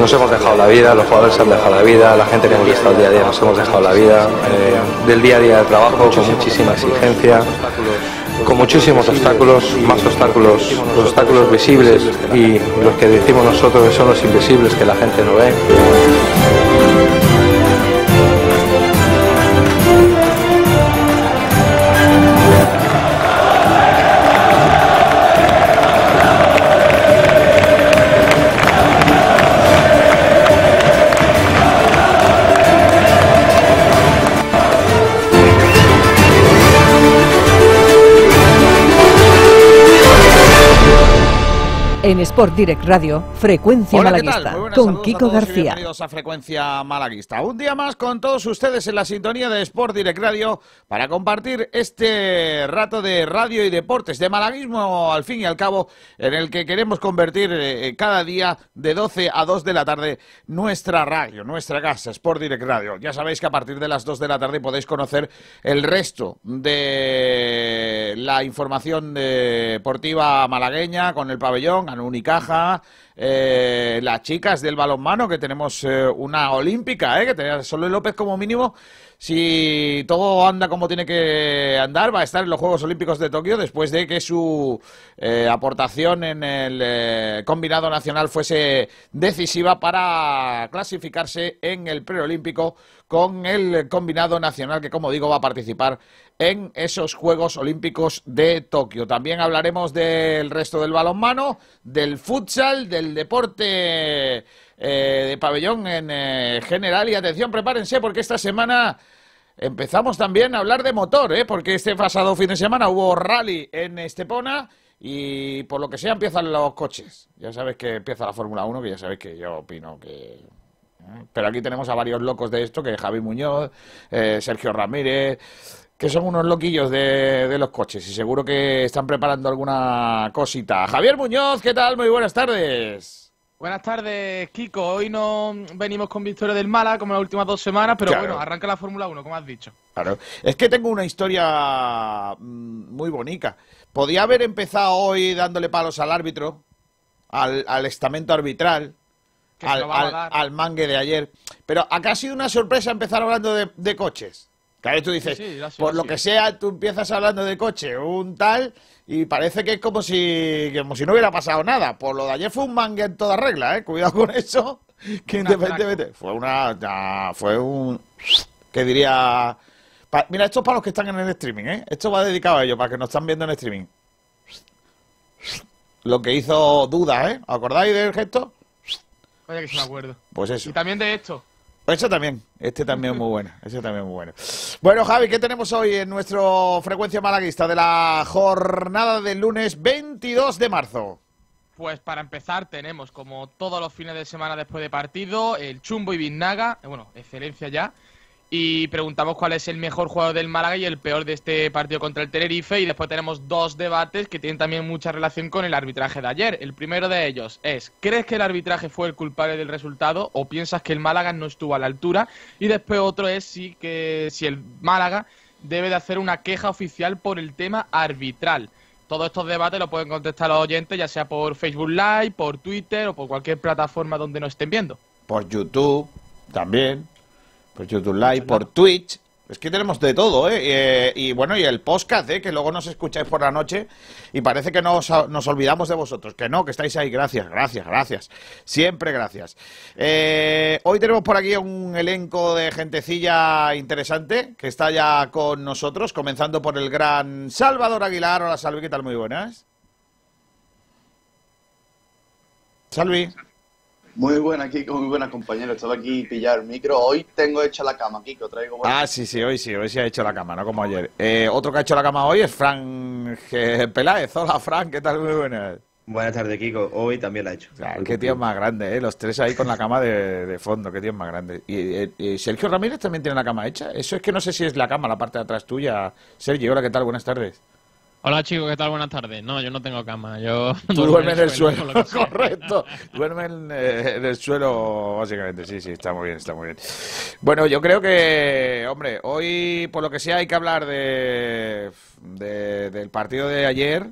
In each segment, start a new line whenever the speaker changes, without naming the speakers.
nos hemos dejado la vida, los jugadores se han dejado la vida, la gente que hemos estado día a día nos hemos dejado la vida, eh, del día a día de trabajo con muchísima exigencia, con muchísimos obstáculos, más obstáculos, los obstáculos visibles y los que decimos nosotros que son los invisibles que la gente no ve.
En Sport Direct Radio, Frecuencia
Hola, ¿qué
Malaguista,
tal? Muy
con
a
Kiko
todos y
García.
Bienvenidos a Frecuencia Malaguista. Un día más con todos ustedes en la sintonía de Sport Direct Radio para compartir este rato de radio y deportes, de malaguismo al fin y al cabo, en el que queremos convertir eh, cada día de 12 a 2 de la tarde nuestra radio, nuestra casa, Sport Direct Radio. Ya sabéis que a partir de las 2 de la tarde podéis conocer el resto de la información deportiva malagueña con el pabellón, Unicaja, eh, las chicas del balonmano, que tenemos eh, una olímpica, eh, que tenía Solo López como mínimo. Si todo anda como tiene que andar, va a estar en los Juegos Olímpicos de Tokio después de que su eh, aportación en el combinado nacional fuese decisiva para clasificarse en el preolímpico con el combinado nacional que, como digo, va a participar en esos Juegos Olímpicos de Tokio. También hablaremos del resto del balonmano, del futsal, del deporte eh, de pabellón en eh, general. Y atención, prepárense porque esta semana empezamos también a hablar de motor, ¿eh? porque este pasado fin de semana hubo rally en Estepona. Y por lo que sea empiezan los coches. Ya sabes que empieza la Fórmula 1, que ya sabéis que yo opino que pero aquí tenemos a varios locos de esto, que Javi Muñoz, eh, Sergio Ramírez, que son unos loquillos de, de los coches y seguro que están preparando alguna cosita. Javier Muñoz, ¿qué tal? Muy buenas tardes.
Buenas tardes, Kiko. Hoy no venimos con victoria del Mala como las últimas dos semanas, pero
Claro.
bueno, arranca la Fórmula 1, como has dicho.
Claro. Es que tengo una historia mm, muy bonita. Podía haber empezado hoy dándole palos al árbitro, al, al estamento arbitral, al, al- mangue de ayer. Pero acá ha sido una sorpresa empezar hablando de, de coches. Claro, tú dices,
Sí, sí, lo ha sido
por lo que sea, tú empiezas hablando de coche, un tal, y parece que es como si, como si no hubiera pasado nada. Por lo de ayer fue un mangue en toda regla, ¿eh? Cuidado con eso, que independientemente... Fue una... nah, fue un... que diría... pa- mira, esto es para los que están en el streaming, ¿eh? Esto va dedicado a ellos, para que nos están viendo en streaming. Lo que hizo Duda, ¿eh? ¿Os ¿Acordáis del gesto?
Vaya que se me acuerdo.
Pues eso.
Y también de esto.
Eso también, este también es muy bueno, ese también es muy bueno. Bueno, Javi, ¿qué tenemos hoy en nuestro frecuencia malaguista de la jornada del lunes 22 de marzo?
Pues para empezar tenemos, como todos los fines de semana después de partido, el Chumbo y Biznaga, eh, bueno, excelencia ya. Y preguntamos cuál es el mejor jugador del Málaga y el peor de este partido contra el Tenerife. Y después tenemos dos debates que tienen también mucha relación con el arbitraje de ayer. El primero de ellos es, ¿crees que el arbitraje fue el culpable del resultado o piensas que el Málaga no estuvo a la altura? Y después otro es si, que, si el Málaga debe de hacer una queja oficial por el tema arbitral. Todos estos debates los pueden contestar los oyentes, ya sea por Facebook Live, por Twitter o por cualquier plataforma donde nos estén viendo.
Por YouTube también, por YouTube Live, por Twitch. Es que tenemos de todo, ¿eh? Eh, y bueno, y el podcast, ¿eh? Que luego nos escucháis por la noche y parece que nos, nos olvidamos de vosotros. Que no, que estáis ahí. Gracias, gracias, gracias. Siempre gracias. Eh, hoy tenemos por aquí un elenco de gentecilla interesante que está ya con nosotros, comenzando por el gran Salvador Aguilar. Hola, Salvi, ¿qué tal? Muy buenas. Salvi.
Muy buena, Kiko, muy buena, compañero. Estaba aquí pillar el micro. Hoy tengo hecha la cama, Kiko. Traigo buena-
Ah, sí, sí, hoy sí, hoy sí ha hecho la cama, no como ayer. Eh, otro que ha hecho la cama hoy es Fran eh, Peláez. Hola, Fran, ¿qué tal? Muy buenas.
Buenas tardes, Kiko. Hoy también la he hecho.
Claro, qué tío más grande, ¿eh? Los tres ahí con la cama de, de fondo, qué tío más grande. Y, eh, y Sergio Ramírez también tiene la cama hecha. Eso es que no sé si es la cama, la parte de atrás tuya. Sergio, hola, ¿qué tal? Buenas tardes.
Hola chicos, ¿qué tal? Buenas tardes. No, yo no tengo cama, yo
Tú duermes en el suelo, correcto. Duerme en, eh, en el suelo, básicamente. Sí, sí, está muy bien, está muy bien. Bueno, yo creo que, hombre, hoy, por lo que sea, hay que hablar de, de- del partido de ayer,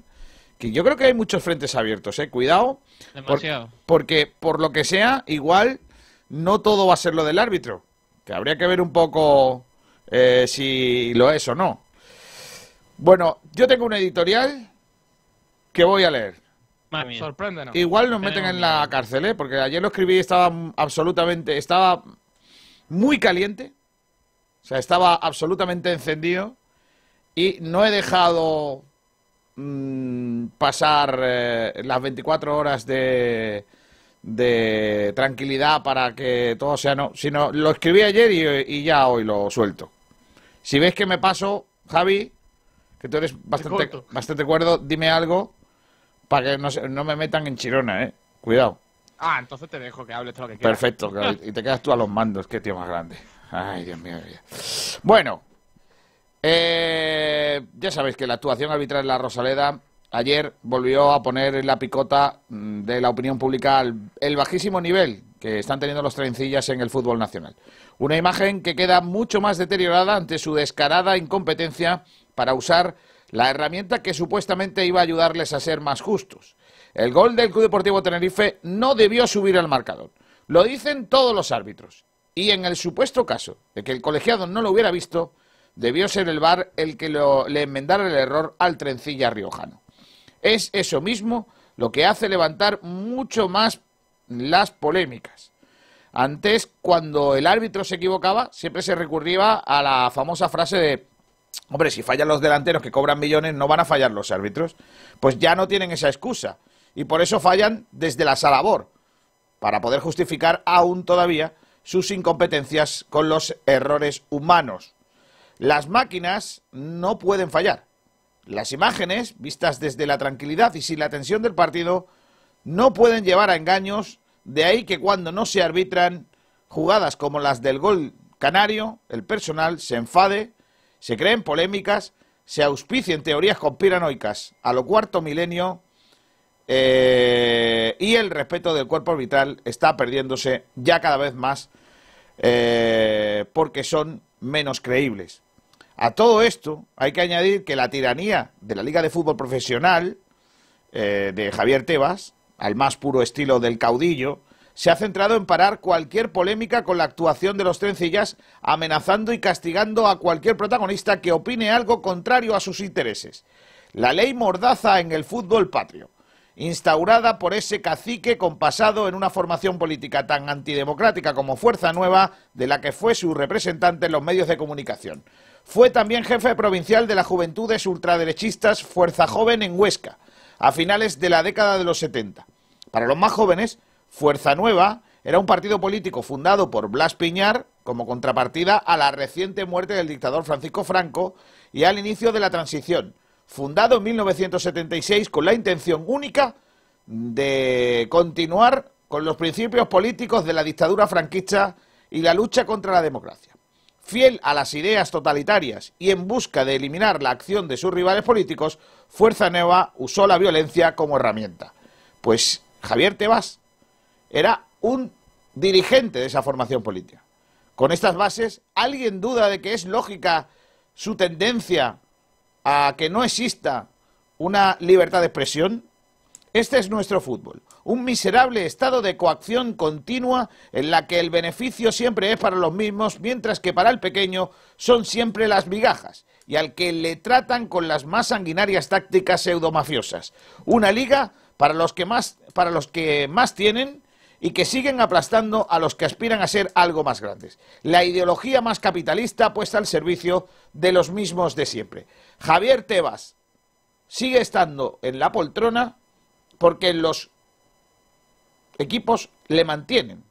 que yo creo que hay muchos frentes abiertos, ¿eh? Cuidado. por-
Demasiado.
porque, por lo que sea, igual no todo va a ser lo del árbitro. Que habría que ver un poco eh, si lo es o no. Bueno, yo tengo un editorial que voy a leer.
Sorpréndenos.
Igual nos meten en la cárcel, ¿eh? Porque ayer lo escribí y estaba absolutamente, estaba muy caliente. O sea, estaba absolutamente encendido. Y no he dejado mm, pasar eh, las 24 horas de, de tranquilidad para que todo sea no. Sino lo escribí ayer y, y ya hoy lo suelto. Si ves que me paso, Javi, que tú eres bastante, bastante cuerdo, dime algo para que no, no me metan en chirona, ¿eh? Cuidado.
Ah, entonces te dejo que hables todo lo que quieras.
Perfecto, claro, y te quedas tú a los mandos, qué tío más grande. Ay, Dios mío. Dios. Bueno, eh, ya sabéis que la actuación arbitral de la Rosaleda ayer volvió a poner en la picota mm, de la opinión pública el, el bajísimo nivel que están teniendo los trencillas en el fútbol nacional. Una imagen que queda mucho más deteriorada ante su descarada incompetencia para usar la herramienta que supuestamente iba a ayudarles a ser más justos. El gol del Club Deportivo Tenerife no debió subir al marcador. Lo dicen todos los árbitros. Y en el supuesto caso de que el colegiado no lo hubiera visto, debió ser el VAR el que le enmendara el error al trencilla riojano. Es eso mismo lo que hace levantar mucho más las polémicas. Antes, cuando el árbitro se equivocaba, siempre se recurría a la famosa frase de Hombre, si fallan los delanteros que cobran millones, no van a fallar los árbitros. Pues ya no tienen esa excusa. Y por eso fallan desde la salabor, para poder justificar aún todavía sus incompetencias con los errores humanos. Las máquinas no pueden fallar. Las imágenes, vistas desde la tranquilidad y sin la tensión del partido, no pueden llevar a engaños, de ahí que cuando no se arbitran jugadas como las del gol canario, el personal se enfade, se creen polémicas, se auspicien teorías conspiranoicas a lo cuarto milenio eh, y el respeto del cuerpo arbitral está perdiéndose ya cada vez más eh, porque son menos creíbles. A todo esto hay que añadir que la tiranía de la Liga de Fútbol Profesional eh, de Javier Tebas, al más puro estilo del caudillo, se ha centrado en parar cualquier polémica con la actuación de los trencillas, amenazando y castigando a cualquier protagonista que opine algo contrario a sus intereses. La ley mordaza en el fútbol patrio, instaurada por ese cacique con pasado en una formación política tan antidemocrática como Fuerza Nueva, de la que fue su representante en los medios de comunicación. Fue también jefe provincial de las Juventudes Ultraderechistas Fuerza Joven en Huesca, a finales de la década de los 70. Para los más jóvenes, Fuerza Nueva era un partido político fundado por Blas Piñar como contrapartida a la reciente muerte del dictador Francisco Franco y al inicio de la transición, fundado en 1976 con la intención única de continuar con los principios políticos de la dictadura franquista y la lucha contra la democracia. Fiel a las ideas totalitarias y en busca de eliminar la acción de sus rivales políticos, Fuerza Nueva usó la violencia como herramienta. Pues Javier Tebas era un dirigente de esa formación política. Con estas bases, ¿alguien duda de que es lógica su tendencia a que no exista una libertad de expresión? Este es nuestro fútbol, un miserable estado de coacción continua en la que el beneficio siempre es para los mismos, mientras que para el pequeño son siempre las migajas, y al que le tratan con las más sanguinarias tácticas pseudomafiosas. Una liga para los que más, para los que más tienen y que siguen aplastando a los que aspiran a ser algo más grandes. La ideología más capitalista puesta al servicio de los mismos de siempre. Javier Tebas sigue estando en la poltrona porque los equipos le mantienen.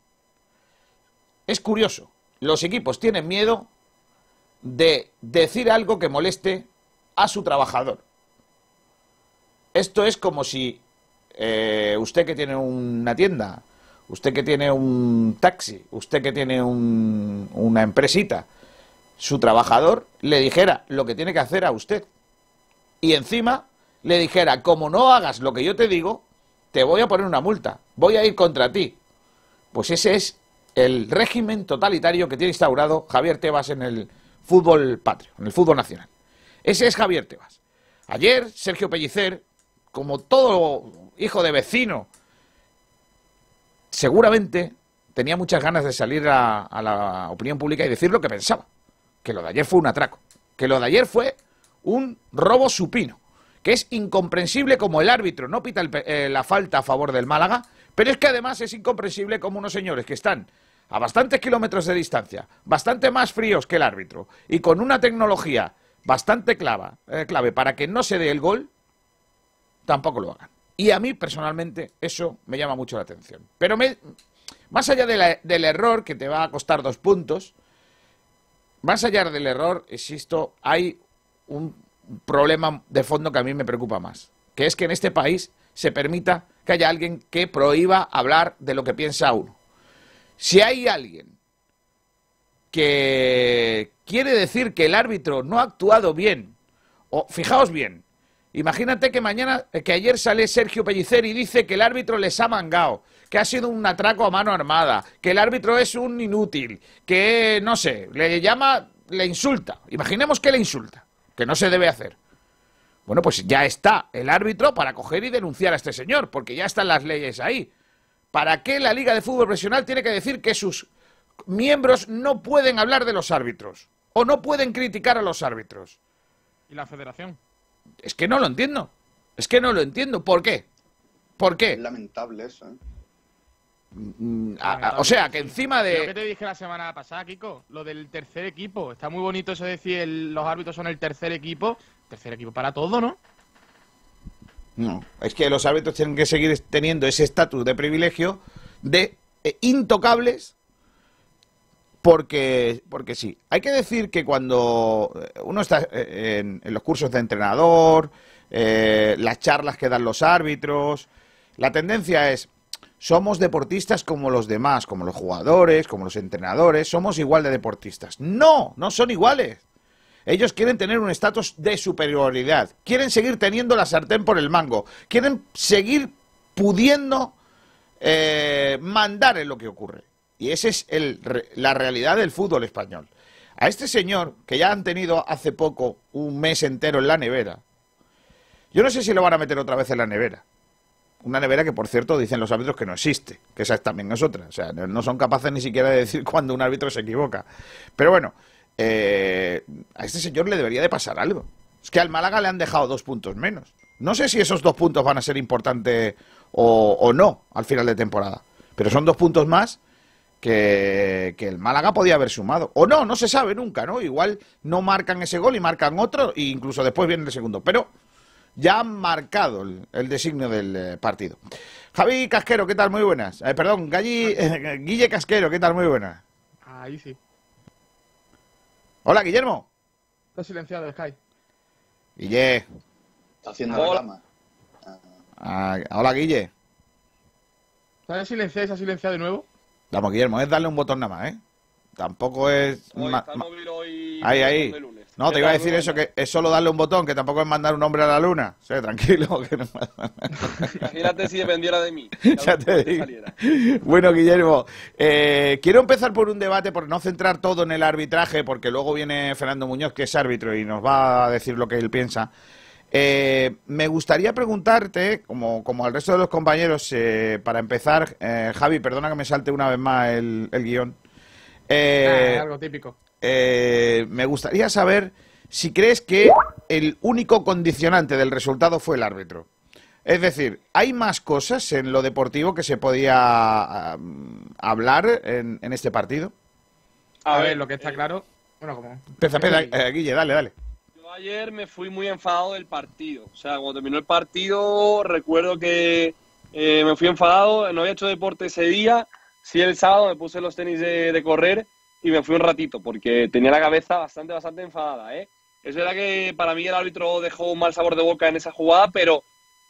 Es curioso, los equipos tienen miedo de decir algo que moleste a su trabajador. Esto es como si eh, usted que tiene una tienda, usted que tiene un taxi, usted que tiene un- una empresita, su trabajador le dijera lo que tiene que hacer a usted. Y encima le dijera, como no hagas lo que yo te digo, te voy a poner una multa, voy a ir contra ti. Pues ese es el régimen totalitario que tiene instaurado Javier Tebas en el fútbol patrio, en el fútbol nacional. Ese es Javier Tebas. Ayer, Sergio Pellicer, como todo hijo de vecino, seguramente tenía muchas ganas de salir a, la opinión pública y decir lo que pensaba. Que lo de ayer fue un atraco. Que lo de ayer fue un robo supino. Que es incomprensible como el árbitro no pita el eh, la falta a favor del Málaga, pero es que además es incomprensible como unos señores que están a bastantes kilómetros de distancia, bastante más fríos que el árbitro, y con una tecnología bastante clava, eh, clave para que no se dé el gol, tampoco lo hagan. Y a mí, personalmente, eso me llama mucho la atención. Pero me- más allá del error, que te va a costar dos puntos, más allá del error, insisto, hay un problema de fondo que a mí me preocupa más, que es que en este país se permita que haya alguien que prohíba hablar de lo que piensa uno. Si hay alguien que quiere decir que el árbitro no ha actuado bien, o fijaos bien, imagínate que mañana, eh, que ayer sale Sergio Pellicer y dice que el árbitro les ha mangado, que ha sido un atraco a mano armada, que el árbitro es un inútil, que no sé, le llama, le insulta. Imaginemos que le insulta, que no se debe hacer. Bueno, pues ya está el árbitro para coger y denunciar a este señor, porque ya están las leyes ahí. ¿Para qué la Liga de Fútbol Profesional tiene que decir que sus miembros no pueden hablar de los árbitros? O no pueden criticar a los árbitros.
¿Y la federación?
Es que no lo entiendo. Es que no lo entiendo. ¿Por qué? ¿Por
Es
qué?
lamentable eso, ¿eh?
Mm, a- a- o sea, que encima
Lo que
de...
te dije la semana pasada, Kiko, lo del tercer equipo. Está muy bonito eso de decir el- los árbitros son el tercer equipo. Tercer equipo para todo, ¿no?
No, es que los árbitros tienen que seguir teniendo ese estatus de privilegio de eh, intocables porque, porque sí. Hay que decir que cuando eh, uno está eh, en, los cursos de entrenador, eh, las charlas que dan los árbitros, la tendencia es, somos deportistas como los demás, como los jugadores, como los entrenadores, somos igual de deportistas. No, no son iguales. Ellos quieren tener un estatus de superioridad, quieren seguir teniendo la sartén por el mango, quieren seguir pudiendo eh, mandar en lo que ocurre. Y esa es el la realidad del fútbol español. A este señor, que ya han tenido hace poco un mes entero en la nevera, yo no sé si lo van a meter otra vez en la nevera. Una nevera que, por cierto, dicen los árbitros que no existe, que esa también es otra. O sea, no son capaces ni siquiera de decir cuando un árbitro se equivoca. Pero bueno, eh, a este señor le debería de pasar algo. Es que al Málaga le han dejado dos puntos menos. No sé si esos dos puntos van a ser importantes o no al final de temporada. Pero son dos puntos más que, que el Málaga podía haber sumado. O no, no se sabe nunca, ¿no? Igual no marcan ese gol y marcan otro, e incluso después viene el segundo. Pero ya han marcado el, el designio del eh, partido. Javi Casquero, ¿qué tal? Muy buenas. Eh, perdón, Galli- eh, Guille Casquero, ¿qué tal? Muy buenas.
Ahí sí.
Hola, Guillermo.
Está silenciado el Sky.
Guille.
Está haciendo la cama.
Ah, hola, Guille.
¿Está silenciado y se ha silenciado de nuevo?
Vamos, Guillermo, es darle un botón nada más, ¿eh? Tampoco es...
Hoy
ma-
está el
ma-
móvil hoy
Ahí, ahí. No, te
¿Qué
iba a decir eso, que es solo darle un botón, que tampoco es mandar un hombre a la luna. O sea, tranquilo. que no-
Imagínate si dependiera de mí.
ya te digo. Bueno, Guillermo, eh, quiero empezar por un debate, por no centrar todo en el arbitraje, porque luego viene Fernando Muñoz, que es árbitro, y nos va a decir lo que él piensa. Eh, me gustaría preguntarte, como, como al resto de los compañeros, eh, para empezar, eh, Javi, perdona que me salte una vez más el, el guion. Eh,
Ah, algo típico.
eh, me gustaría saber si crees que el único condicionante del resultado fue el árbitro. Es decir, ¿hay más cosas en lo deportivo que se podía am, hablar en, en este partido?
A, ver, lo que está claro. Bueno, como.
Empieza, eh, Guille, dale, dale.
Ayer me fui muy enfadado del partido. O sea, cuando terminó el partido, recuerdo que eh, me fui enfadado. No había hecho deporte ese día. Sí, el sábado me puse los tenis de, correr y me fui un ratito porque tenía la cabeza bastante, bastante enfadada. ¿eh? Es verdad que para mí el árbitro dejó un mal sabor de boca en esa jugada, pero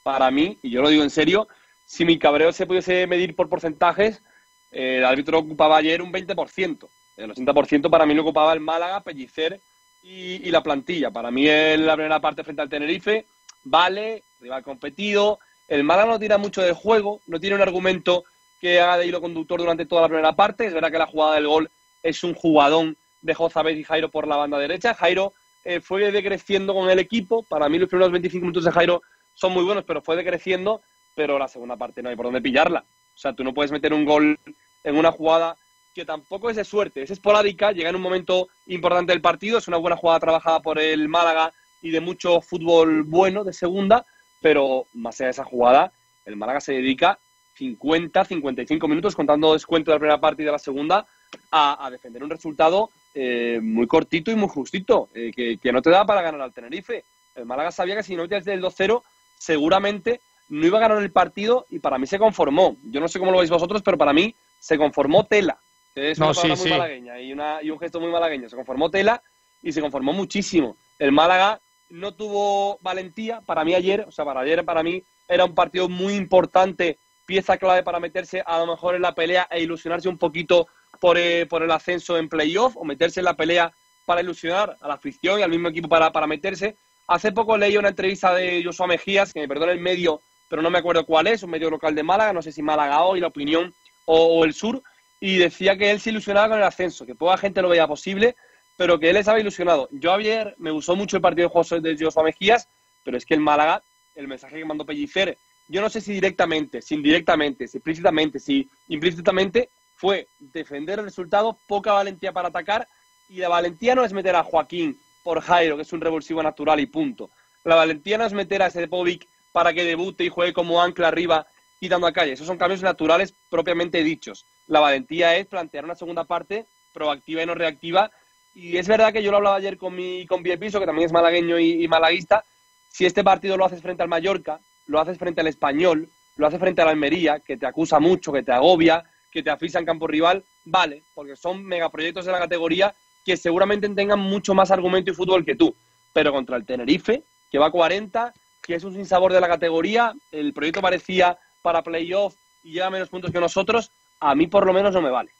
para mí, y yo lo digo en serio, si mi cabreo se pudiese medir por porcentajes, el árbitro ocupaba ayer un 20%. El 80% para mí lo ocupaba el Málaga, Pellicer y, y la plantilla. Para mí en la primera parte frente al Tenerife, vale, rival competido. El Málaga no tira mucho del juego, no tiene un argumento que haga de hilo conductor durante toda la primera parte. Es verdad que la jugada del gol es un jugadón de Jozabet y Jairo por la banda derecha. Jairo eh, fue decreciendo con el equipo. Para mí los primeros 25 minutos de Jairo son muy buenos, pero fue decreciendo, pero la segunda parte no hay por dónde pillarla. O sea, tú no puedes meter un gol en una jugada que tampoco es de suerte, es esporádica, llega en un momento importante del partido, es una buena jugada trabajada por el Málaga y de mucho fútbol bueno de segunda, pero más allá de esa jugada, el Málaga se dedica 50, 55 minutos, contando descuento de la primera parte y de la segunda, a, defender un resultado eh, muy cortito y muy justito, eh, que, que, no te da para ganar al Tenerife. El Málaga sabía que si no metías el 2-0, seguramente no iba a ganar el partido y para mí se conformó. Yo no sé cómo lo veis vosotros, pero para mí se conformó Tela, es
No,
una
sí,
muy
sí.
malagueña y, una, y un gesto muy malagueño. Se conformó Tela y se conformó muchísimo. El Málaga no tuvo valentía para mí ayer, o sea, para ayer para mí era un partido muy importante, pieza clave para meterse a lo mejor en la pelea e ilusionarse un poquito por, eh, por el ascenso en playoff o meterse en la pelea para ilusionar a la afición y al mismo equipo para, para meterse. Hace poco leí una entrevista de Joshua Mejías, que me perdone el medio, pero no me acuerdo cuál es, un medio local de Málaga, no sé si Málaga hoy, La Opinión o, o El Sur, y decía que él se ilusionaba con el ascenso, que poca gente lo veía posible, pero que él estaba ilusionado. Yo ayer me gustó mucho el partido de José de Joshua Mejías, pero es que el Málaga, el mensaje que mandó Pellicer, yo no sé si directamente, si indirectamente, si explícitamente, si implícitamente, fue defender el resultado, poca valentía para atacar, y la valentía no es meter a Joaquín por Jairo, que es un revulsivo natural y punto. La valentía no es meter a Sepovic para que debute y juegue como ancla arriba quitando a calle. Esos son cambios naturales propiamente dichos. La valentía es plantear una segunda parte proactiva y no reactiva. Y es verdad que yo lo hablaba ayer con mi con Piso, que también es malagueño y, y malaguista. Si este partido lo haces frente al Mallorca, lo haces frente al Español, lo haces frente al Almería, que te acusa mucho, que te agobia, que te afisa en campo rival, vale, porque son megaproyectos de la categoría que seguramente tengan mucho más argumento y fútbol que tú. Pero contra el Tenerife, que va a 40, que es un sinsabor de la categoría, el proyecto parecía para playoff y lleva menos puntos que nosotros, a mí por lo menos no me vale.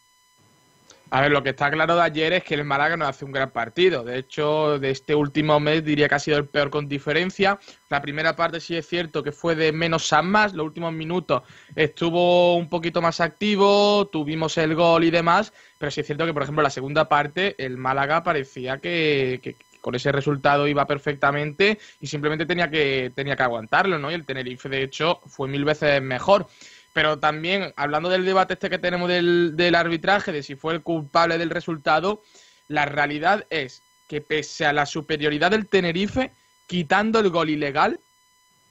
A ver, lo que está claro de ayer es que el Málaga no hace un gran partido. De hecho, de este último mes diría que ha sido el peor con diferencia. La primera parte sí es cierto que fue de menos a más. Los últimos minutos estuvo un poquito más activo, tuvimos el gol y demás. Pero sí es cierto que, por ejemplo, la segunda parte el Málaga parecía que, que con ese resultado iba perfectamente y simplemente tenía que, tenía que aguantarlo, ¿no? Y el Tenerife, de hecho, fue mil veces mejor. Pero también, hablando del debate este que tenemos del, del, arbitraje, de si fue el culpable del resultado, la realidad es que pese a la superioridad del Tenerife, quitando el gol ilegal,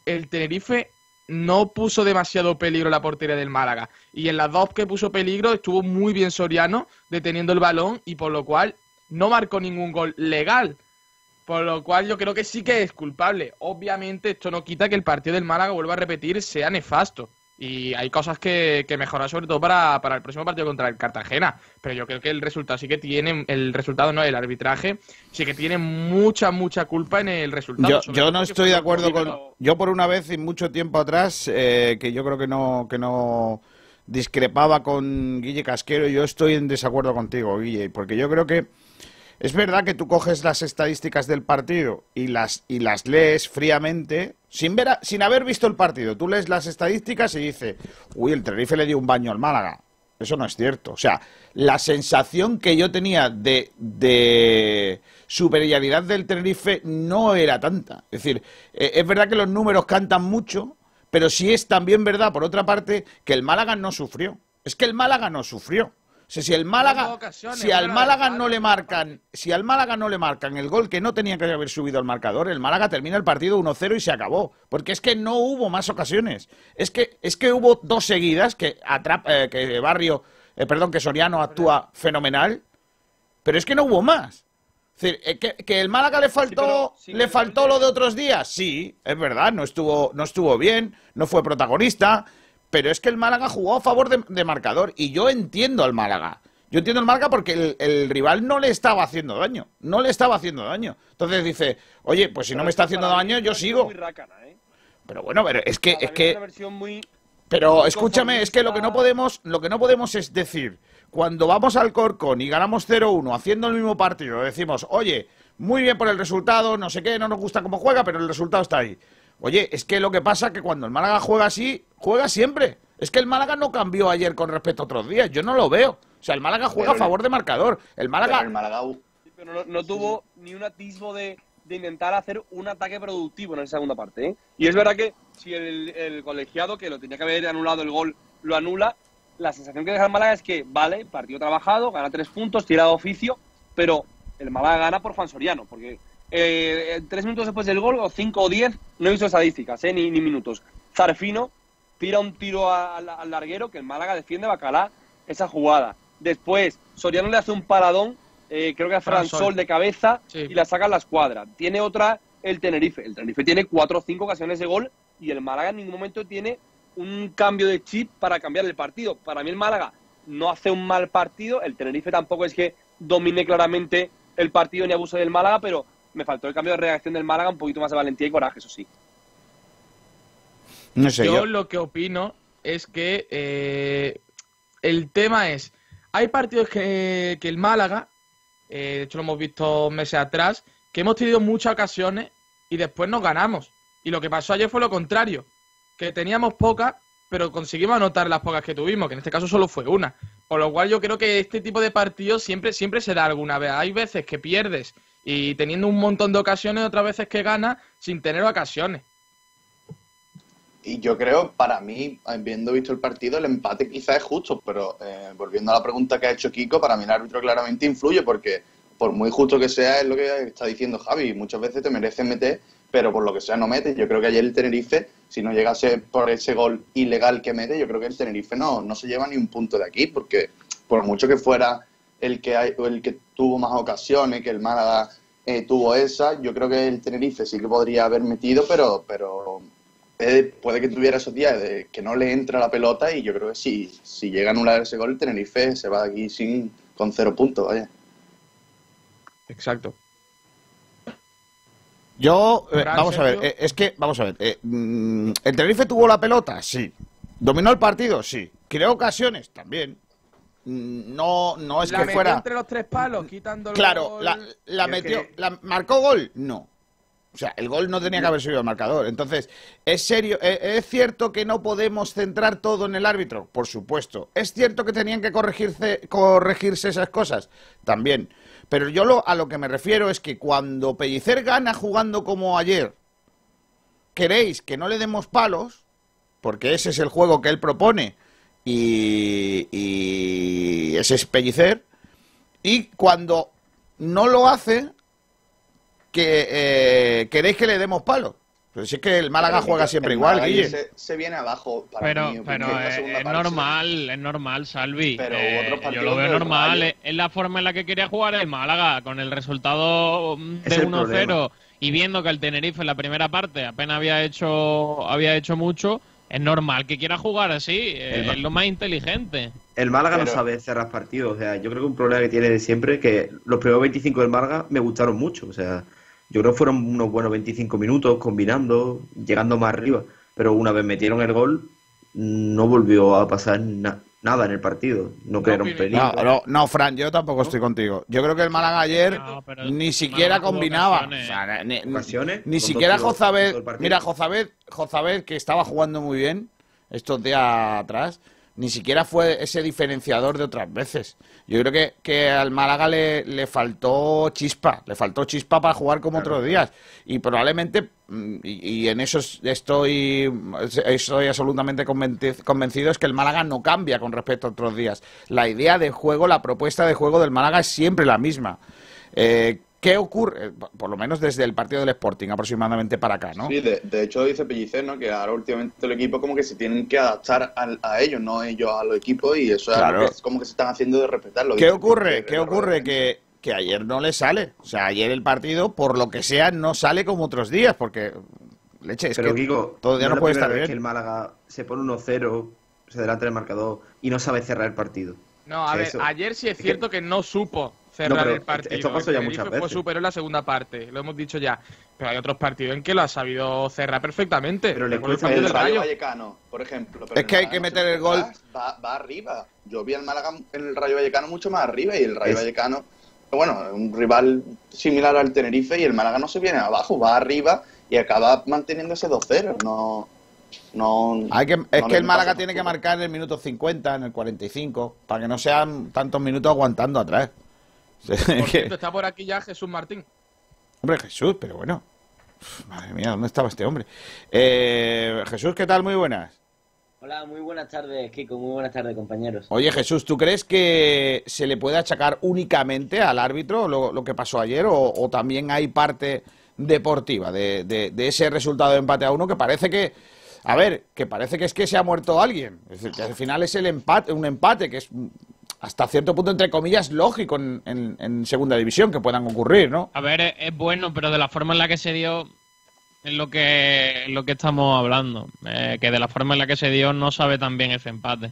el Tenerife no puso demasiado peligro la portería del Málaga. Y en las dos que puso peligro estuvo muy bien Soriano deteniendo el balón y por lo cual no marcó ningún gol legal. Por lo cual yo creo que sí que es culpable. Obviamente esto no quita que el partido del Málaga, vuelva a repetir, sea nefasto. Y hay cosas que, que mejorar, sobre todo para, para, el próximo partido contra el Cartagena. Pero yo creo que el resultado sí que tiene, el resultado no, el arbitraje, sí que tiene mucha, mucha culpa en el resultado.
Yo, yo no estoy de acuerdo con. Yo, por una vez y mucho tiempo atrás, eh, que yo creo que no, que no discrepaba con Guille Casquero, yo estoy en desacuerdo contigo, Guille, porque yo creo que. Es verdad que tú coges las estadísticas del partido y las, y las lees fríamente, sin, ver a, sin haber visto el partido. Tú lees las estadísticas y dices, uy, el Tenerife le dio un baño al Málaga. Eso no es cierto. O sea, la sensación que yo tenía de, de superioridad del Tenerife no era tanta. Es decir, eh, es verdad que los números cantan mucho, pero sí es también verdad, por otra parte, que el Málaga no sufrió. Es que el Málaga no sufrió. Sea, si el Málaga, si al Málaga no le marcan, si al Málaga no le marcan el gol que no tenía que haber subido al marcador, el Málaga termina el partido 1-0 y se acabó, porque es que no hubo más ocasiones. Es que es que hubo dos seguidas que atrapa, eh, que Barrio, eh, perdón, que Soriano actúa fenomenal, pero es que no hubo más. Es decir, eh, que, que, el Málaga le faltó, sí, pero, sí, le faltó lo de otros días, sí, es verdad, no estuvo, no estuvo bien, no fue protagonista, pero es que el Málaga jugó a favor de, de, marcador y yo entiendo al Málaga. Yo entiendo al Málaga porque el, el, rival no le estaba haciendo daño. No le estaba haciendo daño. Entonces dice, oye, pues si pero no me está haciendo daño, yo sigo.
Rácana, ¿eh?
Pero bueno, pero es que... Es que...
Muy,
pero
muy
escúchame, es que lo que no podemos, lo que no podemos es decir, cuando vamos al Corcón y ganamos 0-1 haciendo el mismo partido, decimos, oye, muy bien por el resultado, no sé qué, no nos gusta cómo juega, pero el resultado está ahí. Oye, es que lo que pasa es que cuando el Málaga juega así, juega siempre. Es que el Málaga no cambió ayer con respecto a otros días. Yo no lo veo. O sea, el Málaga juega pero a favor de marcador. El Málaga.
Pero, el Málaga... pero no, no, tuvo ni un atisbo de, de intentar hacer un ataque productivo en esa segunda parte. ¿eh? Y es verdad que si el, el colegiado, que lo tenía que haber anulado el gol, lo anula, la sensación que deja el Málaga es que, vale, partido trabajado, gana tres puntos, tira de oficio, pero el Málaga gana por Juan Soriano, porque eh, tres minutos después del gol, o cinco o diez, no he visto estadísticas, eh, ni, ni minutos. Zarfino tira un tiro al, al larguero que el Málaga defiende Bacalá esa jugada. Después, Soriano le hace un paradón, eh, creo que a Fran Sol de cabeza,
Sí.
y la saca en la escuadra. Tiene otra el Tenerife. El Tenerife tiene cuatro o cinco ocasiones de gol y el Málaga en ningún momento tiene un cambio de chip para cambiar el partido. Para mí el Málaga no hace un mal partido, el Tenerife tampoco es que domine claramente el partido ni abuse del Málaga, pero me faltó el cambio de reacción del Málaga, un poquito más de valentía y coraje, eso sí.
No sé,
yo,
yo,
lo que opino es que eh, el tema es, hay partidos que, que el Málaga, eh, de hecho lo hemos visto meses atrás, que hemos tenido muchas ocasiones y después nos ganamos. Y lo que pasó ayer fue lo contrario, que teníamos pocas, pero conseguimos anotar las pocas que tuvimos, que en este caso solo fue una. Por lo cual yo creo que este tipo de partidos siempre, siempre se da alguna vez. Hay veces que pierdes y teniendo un montón de ocasiones, otras veces que ganas sin tener ocasiones.
Y yo creo, para mí, habiendo visto el partido, el empate quizás es justo, pero eh, volviendo a la pregunta que ha hecho Kiko, para mí el árbitro claramente influye porque por muy justo que sea es lo que está diciendo Javi, muchas veces te mereces meter, pero por lo que sea no metes. Yo creo que ayer el Tenerife, si no llegase por ese gol ilegal que mete, yo creo que el Tenerife no, no se lleva ni un punto de aquí, porque por mucho que fuera el que, hay, el que tuvo más ocasiones, que el Málaga eh, tuvo esa, yo creo que el Tenerife sí que podría haber metido, pero, pero puede que tuviera esos días de que no le entra la pelota y yo creo que si, si llega a anular ese gol, el Tenerife se va de aquí sin, con cero puntos, vaya.
Exacto.
yo eh, vamos a ver, eh, es que, vamos a ver, eh, mm, ¿el Tenerife tuvo la pelota? Sí. ¿Dominó el partido? Sí. ¿Creó ocasiones? También. Mm, No, no es
la
que
metió
fuera...
entre los tres palos, quitando el
Claro,
gol.
la, metió.
que-
la- ¿Marcó gol? No. O sea, el gol no tenía que haber sido el marcador. Entonces, ¿es serio? ¿Es, es cierto que no podemos centrar todo en el árbitro? Por supuesto. ¿Es cierto que tenían que corregirse, corregirse esas cosas? También. Pero yo lo, a lo que me refiero es que cuando Pellicer gana jugando como ayer, queréis que no le demos palos, porque ese es el juego que él propone, y, y ese es Pellicer, y cuando no lo hace, que eh, queréis que le demos palos. Pero si es que el Málaga
Pero,
juega siempre igual, Guille.
Se, se viene abajo para
Pero,
mí,
pero es, es normal, es normal, Salvi.
Pero
Eh, yo lo veo normal,
Rayo.
es, es la forma en la que quería jugar el Málaga, con el resultado mm,
Es
de
el
1-0
problema.
y viendo que el Tenerife en la primera parte apenas había hecho, había hecho mucho, es normal que quiera jugar así, eh,
El Ma-
es lo más inteligente.
El Málaga
Pero-
no sabe cerrar partidos. O sea, yo creo que un problema que tiene de siempre que los primeros 25 del Málaga me gustaron mucho. O sea, yo creo que fueron unos buenos 25 minutos combinando, llegando más arriba. Pero una vez metieron el gol, no volvió a pasar na- nada en el partido. No crearon peligro.
No, no, no, Fran, yo tampoco estoy contigo. Yo creo que el Málaga ayer
No,
ni siquiera
Málaga
combinaba.
ocasiones.
O sea, ni, siquiera Jozabed. Mira, Jozabed, Jozabed, que estaba jugando muy bien estos días atrás, ni siquiera fue ese diferenciador de otras veces. Yo creo que, que al Málaga le, le faltó chispa, le faltó chispa para jugar como otros días. Y probablemente, mm, y, y en eso es- estoy, estoy absolutamente convencido, es que el Málaga no cambia con respecto a otros días. La idea de juego, la propuesta de juego del Málaga es siempre la misma. Eh, ¿Qué ocurre? Por lo menos desde el partido del Sporting aproximadamente para acá, ¿no?
Sí, de, de hecho dice Pellicer, ¿no? Que ahora últimamente el equipo como que se tienen que adaptar al- a, ellos, no ellos a los equipos, y eso
Claro.
que es como que se están haciendo de respetarlo.
¿Qué ocurre? ¿Qué ocurre? Que, que ayer no le sale. O sea, ayer el partido, por lo que sea, no sale como otros días, porque, leche, es
Pero
que
Kiko,
todavía
no
no, puede estar bien.
que el Málaga se pone 1-0, se adelanta el marcador y no sabe cerrar el partido.
No, a ver,
eso.
ayer sí es
Es
cierto que no supo cerrar
No,
el partido.
esto pasó ya
El
muchas
Fue
veces.
superior en la segunda parte, lo hemos dicho ya. Pero hay otros partidos en que lo ha sabido cerrar perfectamente.
Pero le cuesta
El
del
Rayo
Rayo.
Vallecano, por ejemplo. pero
Es que
el
hay que meter el gol.
Va, va arriba. Yo vi al Málaga en el Rayo Vallecano mucho más arriba y el Rayo
Es-
Vallecano, bueno, un rival similar al Tenerife y el Málaga no se viene abajo, va arriba y acaba manteniendo ese 2-0. No, no,
Hay que, es
no
que el Málaga tiene que marcar en el minuto 50, en el 45, para que no sean tantos minutos aguantando atrás.
Por cierto, está por aquí ya Jesús Martín.
Hombre, Jesús, pero bueno. Uf, Madre mía, ¿dónde estaba este hombre? Eh, Jesús, ¿qué tal? Muy buenas.
Hola, muy buenas tardes, Kiko. Muy buenas tardes, compañeros.
Oye, Jesús, ¿tú crees que se le puede achacar únicamente al árbitro lo, lo que pasó ayer o, o también hay parte deportiva de, de- de ese resultado de empate a uno que parece que, a ver, que parece que es que se ha muerto alguien? Es decir, que al final es el empate, un empate que es hasta cierto punto, entre comillas, lógico en, en- en segunda división que puedan ocurrir, ¿no?
A ver, es, es bueno, pero de la forma en la que se dio es lo que, lo que estamos hablando. Eh, que de la forma en la que se dio no sabe tan bien ese empate.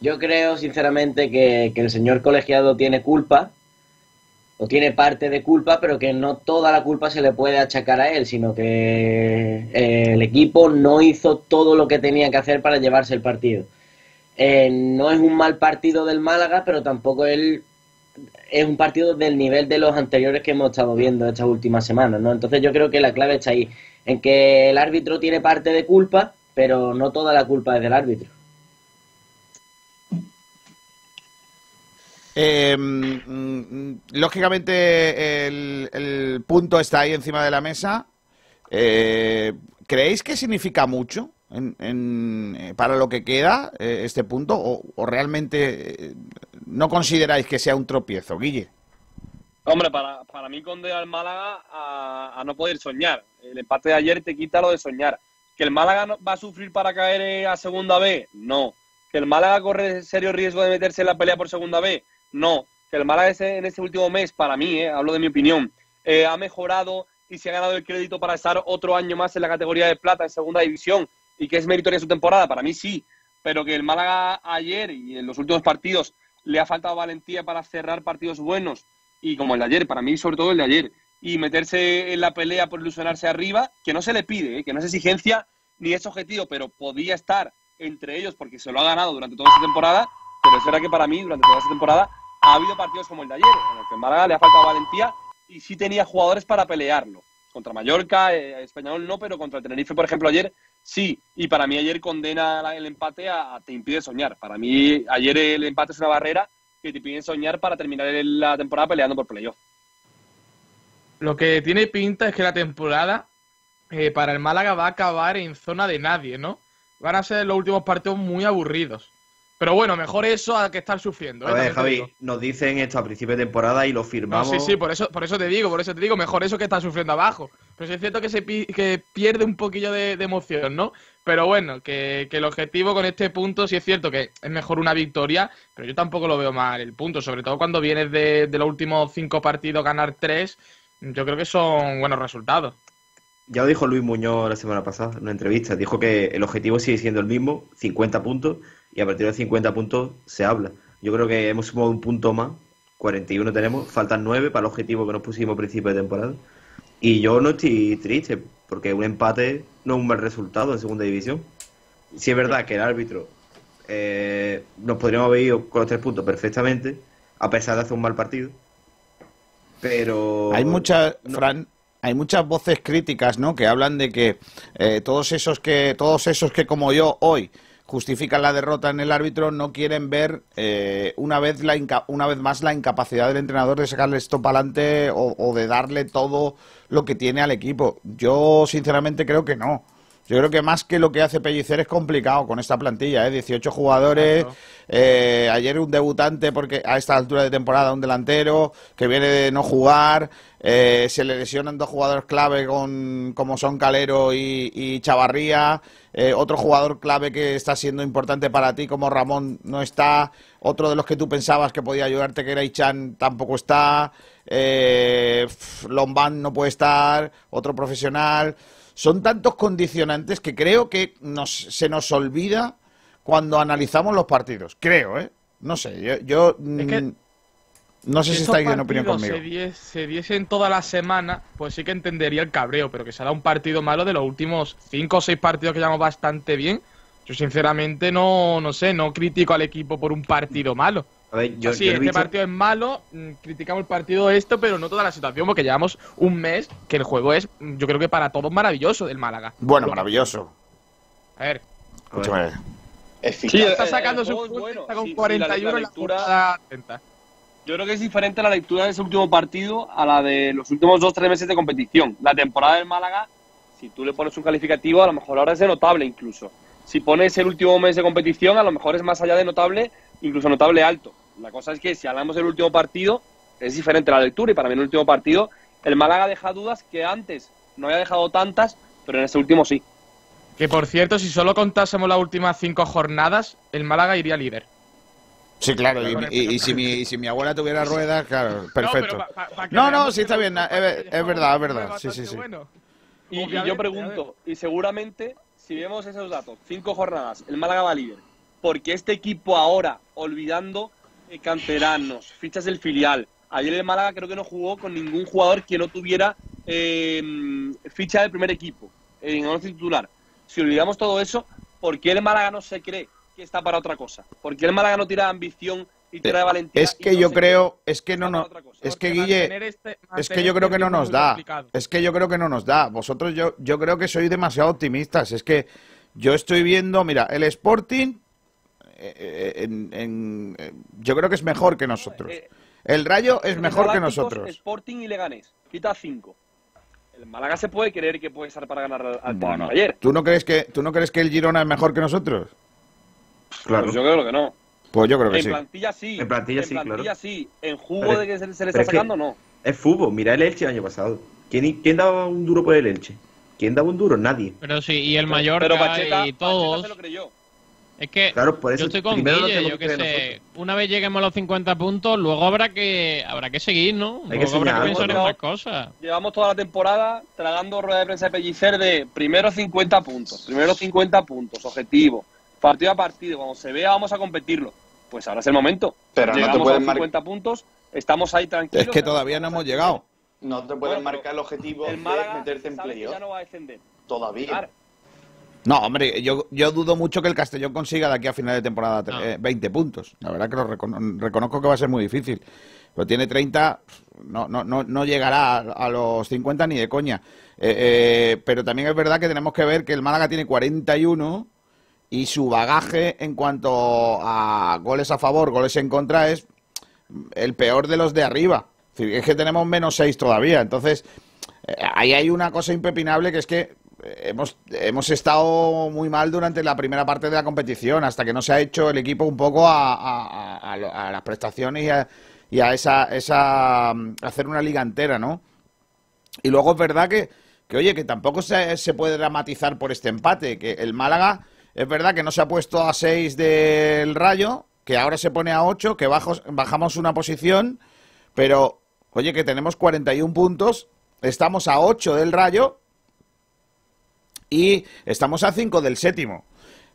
Yo creo, sinceramente, que, que el señor colegiado tiene culpa, o tiene parte de culpa, pero que no toda la culpa se le puede achacar a él, sino que eh, el equipo no hizo todo lo que tenía que hacer para llevarse el partido. Eh, no es un mal partido del Málaga, pero tampoco él es un partido del nivel de los anteriores que hemos estado viendo estas últimas semanas, ¿no? Entonces yo creo que la clave está ahí, en que el árbitro tiene parte de culpa, pero no toda la culpa es del árbitro.
Eh, mm, lógicamente el, el punto está ahí encima de la mesa. Eh, ¿Creéis que significa mucho en- en, eh, para lo que queda eh, este punto? ¿O, realmente eh, no consideráis que sea un tropiezo, Guille?
Hombre, para, para mí condena al Málaga a, no poder soñar. El empate de ayer te quita lo de soñar. ¿Que el Málaga va a sufrir para caer a segunda B? No. ¿Que el Málaga corre serio riesgo de meterse en la pelea por segunda B? No. ¿Que el Málaga en este último mes, para mí, hablo de mi opinión, ha mejorado y se ha ganado el crédito para estar otro año más en la categoría de plata en segunda división y que es meritoria su temporada? Para mí sí. Pero que el Málaga ayer y en los últimos partidos le ha faltado valentía para cerrar partidos buenos y como el de ayer, para mí sobre todo el de ayer, y meterse en la pelea por ilusionarse arriba, que no se le pide, ¿eh? que no es exigencia ni es objetivo, pero podía estar entre ellos porque se lo ha ganado durante toda esta temporada, pero es verdad que para mí durante toda esta temporada ha habido partidos como el de ayer, en los que Málaga le ha faltado valentía y sí tenía jugadores para pelearlo. Contra Mallorca, eh, Español no, pero contra Tenerife, por ejemplo, ayer sí. Y para mí ayer condena el empate a, te impide soñar. Para mí ayer el empate es una barrera que te impide soñar para terminar la temporada peleando por playoff.
Lo que tiene pinta es que la temporada eh, para el Málaga va a acabar en zona de nadie, ¿no? Van a ser los últimos partidos muy aburridos. Pero bueno, mejor eso a que estar sufriendo. ¿eh?
A ver, Javi, nos dicen esto a principio de temporada y lo
No,
firmamos.
sí, sí, por eso, por eso te digo, por eso te digo, mejor eso que estar sufriendo abajo. Pero sí es cierto que se pi- que pierde un poquillo de, de emoción, ¿no? Pero bueno, que, que el objetivo con este punto sí es cierto que es mejor una victoria, pero yo tampoco lo veo mal el punto, sobre todo cuando vienes de, de los últimos cinco partidos ganar tres, yo creo que son buenos resultados.
Ya lo dijo Luis Muñoz la semana pasada en una entrevista. Dijo que el objetivo sigue siendo el mismo, 50 puntos, y a partir de 50 puntos se habla. Yo creo que hemos sumado un punto más, 41 tenemos, faltan 9 para el objetivo que nos pusimos a principio de temporada. Y yo no estoy triste, porque un empate no es un mal resultado en segunda división. Si es verdad que el árbitro eh, nos podríamos haber ido con los tres puntos perfectamente, a pesar de hacer un mal partido. Pero.
Hay muchas,
no-
Fran, hay muchas voces críticas, ¿no? Que hablan de que eh, todos esos que todos esos que como yo hoy justifican la derrota en el árbitro no quieren ver eh, una vez la una vez más la incapacidad del entrenador de sacarle esto para adelante o, o de darle todo lo que tiene al equipo. Yo sinceramente creo que no. Yo creo que más que lo que hace Pellicer es complicado con esta plantilla, ¿eh? 18 jugadores, eh, ayer un debutante porque a esta altura de temporada un delantero que viene de no jugar, eh, se le lesionan dos jugadores clave con, como son Calero y, y Chavarría, eh, otro jugador clave que está siendo importante para ti como Ramón no está, otro de los que tú pensabas que podía ayudarte que era Ichan tampoco está, eh, Lombán no puede estar, otro profesional. Son tantos condicionantes que creo que nos, se nos olvida cuando analizamos los partidos. Creo, ¿eh? No sé, yo, yo,
Es que
mm, no sé si estáis en opinión conmigo.
Die- se diesen toda la semana, pues sí que entendería el cabreo, pero que será un partido malo de los últimos cinco o seis partidos que llevamos bastante bien. Yo sinceramente no, no sé, no critico al equipo por un partido malo.
A ver, yo,
sí,
yo
este
visto-
partido es malo, mm, criticamos el partido esto, pero no toda la situación, porque llevamos un mes que el juego es, mm, yo creo que para todos maravilloso del Málaga.
Bueno, maravilloso.
A ver,
Escúchame.
Sí,
está
el-
sacando
el
su
bueno.
está con
Sí, sí,
41
la- la
en la
lectura-
jornada 30.
Yo creo que es diferente la lectura de ese último partido a la de los últimos dos tres meses de competición. La temporada del Málaga, si tú le pones un calificativo, a lo mejor ahora es de notable incluso. Si pones el último mes de competición, a lo mejor es más allá de notable, incluso notable alto. La cosa es que si hablamos del último partido, es diferente la lectura y para mí en el último partido el Málaga deja dudas que antes no había dejado tantas, pero en este último sí.
Que por cierto, si solo contásemos las últimas cinco jornadas, el Málaga iría líder.
Sí, claro, y, y- y si, mi, y si mi abuela tuviera ruedas, claro, perfecto. No, no, sí está bien, es, es verdad, es verdad, sí, sí, sí.
Y, yo pregunto, y seguramente, si vemos esos datos, cinco jornadas, el Málaga va líder, porque este equipo ahora, olvidando eh, canteranos, fichas del filial, ayer el Málaga creo que no jugó con ningún jugador que no tuviera eh, ficha del primer equipo, en once titular. Si olvidamos todo eso, ¿por qué el Málaga no se cree que está para otra cosa? ¿Por qué el Málaga no tira de ambición y tira de valentía?
Es que
no
yo creo, es que no, es que Guille,
este-
es que yo creo que
este
no nos da,
complicado.
es que yo creo que no nos da. Vosotros, yo, yo creo que sois demasiado optimistas. Es que yo estoy viendo, mira, el Sporting, eh, eh, en- en- eh, yo creo que es mejor que nosotros. El Rayo es mejor que nosotros.
Sporting y Leganés. Quita cinco. El Málaga se puede creer que puede estar para ganar al,
Bueno,
ayer.
¿tú no crees que tú no crees que el Girona es mejor que nosotros?
Claro.
Pues yo creo que no.
Pues yo creo que
en
sí.
plantilla sí.
En plantilla sí,
plantilla
claro.
sí. En jugo
Pero-
de que se, se le está
es que-
sacando, no.
Es fútbol. Mira el Elche el año pasado. ¿Quién, ¿Quién daba un duro por el Elche? ¿Quién daba un duro? Nadie.
Pero sí, y el Mallorca
pero Pacheta,
y
Pacheta
todos.
se lo creyó.
Es que
Claro, por eso
yo estoy con Guille, yo
que
sé.
nosotros.
Una vez lleguemos a los 50 puntos, luego habrá que habrá que seguir, ¿no?
Hay que
habrá que pensar en otras cosas.
Llevamos toda la temporada tragando rueda de prensa de Pellicer de primero 50 puntos, primero 50 puntos, objetivo, partido a partido. Cuando se vea, vamos a competirlo. Pues ahora es el momento.
Pero no te
Llegamos a
pueden
los
mar-
50 puntos, estamos ahí tranquilos.
Es que todavía no hemos llegado.
No te pueden
Bueno,
marcar el objetivo
El
de meterte en playoff.
ya no va a descender.
Todavía.
Claro.
No, hombre, yo, yo dudo mucho que el Castellón consiga de aquí a final de temporada
No.
eh, 20 puntos. La verdad que lo recono- reconozco que va a ser muy difícil. Pero tiene 30, no, no, no, no llegará a, a los 50 ni de coña. Eh, eh, pero también es verdad que tenemos que ver que el Málaga tiene 41 y su bagaje en cuanto a goles a favor, goles en contra es el peor de los de arriba. Es que tenemos menos 6 todavía. Entonces, ahí hay una cosa impepinable que es que hemos, hemos estado muy mal durante la primera parte de la competición, hasta que no se ha hecho el equipo un poco a, las prestaciones y a, y esa, esa mm, hacer una liga entera, ¿no? Y luego es verdad que, que oye, que tampoco se, se puede dramatizar por este empate, que el Málaga es verdad que no se ha puesto a 6 del Rayo, que ahora se pone a 8, que bajos- bajamos una posición, pero oye, que tenemos 41 puntos, estamos a 8 del Rayo y estamos a 5 del séptimo.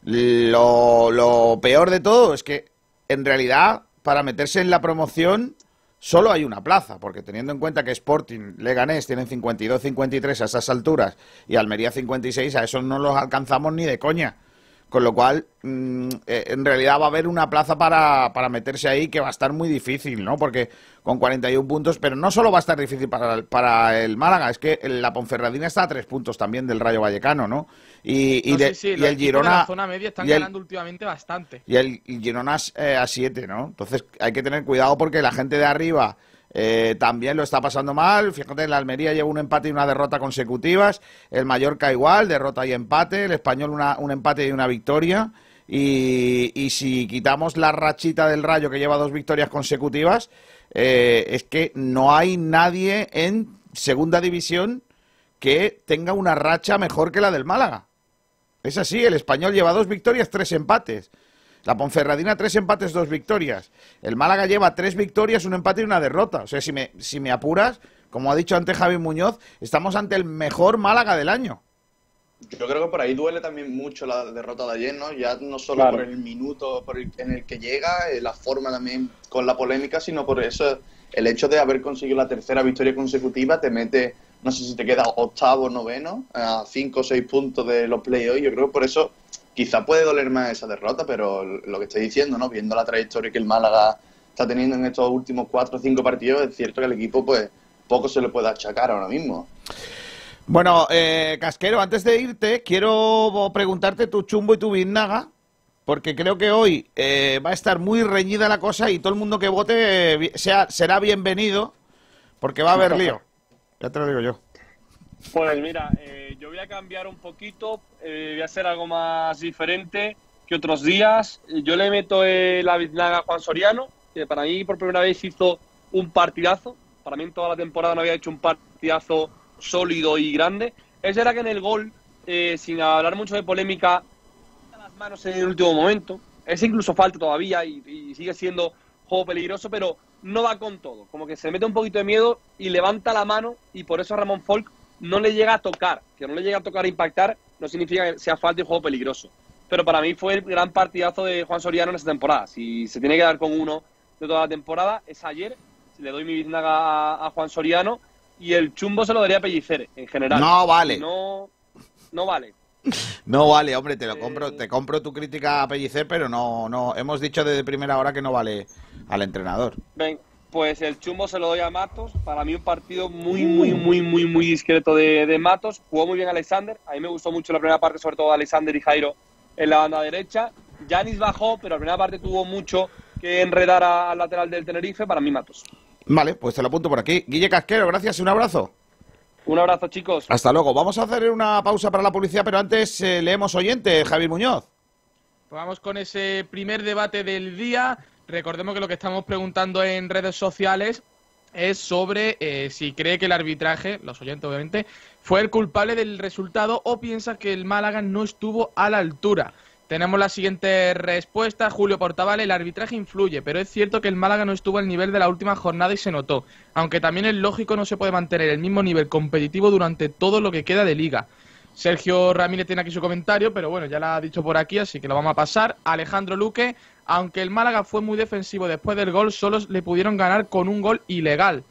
Lo, lo peor de todo es que en realidad para meterse en la promoción solo hay una plaza, porque teniendo en cuenta que Sporting, Leganés tienen 52-53 a esas alturas y Almería 56, a eso no los alcanzamos ni de coña. Con lo cual, mm, eh, en realidad va a haber una plaza para, para meterse ahí que va a estar muy difícil, ¿no? Porque con 41 puntos, pero no solo va a estar difícil para, el- para el Málaga, es que la Ponferradina está a tres puntos también del Rayo Vallecano, ¿no? Y, y
No,
de-
sí, sí,
y el
de
Girona...
la zona media están
el-
ganando últimamente bastante.
y el, el Girona eh, a 7, ¿no? Entonces hay que tener cuidado porque la gente de arriba eh, también lo está pasando mal. Fíjate, la Almería lleva un empate y una derrota consecutivas. El Mallorca igual, derrota y empate. El Español un empate y una victoria. Y, y si quitamos la rachita del Rayo que lleva dos victorias consecutivas, eh, es que no hay nadie en segunda división que tenga una racha mejor que la del Málaga. Es así, el español lleva dos victorias, tres empates. La Ponferradina, tres empates, dos victorias. El Málaga lleva tres victorias, un empate y una derrota. O sea, si me, si me apuras, como ha dicho antes Javi Muñoz, estamos ante el mejor Málaga del año.
Yo creo que por ahí duele también mucho la derrota de ayer, ¿no? Ya no solo
Claro.
por el minuto por el- en el que llega, eh, la forma también con la polémica, sino por eso, el hecho de haber conseguido la tercera victoria consecutiva te mete, no sé si te queda octavo, noveno, a cinco o seis puntos de los playoffs. Yo creo que por eso quizá puede doler más esa derrota, pero lo que estoy diciendo, ¿no? Viendo la trayectoria que el Málaga está teniendo en estos últimos cuatro o cinco partidos, es cierto que al equipo, pues, poco se le puede achacar ahora mismo.
Bueno, eh, Casquero, antes de irte, quiero preguntarte tu chumbo y tu biznaga, porque creo que hoy eh, va a estar muy reñida la cosa y todo el mundo que vote eh, sea, será bienvenido, porque va a haber lío. Ya te lo digo yo.
Pues mira, eh, yo voy a cambiar un poquito, eh, voy a hacer algo más diferente que otros días. Yo le meto eh, la biznaga a Juan Soriano, que para mí por primera vez hizo un partidazo. Para mí en toda la temporada no había hecho un partidazo sólido y grande. Es verdad que en el gol, eh, sin hablar mucho de polémica, las manos en el último momento. Es incluso falta todavía y, y sigue siendo juego peligroso, pero no va con todo. Como que se mete un poquito de miedo y levanta la mano y por eso Ramón Folk no le llega a tocar. Que no le llega a tocar impactar no significa que sea falta y juego peligroso. Pero para mí fue el gran partidazo de Juan Soriano en esta temporada. Si se tiene que dar con uno de toda la temporada, es ayer. Le doy mi biznaga a, a Juan Soriano y el chumbo se lo daría a Pellicer en general.
No vale.
No, no vale.
No vale, hombre, te lo compro, te compro tu crítica a Pellicer, pero no, no, hemos dicho desde primera hora que no vale al entrenador.
Ven, pues el chumbo se lo doy a Matos. Para mí un partido muy, muy, muy, muy, muy discreto de, de Matos. Jugó muy bien Alexander. A mí me gustó mucho la primera parte, sobre todo Alexander y Jairo en la banda derecha. Yanis bajó, pero la primera parte tuvo mucho que enredar al lateral del Tenerife. Para mí, Matos.
Vale, pues te lo apunto por aquí. Guille Casquero, gracias y un abrazo.
Un abrazo, chicos.
Hasta luego. Vamos a hacer una pausa para la publicidad, pero antes eh, leemos oyente, Javier Muñoz.
Pues vamos con ese primer debate del día. Recordemos que lo que estamos preguntando en redes sociales es sobre eh, si cree que el arbitraje, los oyentes obviamente, fue el culpable del resultado o piensa que el Málaga no estuvo a la altura. Tenemos la siguiente respuesta. Julio Portaval, el arbitraje influye, pero es cierto que el Málaga no estuvo al nivel de la última jornada y se notó. Aunque también es lógico, no se puede mantener el mismo nivel competitivo durante todo lo que queda de liga. Sergio Ramírez tiene aquí su comentario, pero bueno, ya lo ha dicho por aquí, así que lo vamos a pasar. Alejandro Luque, aunque el Málaga fue muy defensivo después del gol, solo le pudieron ganar con un gol ilegal.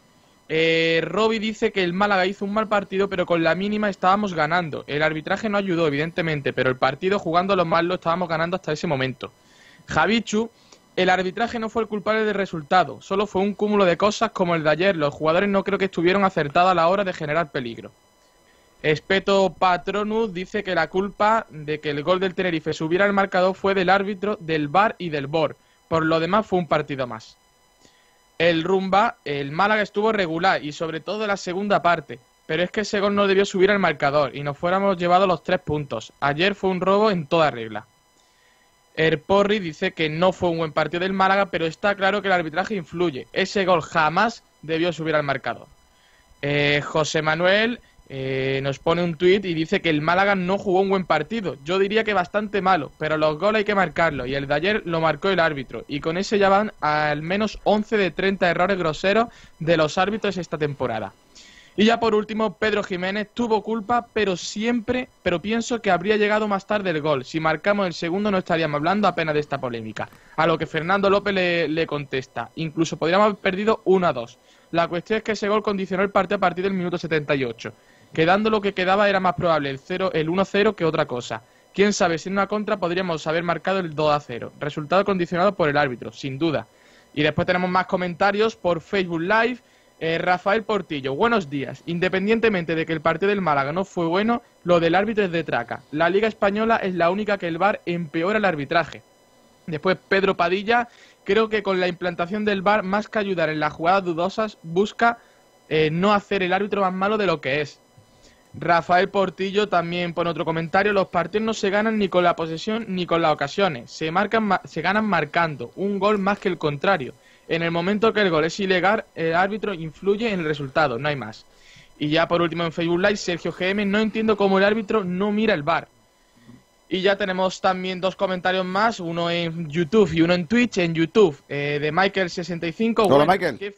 Eh, Roby dice que el Málaga hizo un mal partido, pero con la mínima estábamos ganando. El arbitraje no ayudó, evidentemente, pero el partido jugando lo mal lo estábamos ganando hasta ese momento. Javichu, el arbitraje no fue el culpable del resultado, solo fue un cúmulo de cosas como el de ayer. Los jugadores no creo que estuvieron acertados a la hora de generar peligro. Espeto Patronus dice que la culpa de que el gol del Tenerife subiera al marcador fue del árbitro, del VAR y del BOR. Por lo demás fue un partido más. El Rumba, el Málaga estuvo regular y sobre todo la segunda parte, pero es que ese gol no debió subir al marcador y nos fuéramos llevado los tres puntos. Ayer fue un robo en toda regla. El Porri dice que no fue un buen partido del Málaga, pero está claro que el arbitraje influye. Ese gol jamás debió subir al marcador. Eh, José Manuel eh, nos pone un tuit y dice que el Málaga no jugó un buen partido. Yo diría que bastante malo, pero los goles hay que marcarlos y el de ayer lo marcó el árbitro. Y con ese ya van al menos 11 de 30 errores groseros de los árbitros esta temporada. Y ya por último, Pedro Jiménez tuvo culpa, pero siempre, pero pienso que habría llegado más tarde el gol. Si marcamos el segundo no estaríamos hablando apenas de esta polémica. A lo que Fernando López le, contesta, incluso podríamos haber perdido 1 a 2. La cuestión es que ese gol condicionó el partido a partir del minuto 78. Quedando lo que quedaba era más probable el, 0, el 1-0 que otra cosa. Quién sabe, si en una contra podríamos haber marcado el 2 a 0. Resultado condicionado por el árbitro, sin duda. Y después tenemos más comentarios por Facebook Live. Eh, Rafael Portillo, buenos días. Independientemente de que el partido del Málaga no fue bueno, lo del árbitro es de traca. La Liga Española es la única que el VAR empeora el arbitraje. Después Pedro Padilla, creo que con la implantación del VAR, más que ayudar en las jugadas dudosas, busca eh, no hacer el árbitro más malo de lo que es. Rafael Portillo también pone otro comentario, los partidos no se ganan ni con la posesión ni con las ocasiones, se, marcan, ma- se ganan marcando, un gol más que el contrario. En el momento que el gol es ilegal, el árbitro influye en el resultado, no hay más. Y ya por último en Facebook Live, Sergio GM, no entiendo cómo el árbitro no mira el VAR. Y ya tenemos también dos comentarios más, uno en YouTube y uno en Twitch. En YouTube, eh, de Michael65.
Hola, Michael.
Que,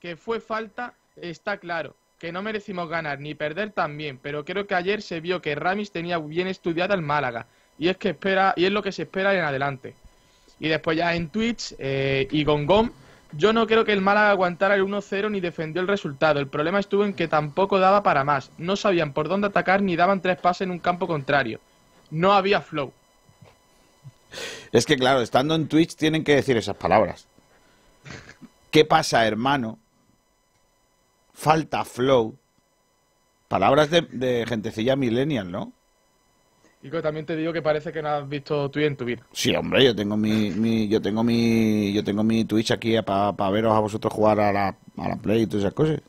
que fue falta, está claro. Que no merecimos ganar ni perder también, pero creo que ayer se vio que Ramis tenía bien estudiada el Málaga. Y es que espera, y es lo que se espera en adelante. Y después ya en Twitch, eh, y Gongom, yo no creo que el Málaga aguantara el 1-0 ni defendió el resultado. El problema estuvo en que tampoco daba para más. No sabían por dónde atacar ni daban tres pases en un campo contrario. No había flow.
Es que, claro, estando en Twitch tienen que decir esas palabras. ¿Qué pasa, hermano? Falta flow. Palabras de, de gentecilla millennial, ¿no?
Y que también te digo que parece que no has visto Twitch en tu vida.
Sí, hombre, yo tengo mi, mi yo tengo mi, yo tengo mi Twitch aquí para veros a vosotros jugar a la, a la Play y todas esas cosas.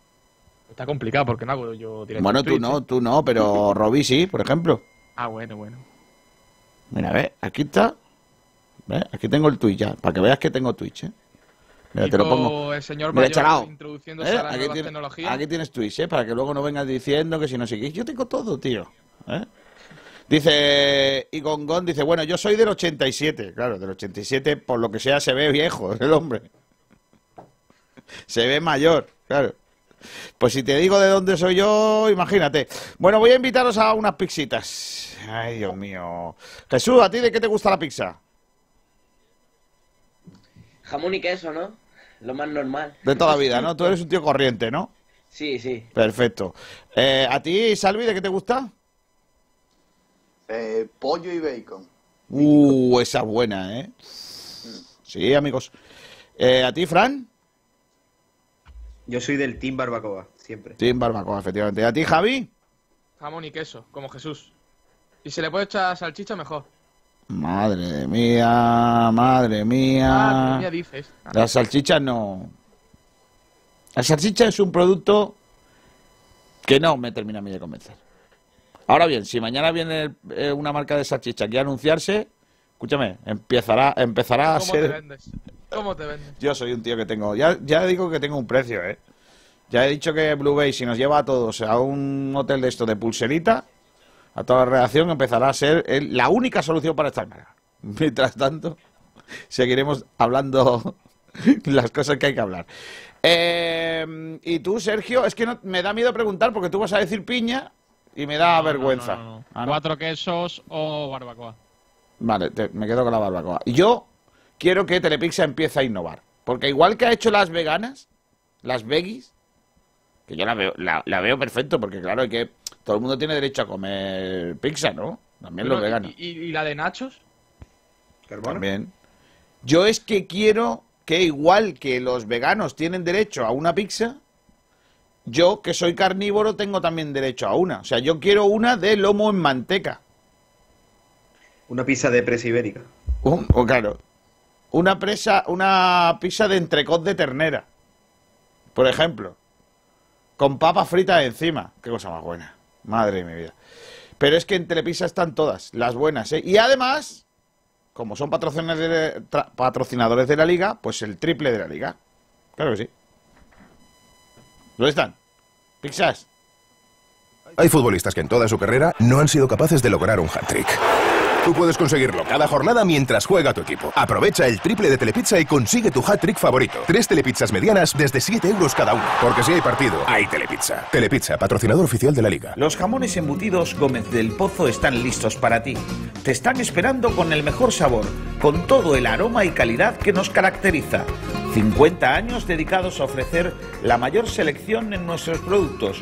Está complicado porque no hago yo directo
Bueno,
en
tú no,
¿eh?
tú no, pero Robbie sí, por ejemplo.
Ah, bueno, bueno.
Mira, ve, aquí está. ¿Ves? Aquí tengo el Twitch ya, para que veas que tengo Twitch, ¿eh? Mira, te lo pongo.
el señor
Mira,
mayor introduciéndose
¿Eh?
a
Aquí, tiene- tienes Twitch, ¿eh? Para que luego no vengas diciendo que si no qué. Yo tengo todo, tío. ¿eh? Dice, y Gongón dice, bueno, yo soy del 87. Claro, del 87, por lo que sea, se ve viejo el hombre. Se ve mayor, claro. Pues si te digo de dónde soy yo, imagínate. Bueno, voy a invitaros a unas pixitas. Ay, Dios mío. Jesús, ¿a ti de qué te gusta la pizza?
Jamón y queso, ¿no? Lo más normal.
De toda la vida, ¿no? Tú eres un tío corriente, ¿no?
Sí, sí.
Perfecto. Eh, ¿A ti, Salvi, de qué te gusta?
Eh, pollo y bacon.
Uh, esa buena, ¿eh? Sí, amigos. Eh, ¿A ti, Fran?
Yo soy del Team Barbacoa, siempre.
Team Barbacoa, efectivamente. ¿A ti, Javi?
Jamón y queso, como Jesús. Y se le puede echar salchicha mejor.
Madre mía, madre
Ah,
mía.
dices. Ah,
La salchicha no. La salchicha es un producto que no me termina a mí de convencer. Ahora bien, si mañana viene eh, una marca de salchicha que a anunciarse, escúchame, empezará, empezará a
¿Cómo te
ser.
vendes? ¿Cómo te vendes?
Yo soy un tío que tengo. Ya, ya digo que tengo un precio, ¿eh? Ya he dicho que Blue Bay, si nos lleva a todos a un hotel de esto de pulserita, a toda la redacción empezará a ser el- la única solución para estar mal. Mientras tanto, seguiremos hablando las cosas que hay que hablar. Eh, y tú, Sergio, es que no, me da miedo preguntar porque tú vas a decir piña y me da
No,
vergüenza.
no.
Ah, ¿no?
Cuatro quesos o barbacoa.
Vale, te- me quedo con la barbacoa. Yo quiero que Telepizza empiece a innovar. Porque igual que ha hecho las veganas, las veggies, que yo la veo, la, la veo perfecto, porque claro, hay que todo el mundo tiene derecho a comer pizza, ¿no? También los veganos.
¿y, la de nachos?
Carbono.
También. Yo es que quiero que igual que los veganos tienen derecho a una pizza, yo que soy carnívoro tengo también derecho a una. O sea, yo quiero una de lomo en manteca.
Una pizza de presa ibérica.
Un- o claro, una presa, una pizza de entrecot de ternera, por ejemplo, con papas fritas encima. Qué cosa más buena. Madre de mi vida. Pero es que en Telepizza están todas, las buenas, ¿eh? Y además, como son patrocinadores de, patrocinadores de la liga, pues el triple de la liga. Claro que sí. ¿Dónde están? Pizzas.
Hay futbolistas que en toda su carrera no han sido capaces de lograr un hat-trick. Tú puedes conseguirlo cada jornada mientras juega tu equipo. Aprovecha el triple de Telepizza y consigue tu hat-trick favorito. Tres telepizzas medianas desde 7 euros cada uno. Porque si hay partido, hay Telepizza. Telepizza, patrocinador oficial de la liga.
Los jamones embutidos Gómez del Pozo están listos para ti. Te están esperando con el mejor sabor, con todo el aroma y calidad que nos caracteriza. 50 años dedicados a ofrecer la mayor selección en nuestros productos.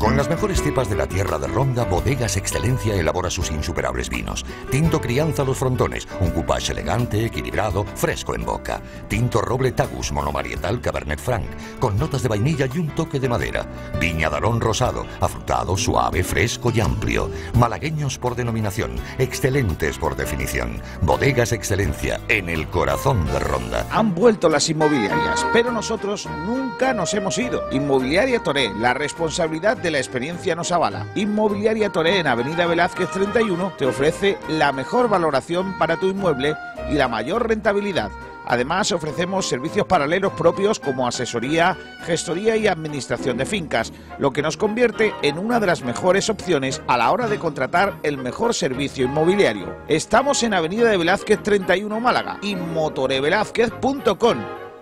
Con las mejores cepas de la tierra de Ronda, Bodegas Excelencia elabora sus insuperables vinos. Tinto Crianza Los Frontones, un coupage elegante, equilibrado, fresco en boca. Tinto Roble Tagus Monomarietal Cabernet Franc, con notas de vainilla y un toque de madera. Viña Darón Rosado, afrutado, suave, fresco y amplio. Malagueños por denominación, excelentes por definición. Bodegas Excelencia, en el corazón de Ronda.
Han vuelto las inmobiliarias, pero nosotros nunca nos hemos ido. Inmobiliaria Toré, la responsabilidad de la experiencia nos avala. Inmobiliaria Toré en Avenida Velázquez 31 te ofrece la mejor valoración para tu inmueble y la mayor rentabilidad. Además, ofrecemos servicios paralelos propios como asesoría, gestoría y administración de fincas, lo que nos convierte en una de las mejores opciones a la hora de contratar el mejor servicio inmobiliario. Estamos en Avenida de Velázquez 31 Málaga y motorevelázquez.com.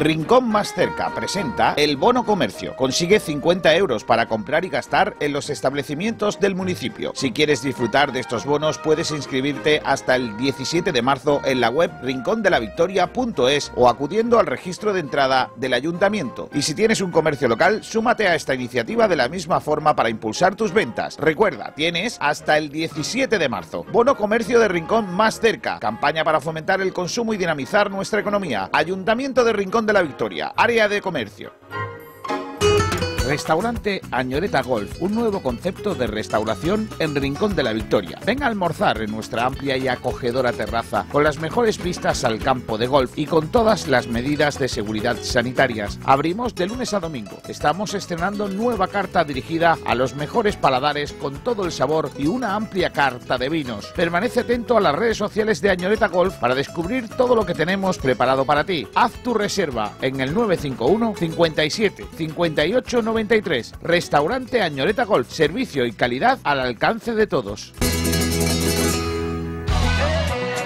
Rincón Más Cerca presenta el Bono Comercio. Consigue 50 euros para comprar y gastar en los establecimientos del municipio. Si quieres disfrutar de estos bonos, puedes inscribirte hasta el 17 de marzo en la web rincondelavictoria.es o acudiendo al registro de entrada del ayuntamiento. Y si tienes un comercio local, súmate a esta iniciativa de la misma forma para impulsar tus ventas. Recuerda, tienes hasta el 17 de marzo. Bono Comercio de Rincón Más Cerca. Campaña para fomentar el consumo y dinamizar nuestra economía. Ayuntamiento de Rincón de la Victoria. Área de comercio. Restaurante Añoreta Golf, un nuevo concepto de restauración en Rincón de la Victoria. Ven a almorzar en nuestra amplia y acogedora terraza con las mejores vistas al campo de golf y con todas las medidas de seguridad sanitarias. Abrimos de lunes a domingo. Estamos estrenando nueva carta dirigida a los mejores paladares con todo el sabor y una amplia carta de vinos. Permanece atento a las redes sociales de Añoreta Golf para descubrir todo lo que tenemos preparado para ti. Haz tu reserva en el 951 57 58 93. Restaurante Añoreta Golf. Servicio y calidad al alcance de todos.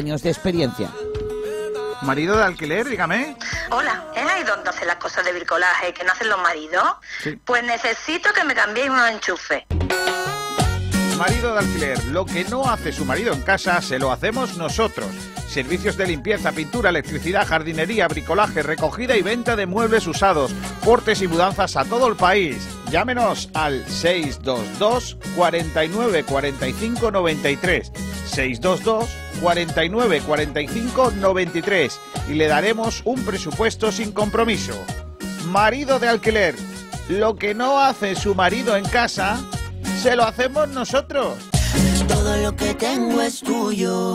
de experiencia.
Marido de alquiler, dígame.
Hola, ¿es ahí donde hacen las cosas de bricolaje que no hacen los maridos?
Sí.
Pues necesito que me cambiéis unos enchufes.
Marido de alquiler, lo que no hace su marido en casa, se lo hacemos nosotros. Servicios de limpieza, pintura, electricidad, jardinería, bricolaje, recogida y venta de muebles usados, portes y mudanzas a todo el país. Llámenos al 622 49 45 93. 622 49 45 93 y le daremos un presupuesto sin compromiso. Marido de alquiler, lo que no hace su marido en casa, se lo hacemos nosotros.
Todo lo que tengo es tuyo.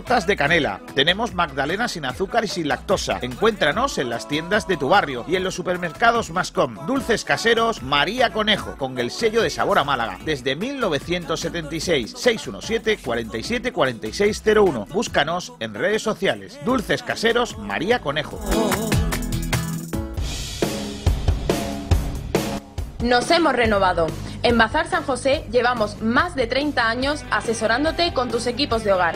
de canela. Tenemos magdalenas sin azúcar y sin lactosa. Encuéntranos en las tiendas de tu barrio y en los supermercados Mascom. Dulces caseros María Conejo, con el sello de sabor a Málaga. Desde 1976, 617 47 4601. Búscanos en redes sociales. Dulces caseros María Conejo.
Nos hemos renovado. En Bazar San José llevamos más de 30 años asesorándote con tus equipos de hogar.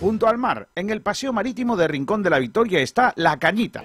Junto al mar, en el paseo marítimo de Rincón de la Victoria está La Cañita.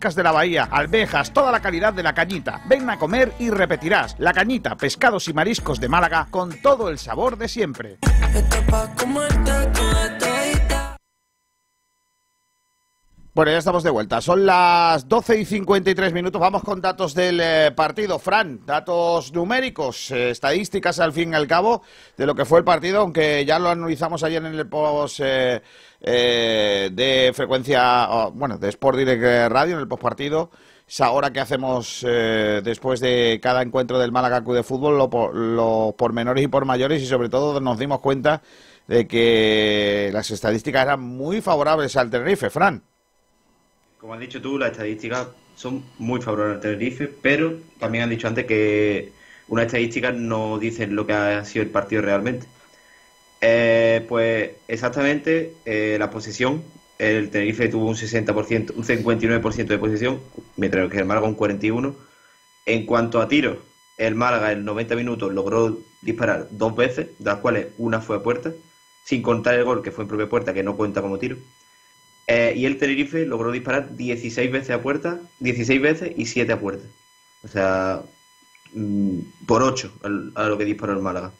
de la bahía, alvejas, toda la calidad de la cañita. Ven a comer y repetirás. La cañita, pescados y mariscos de Málaga con todo el sabor de siempre. Bueno, ya estamos de vuelta. Son las 12 y 53 minutos. Vamos con datos del eh, partido. Fran, datos numéricos, eh, estadísticas al fin y al cabo de lo que fue el partido, aunque ya lo analizamos ayer en el post eh, eh, de frecuencia, bueno, de Sport Direct Radio, en el postpartido. Esa hora que hacemos después de cada encuentro del Málaga Club de Fútbol, lo, por- lo por menores y por mayores, y sobre todo nos dimos cuenta de que las estadísticas eran muy favorables al Tenerife, Fran.
Como has dicho tú, las estadísticas son muy favorables al Tenerife, pero también han dicho antes que unas estadísticas no dicen lo que ha sido el partido realmente. Eh, pues exactamente eh, la posesión, el Tenerife tuvo un 60%, un 59% de posesión, mientras que el Málaga un 41%. En cuanto a tiros, el Málaga en 90 minutos logró disparar dos veces, de las cuales una fue a puerta, sin contar el gol que fue en propia puerta, que no cuenta como tiro. Eh, y el Tenerife logró disparar 16 veces a puerta, 16 veces y 7 a puerta. O sea, mm, por 8 al- a lo que disparó el Málaga.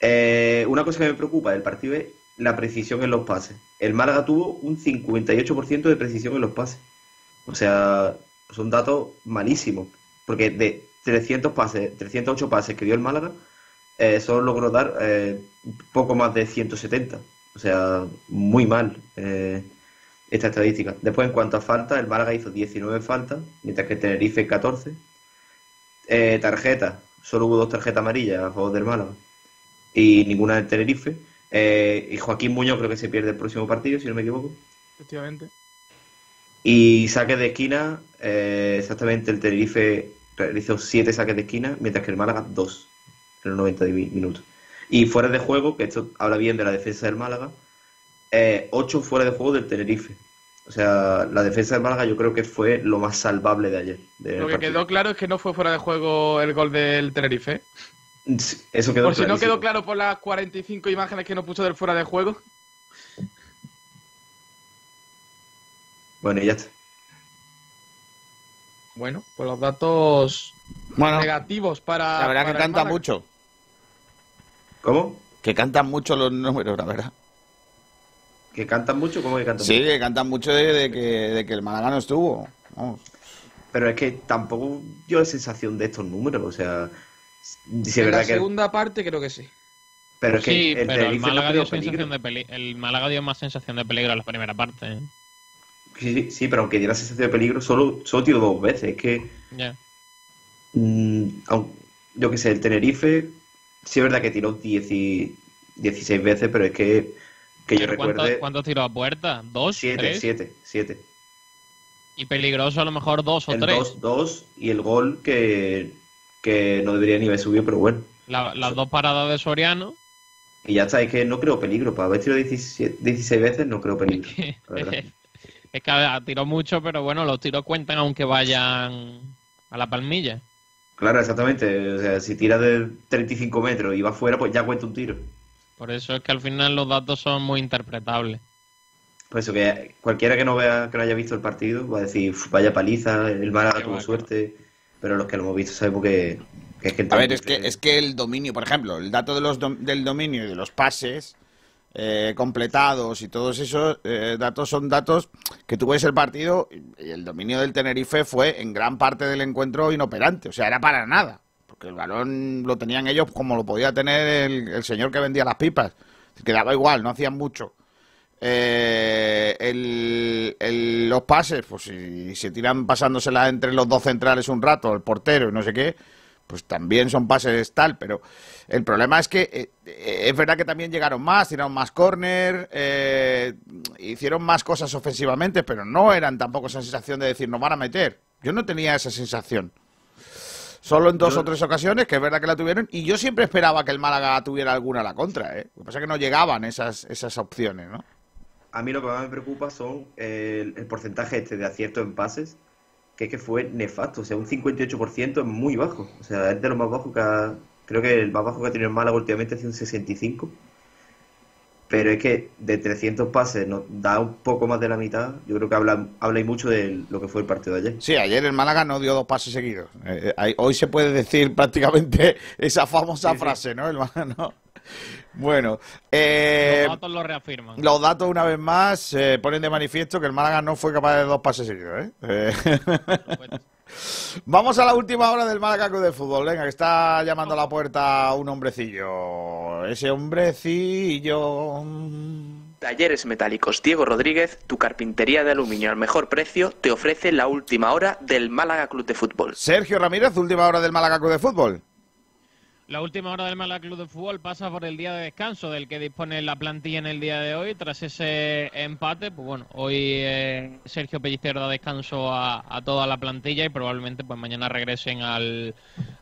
Eh, una cosa que me preocupa del partido es la precisión en los pases. El Málaga tuvo un 58% de precisión en los pases. O sea, son datos malísimos. Porque de 300 pases, 308 pases que dio el Málaga, eh, solo logró dar poco más de 170. O sea, muy mal esta estadística. Después, en cuanto a faltas, el Málaga hizo 19 faltas, mientras que el Tenerife 14. Eh, tarjetas, solo hubo dos tarjetas amarillas a favor del Málaga y ninguna del Tenerife. Eh, y Joaquín Muñoz creo que se pierde el próximo partido, si no me equivoco.
Efectivamente.
Y saques de esquina, eh, exactamente el Tenerife realizó siete saques de esquina, mientras que el Málaga dos en los 90 mi- minutos. Y fuera de juego, que esto habla bien de la defensa del Málaga, eh, ocho fuera de juego del Tenerife. O sea, la defensa del Málaga yo creo que fue lo más salvable de ayer.
Lo que
partido.
quedó claro es que no fue fuera de juego el gol del Tenerife.
Eso quedó
Por si no quedó claro por las 45 imágenes que nos puso del fuera de juego.
Bueno, y ya está.
Bueno, pues los datos
Bueno,
negativos para.
La verdad que
para
canta mucho.
¿Cómo?
Que cantan mucho los números, la verdad.
¿Que cantan mucho? ¿Cómo que cantan
Sí,
mucho?
que cantan mucho de, de que, de que el Málaga no estuvo. Vamos.
Pero es que tampoco dio la sensación de estos números, o sea, si es
en
verdad
la
que...
segunda parte creo que sí.
Pero es que
sí,
el
pero el Málaga, dio sensación de peli- el Málaga dio más sensación de peligro en la primera parte. ¿eh?
Sí, sí, sí, pero aunque diera sensación de peligro, solo, solo tiró dos veces. Es que,
Ya.
mm, yo qué sé, el Tenerife, sí es verdad que tiró 10 y- 16 veces, pero es que, que yo
Pero ¿cuántos-
recuerde...
¿Cuántos tiros a puerta? ¿Dos?
Siete,
¿Tres?
siete, siete.
Y peligroso a lo mejor dos o
El
tres.
2, 2 y el gol que, que no debería ni haber subido, pero bueno.
La- las dos paradas de Soriano.
Y ya está, es que no creo peligro. Para haber tirado 17 16 veces no creo peligro. la.
Es que a- tiró mucho, pero bueno, los tiros cuentan aunque vayan a la palmilla.
Claro, exactamente. O sea, si tira de 35 metros y va fuera, pues ya cuenta un tiro.
Por eso es que al final los datos son muy interpretables.
Por eso que cualquiera que no vea, que no haya visto el partido, va a decir, "Uf, vaya paliza, el Málaga tuvo suerte. Pero los que lo hemos visto sabemos que, que es que el
A ver, es que, es que el dominio, por ejemplo, el dato de los dom- del dominio y de los pases eh, completados y todos esos eh, datos son datos que tú ves el partido y el dominio del Tenerife fue en gran parte del encuentro inoperante, o sea, era para nada, porque el balón lo tenían ellos como lo podía tener el, señor que vendía las pipas, que daba igual, no hacían mucho. Eh, el- los pases, pues si se tiran pasándoselas entre los dos centrales un rato, el portero y no sé qué, pues también son pases tal, pero el problema es que eh, eh, es verdad que también llegaron más, tiraron más córner, eh, hicieron más cosas ofensivamente, pero no eran tampoco esa sensación de decir nos van a meter. Yo no tenía esa sensación. Solo en dos
Yo-
o tres ocasiones, que es verdad que la tuvieron, y yo siempre esperaba que el Málaga tuviera alguna a la contra, ¿eh? Lo que pasa es que no llegaban esas, esas opciones, ¿no?
A mí lo que más me preocupa son el, el porcentaje este de acierto en pases, que es que fue nefasto. O sea, un 58% es muy bajo. O sea, es de lo más bajo que ha- Creo que el más bajo que ha tenido el Málaga últimamente ha sido un 65. Pero es que de 300 pases nos da un poco más de la mitad. Yo creo que habla, habla y mucho de lo que fue el partido de ayer.
Sí, ayer el Málaga no dio dos pases seguidos. Eh, eh, hoy se puede decir prácticamente esa famosa frase, ¿no? El Málaga no. Bueno, eh,
Los datos lo reafirman.
los datos una vez más eh, ponen de manifiesto que el Málaga no fue capaz de dos pases seguidos, ¿eh? Vamos a la última hora del Málaga Club de Fútbol. Venga, que está llamando a la puerta un hombrecillo. Ese hombrecillo.
Talleres Metálicos Diego Rodríguez, tu carpintería de aluminio al mejor precio, te ofrece la última hora del Málaga Club de Fútbol.
Sergio Ramírez, última hora del Málaga Club de Fútbol.
La última hora del Málaga Club de Fútbol pasa por el día de descanso del que dispone la plantilla en el día de hoy. Tras ese empate, pues bueno, hoy eh, Sergio Pellicero da descanso a, toda la plantilla y probablemente pues mañana regresen al,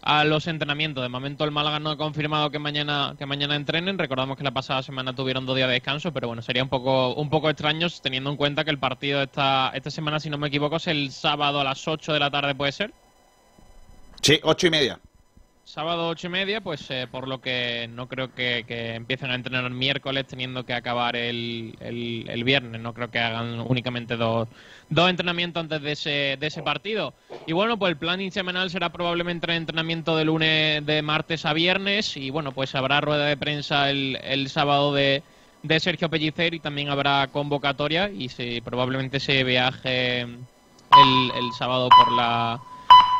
a los entrenamientos. De momento el Málaga no ha confirmado que mañana que mañana entrenen. Recordamos que la pasada semana tuvieron dos días de descanso, pero bueno, sería un poco un poco extraño teniendo en cuenta que el partido esta esta semana, si no me equivoco, es el sábado a las 8 de la tarde, puede ser.
Sí, ocho y media.
Sábado ocho y media, pues eh, por lo que no creo que, que empiecen a entrenar miércoles teniendo que acabar el, el, el viernes. No creo que hagan únicamente dos, dos entrenamientos antes de ese, de ese partido. Y bueno, pues el plan semanal será probablemente el entrenamiento de lunes, de martes a viernes. Y bueno, pues habrá rueda de prensa el, el sábado de, de Sergio Pellicer y también habrá convocatoria. Y se, probablemente se viaje el, el sábado por la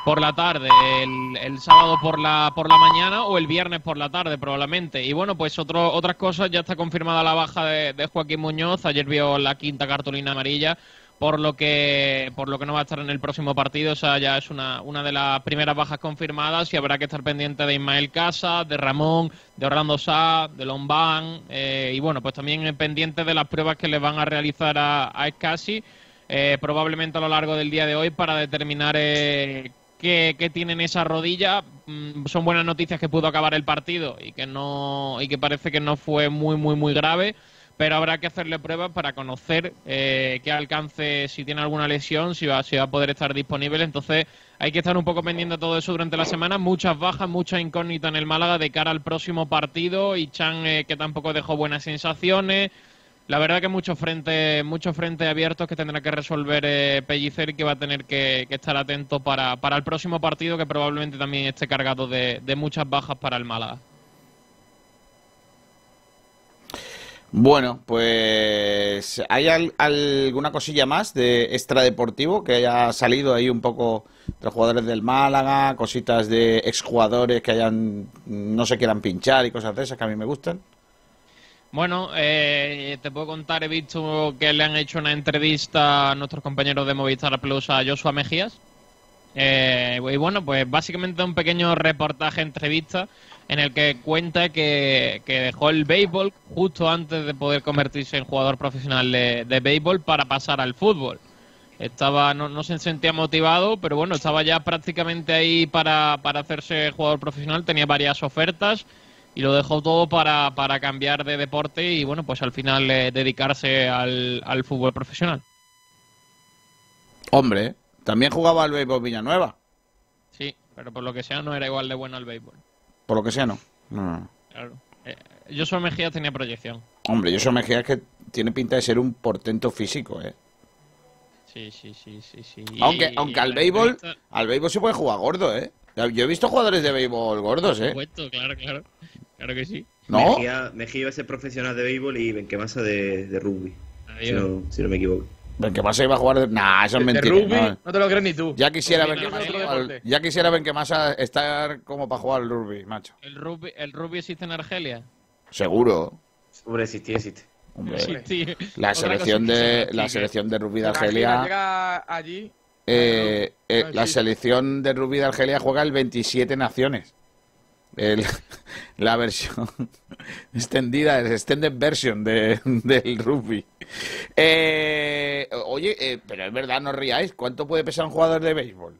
por la tarde, el, el sábado por la por la mañana o el viernes por la tarde probablemente. Y bueno, pues otro, otras cosas, ya está confirmada la baja de, de Joaquín Muñoz, ayer vio la quinta cartulina amarilla, por lo que por lo que no va a estar en el próximo partido, o sea, ya es una, una de las primeras bajas confirmadas y habrá que estar pendiente de Ismael Casa, de Ramón, de Orlando Sá, de Lombán eh, y bueno, pues también pendiente de las pruebas que le van a realizar a, a Escasi, eh, probablemente a lo largo del día de hoy para determinar eh, que, que tienen esa rodilla. Mm, son buenas noticias que pudo acabar el partido y que no y que parece que no fue muy muy muy grave. Pero habrá que hacerle pruebas para conocer eh, qué alcance, si tiene alguna lesión, si va, si va a poder estar disponible. Entonces hay que estar un poco pendiente de todo eso durante la semana. Muchas bajas, mucha incógnita en el Málaga de cara al próximo partido. Y Chan, eh, que tampoco dejó buenas sensaciones. La verdad que muchos frentes muchos frentes abiertos que tendrá que resolver eh, Pellicer y que va a tener que, estar atento para, para el próximo partido que probablemente también esté cargado de, de muchas bajas para el Málaga.
Bueno, pues ¿hay al- alguna cosilla más de extradeportivo que haya salido ahí un poco de los jugadores del Málaga, cositas de exjugadores que hayan no se quieran pinchar y cosas de esas que a mí me gustan?
Bueno, eh, te puedo contar, he visto que le han hecho una entrevista a nuestros compañeros de Movistar Plus a Joshua Mejías. Eh, y bueno, pues básicamente un pequeño reportaje, entrevista, en el que cuenta que, que dejó el béisbol justo antes de poder convertirse en jugador profesional de, de béisbol para pasar al fútbol. Estaba, no, no se sentía motivado, pero bueno, estaba ya prácticamente ahí para, para hacerse jugador profesional, tenía varias ofertas y lo dejó todo para, para cambiar de deporte y bueno, pues al final eh, dedicarse al, al fútbol profesional.
Hombre, también jugaba al béisbol Villanueva,
Sí, pero por lo que sea no era igual de bueno al béisbol.
por lo que sea, ¿no? No.
Claro. Eh, Joshua Mejía tenía proyección.
Hombre, yo me es que tiene pinta de ser un portento físico, ¿eh?
Sí, sí, sí, sí, sí.
Aunque,
Y-
aunque
y
al béisbol,
entrevista-
al béisbol se puede jugar gordo, ¿eh? Yo he visto jugadores de béisbol gordos,
Por
¿eh?
supuesto, claro, claro. Claro que sí.
¿No?
Mejía, Mejía iba a ser profesional de béisbol y Benquemasa de, de rugby. Si no, si no me equivoco.
Benquemasa iba a jugar de... Nah, eso es
De
mentira.
rugby,
no.
no te lo crees ni tú.
Ya quisiera Benquemasa, ya quisiera Benquemasa estar como para jugar al rugby, macho.
¿El rugby, ¿El rugby existe en Argelia?
Seguro.
Hombre, existe, existe.
Hombre,
Sí, sí.
la selección de la selección de rugby de Argelia
Llega allí.
eh, eh,
no
la selección de rugby de Argelia juega el 27 naciones. El- la versión extendida, el extended version de, del rugby. Eh, oye, eh, pero es verdad, no os riáis. ¿Cuánto puede pesar un jugador de béisbol?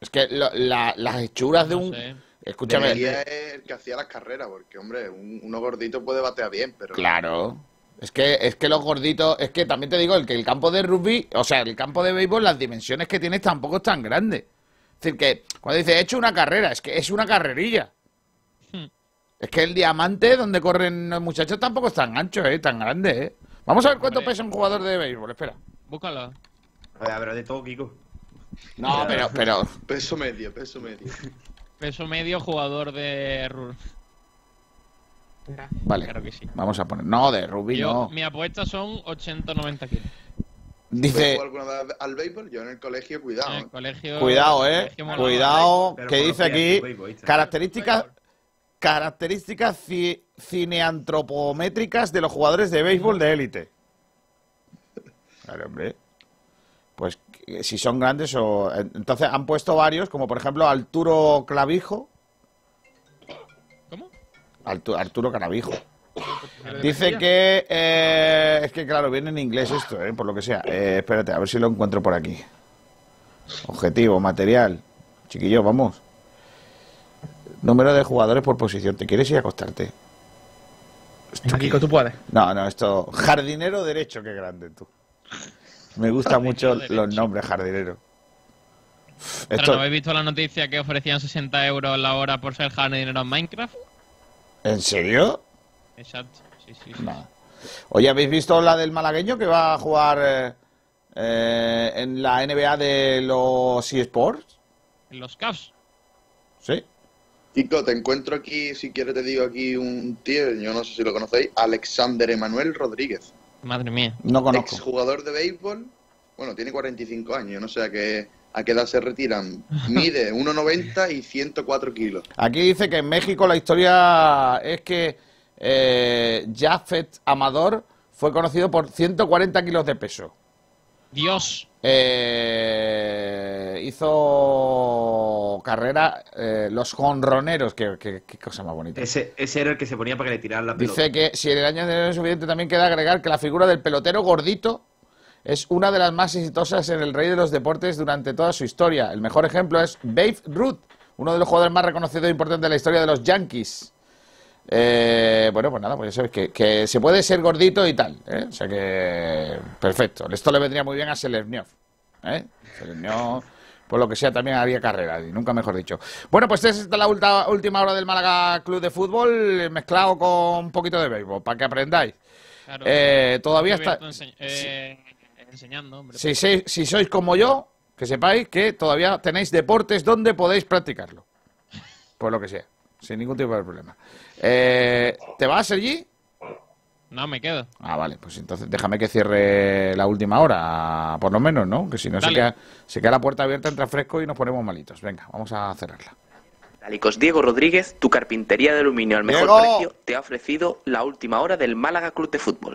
Es que lo- la- las hechuras de
No
un.
sé.
Escúchame.
Es el que hacía las carreras, porque, hombre, un- uno gordito puede batear bien, pero...
Claro. Es que, es que los gorditos, es que también te digo, el que el campo de rugby, o sea, el campo de béisbol, las dimensiones que tiene tampoco es tan grande. Es decir, que cuando dice he hecho una carrera, es que es una carrerilla. Es que el diamante donde corren los muchachos tampoco es tan ancho, eh, tan grande, eh. Vamos a ver cuánto pesa un jugador de béisbol, espera.
Búscalo.
A ver, habrá de todo, Kiko.
No, pero, pero,
Peso medio, peso medio.
Peso medio jugador de rugby.
vale,
Claro que sí.
vamos a poner. No, de rugby
Yo,
no.
Mi apuesta son 80-90 kilos.
Dice,
¿Tú alguna vez al béisbol? Yo en el colegio, cuidado.
En
¿eh?
el colegio,
Cuidado, eh.
colegio.
Cuidado, que dice aquí características características ci- cineantropométricas de los jugadores de béisbol de élite. Claro, hombre. Pues si son grandes o entonces han puesto varios, como por ejemplo Arturo Clavijo.
¿Cómo?
Artu- Arturo Clavijo.
¿El de
Dice que eh, es que claro, viene en inglés esto, eh, por lo que sea. Eh, espérate, a ver si lo encuentro por aquí. Objetivo, material. Chiquillo, vamos. Número de jugadores por posición. ¿Te quieres ir a acostarte?
Venga, Kiko, tú puedes.
No, no, esto. Jardinero derecho, qué grande tú. Me gustan mucho
derecho.
los nombres, jardinero.
Pero
Esto,
¿no habéis visto la noticia que ofrecían 60 euros la hora por ser jardinero en Minecraft?
¿En serio?
Exacto. Sí, sí, sí.
Oye, ¿habéis visto la del malagueño que va a jugar eh, eh, en la NBA de los eSports?
En los Cavs.
Kiko, te encuentro aquí, si quieres te digo aquí un tío, yo no sé si lo conocéis, Alexander Emanuel Rodríguez.
Madre mía.
No conozco.
Exjugador de béisbol, bueno, tiene 45 años, yo no sé a qué, a qué edad se retiran. Mide 1,90 y 104 kilos.
Aquí dice que en México la historia es que eh, Jafet Amador fue conocido por 140 kilos de peso.
Dios.
Eh, hizo carrera eh, los jonroneros, qué cosa más bonita.
Ese, ese era el que se ponía para que le tiraran la pelota.
Dice que si en el año es suficiente también queda agregar que la figura del pelotero gordito es una de las más exitosas en el rey de los deportes durante toda su historia. El mejor ejemplo es Babe Ruth, uno de los jugadores más reconocidos e importantes de la historia de los Yankees. Eh, bueno, pues nada, pues ya sabes que, que se puede ser gordito y tal. ¿eh? O sea que, perfecto. Esto le vendría muy bien a Seleznyov. ¿eh? Por lo que sea, también haría carrera, y nunca mejor dicho. Bueno, pues esta es la ulta- última hora del Málaga Club de Fútbol, eh, mezclado con un poquito de béisbol, para que aprendáis.
Claro.
Eh, todavía
Estoy
está...
eh, enseñando, hombre.
Si, si- si sois como yo, que sepáis que todavía tenéis deportes donde podéis practicarlo. Por lo que sea, sin ningún tipo de problema. Eh, ¿Te vas, Sergi?
No, me quedo.
Ah, vale, pues entonces déjame que cierre la última hora, por lo menos, ¿no? Que si no se queda, se queda la puerta abierta, entra fresco y nos ponemos malitos. Venga, vamos a cerrarla.
Metálicos Diego Rodríguez, tu carpintería de aluminio al mejor
Diego.
precio, te ha ofrecido la última hora del Málaga Club de Fútbol.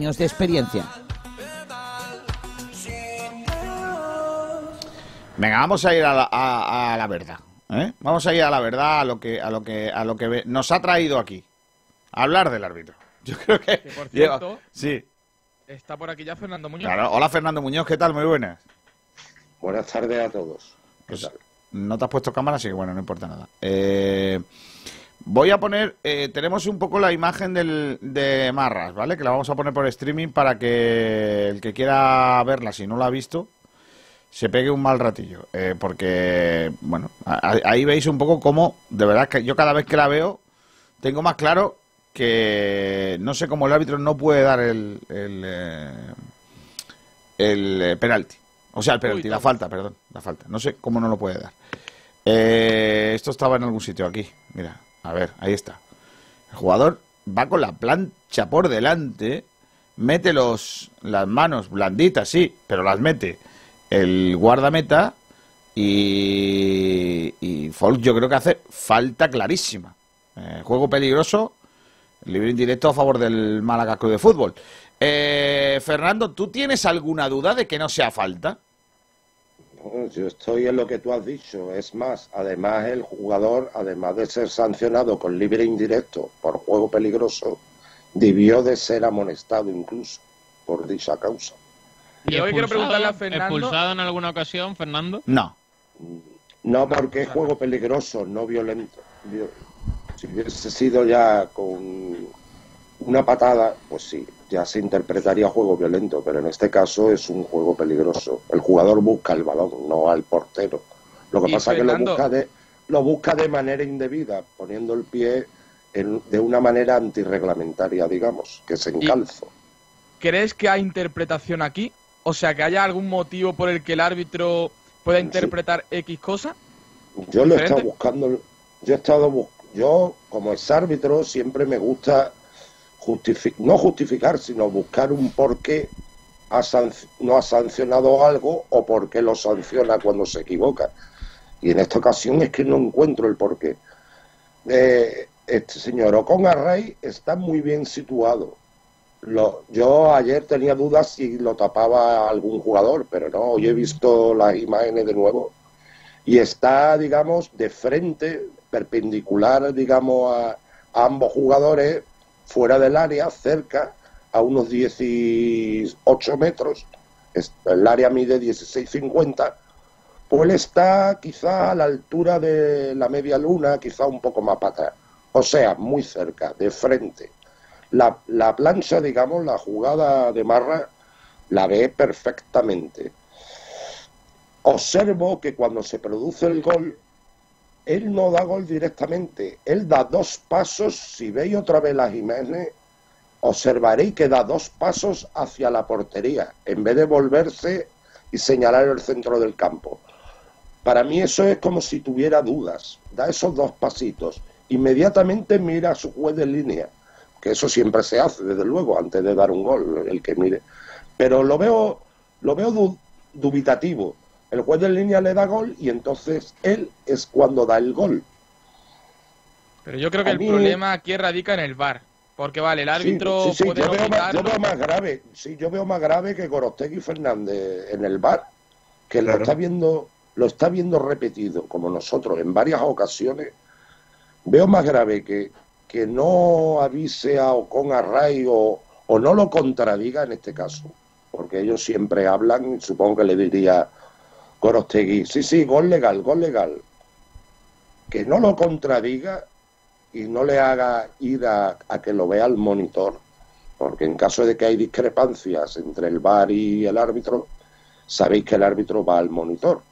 de experiencia.
Venga, vamos a ir a la, a- a la verdad. ¿eh? Vamos a ir a la verdad, a lo que, a lo que, a lo que nos ha traído aquí. A hablar del árbitro. Yo creo que.
Que, por
lleva-
cierto-
sí,
Está por aquí ya Fernando Muñoz.
claro. Hola Fernando Muñoz, ¿qué tal? Muy buenas.
Buenas tardes a todos. ¿Qué
Pues,
tal?
no te has puesto cámara, así que bueno, no importa nada. Eh, Voy a poner, eh, tenemos un poco la imagen del, de Marras, ¿vale? Que la vamos a poner por streaming para que el que quiera verla, si no la ha visto, se pegue un mal ratillo. Eh, porque, bueno, a- ahí veis un poco cómo, de verdad, que yo cada vez que la veo, tengo más claro que no sé cómo el árbitro no puede dar el, el, eh, el eh, penalti. O sea, el penalti, la falta, perdón, la falta. No sé cómo no lo puede dar. Eh, esto estaba en algún sitio aquí. Mira, a ver, ahí está. El jugador va con la plancha por delante, mete los, las manos blanditas, sí, pero las mete el guardameta y, y Folk yo creo que hace falta clarísima. Eh, juego peligroso, libre indirecto a favor del Málaga Club de Fútbol. Eh, Fernando, ¿tú tienes alguna duda de que no sea falta?
Yo estoy en lo que tú has dicho. Es más, además el jugador, además de ser sancionado con libre indirecto por juego peligroso, debió de ser amonestado incluso por dicha causa.
Y hoy quiero preguntarle a Fernando.
¿Expulsado en alguna ocasión, Fernando?
No.
No porque es juego peligroso, no violento. Si hubiese sido ya con una patada, pues sí, ya se interpretaría juego violento, pero en este caso es un juego peligroso. El jugador busca el balón, no al portero. Lo que pasa es que lo busca de lo busca de manera indebida, poniendo el pie en- de una manera antirreglamentaria, digamos, que se encalzo.
¿Crees que hay interpretación aquí? O sea, que haya algún motivo por el que el árbitro pueda interpretar X cosa.
Yo lo he estado buscando, yo he estado yo como ex árbitro siempre me gusta no justificar, sino buscar un por qué ha no ha sancionado algo o por qué lo sanciona cuando se equivoca. Y en esta ocasión es que no encuentro el porqué. Eh, este señor Ocon Array está muy bien situado. Lo- yo ayer tenía dudas si lo tapaba algún jugador, pero no, hoy he visto las imágenes de nuevo y está, digamos, de frente, perpendicular, digamos, a, a ambos jugadores, fuera del área, cerca, a unos 18 metros. El área mide 16,50. Pues él está quizá a la altura de la media luna, quizá un poco más para atrás. O sea, muy cerca, de frente. La, la plancha, digamos, la jugada de Marra, la ve perfectamente observo que cuando se produce el gol, él no da gol directamente, él da dos pasos, si veis otra vez las imágenes, observaréis que da dos pasos hacia la portería, en vez de volverse y señalar el centro del campo. Para mí eso es como si tuviera dudas, da esos dos pasitos, inmediatamente mira a su juez de línea, que eso siempre se hace, desde luego, antes de dar un gol, el que mire. Pero lo veo, lo veo du- dubitativo. El juez de línea le da gol y entonces él es cuando da el gol.
Pero yo creo que
A
el
mí-
problema aquí radica en el VAR. Porque vale, el árbitro
Sí, sí, sí,
puede
yo,
no
veo más, yo veo más grave, sí, yo veo más grave que Gorostegui Fernández en el bar, que
Claro.
lo está viendo, lo está viendo repetido, como nosotros, en varias ocasiones. Veo más grave que, que no avise a Ocon Array o, o no lo contradiga en este caso, porque ellos siempre hablan, y supongo que le diría Gorostegui, sí, sí, gol legal, gol legal. Que no lo contradiga y no le haga ir a, que lo vea el monitor, porque en caso de que hay discrepancias entre el VAR y el árbitro, sabéis que el árbitro va al monitor.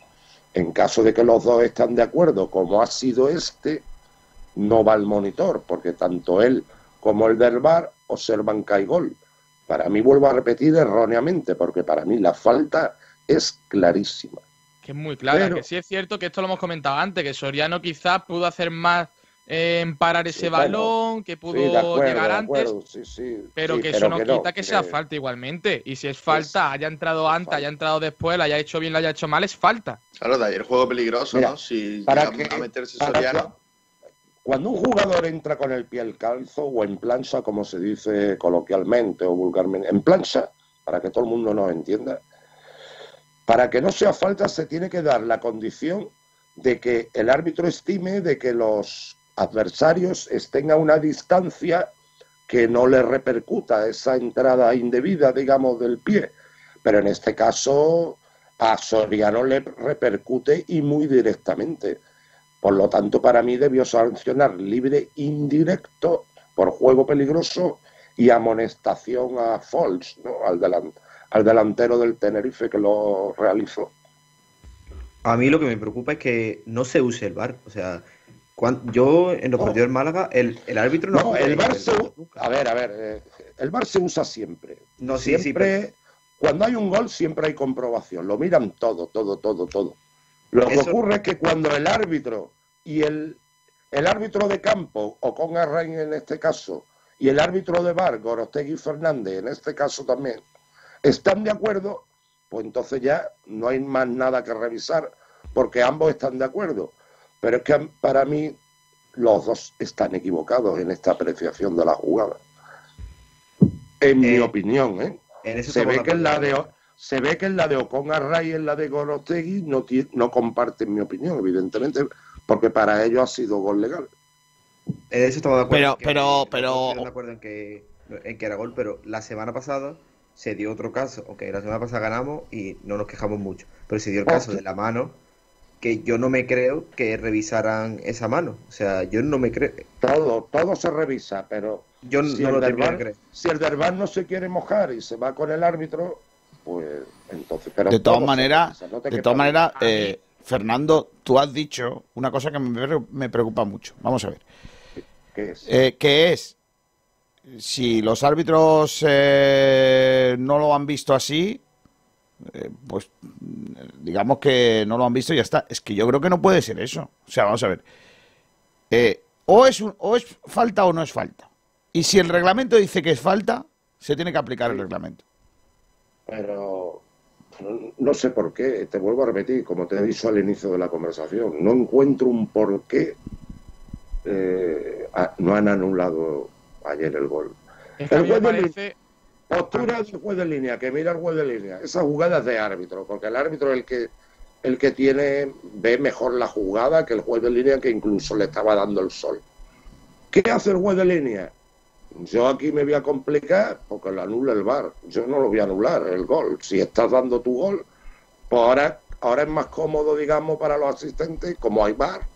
En caso de que los dos están de acuerdo, como ha sido este, no va al monitor, porque tanto él como el del VAR observan que. Para mí, vuelvo a repetir erróneamente, porque para mí la falta es clarísima.
Que es muy clara,
Pero-
que sí es cierto que esto lo hemos comentado antes, que Soriano quizás pudo hacer más eh, en parar ese
Sí, bueno,
balón, que pudo
Sí, de acuerdo,
llegar antes,
sí, sí,
pero
sí,
que
pero
eso no
que
quita que,
que-
sea falta igualmente. Y si es falta, haya entrado antes, haya entrado después, la haya hecho bien, la haya hecho mal, es falta.
Claro, de ahí el juego peligroso,
Mira,
¿no? Si
para
llega
que-
a meterse
para
Soriano.
Cuando un jugador entra con el pie al calzo o en plancha, como se dice coloquialmente o vulgarmente, en plancha, para que todo el mundo nos entienda, para que no sea falta se tiene que dar la condición de que el árbitro estime de que los adversarios estén a una distancia que no le repercuta esa entrada indebida, digamos, del pie. Pero en este caso a Soriano le repercute y muy directamente Por lo tanto, para mí debió sancionar libre indirecto por juego peligroso y amonestación a Fols, ¿no? al, delan- al delantero del Tenerife que lo realizó.
A mí lo que me preocupa es que no se use el VAR. O sea, cuan- yo en los partidos del Málaga, el, el árbitro no.
No, el VAR se A ver, a ver, eh, el VAR se usa siempre.
No, sí, sí,
siempre, cuando hay un gol siempre hay comprobación, lo miran todo, todo, todo, todo. Lo que
Eso-
ocurre es que cuando el árbitro y el, el árbitro de campo, o con Arrain en este caso, y el árbitro de VAR, Gorostegui Fernández, en este caso también, están de acuerdo, pues entonces ya no hay más nada que revisar, porque ambos están de acuerdo. Pero es que para mí los dos están equivocados en esta apreciación de la jugada. En mi opinión, ¿eh?
en eso
se, ve que en la de, se ve que en la de Ocon Array y en la de Gorostegui no, no comparten mi opinión, evidentemente, porque para ellos ha sido gol legal.
En eso estamos de acuerdo.
Pero-
que-
pero-
que
pero-
de acuerdo en que, en que era gol, pero la semana pasada se dio otro caso. Ok, la semana pasada ganamos y no nos quejamos mucho. Pero se dio el caso de la mano, que yo no me creo que revisaran esa mano. O sea, yo no me creo.
Todo, todo se revisa, pero
Yo
si,
no
el
lo
del
termino de
VAR,
creer.
si el del VAR no se quiere mojar y se va con el árbitro, pues entonces... Pero
de todas
todo se
maneras,
no
de todas maneras, eh, Fernando, tú has dicho una cosa que me, me preocupa mucho. Vamos a ver.
¿Qué es?
Eh, que es, si los árbitros eh, no lo han visto así, eh, pues digamos que no lo han visto y ya está. Es que yo creo que no puede ser eso. O sea, vamos a ver. Eh, o, es un- o es falta o no es falta. Y si el reglamento dice que es falta, se tiene que aplicar el reglamento.
Pero no, sé por qué, te vuelvo a repetir, como te he dicho al inicio de la conversación, no encuentro un por qué eh, no han anulado ayer el gol.
Es que a
El juez de línea- postura del juez de línea, que mira el juez de línea, esa jugada es de árbitro, porque el árbitro es el que el que tiene ve mejor la jugada que el juez de línea que incluso le estaba dando el sol. ¿Qué hace el juez de línea? Yo aquí me voy a complicar porque lo anula el VAR. Yo no lo voy a anular, el gol. Si estás dando tu gol, pues ahora, ahora es más cómodo, digamos, para los asistentes, como hay VAR.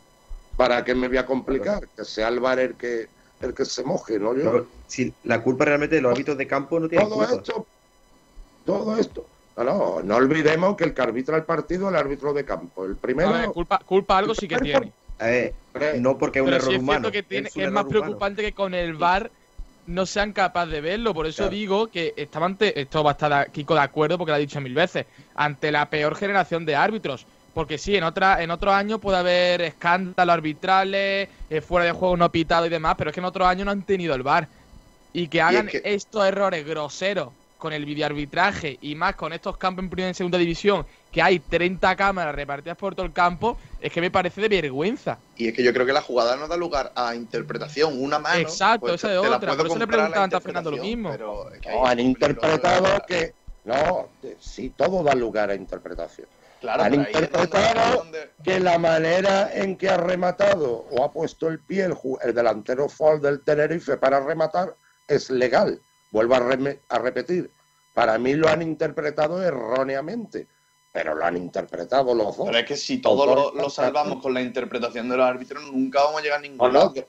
¿Para qué me voy a complicar? Que sea el VAR el que, el que se moje, ¿no? Yo.
Pero si la culpa realmente de los hábitos de campo no tiene
Todo
culpa.
esto, todo esto. No, no, no olvidemos que el que arbitra el partido es el árbitro de campo. El primero.
A ver, culpa, culpa algo sí que tiene.
Eh, no porque es un
Pero
error
sí es
humano.
que, tiene-
es un
que es más
error humano.
preocupante que con el VAR no sean capaces de verlo. Por eso
Claro.
digo que estaban ante, esto va a estar Kiko de acuerdo porque lo ha dicho mil veces, ante la peor generación de árbitros. Porque sí, en otra, en otros años puede haber escándalos arbitrales, eh, fuera de juego no pitado y demás, pero es que en otros años no han tenido el VAR. Y que hagan
que-
estos errores groseros con el videoarbitraje y más con estos campos en primera y segunda división, que hay 30 cámaras repartidas por todo el campo, es que me parece de vergüenza.
Y es que yo creo que la jugada no da lugar a interpretación. Una mano.
Exacto,
pues,
esa
te-
de otra. Por eso le preguntaban a Fernando lo mismo.
pero es que
No, han interpretado que. No, sí, todo da lugar a interpretación.
Claro,
han interpretado
donde-
que la manera en que ha rematado o ha puesto el pie el, delantero Fall del Tenerife para rematar es legal. Vuelvo a, reme- a repetir. Para mí lo han interpretado erróneamente, pero lo han interpretado los dos.
Pero es que si todo lo, lo salvamos con la interpretación de los árbitros, nunca vamos a llegar a ningún
No, no,
lado.
yo-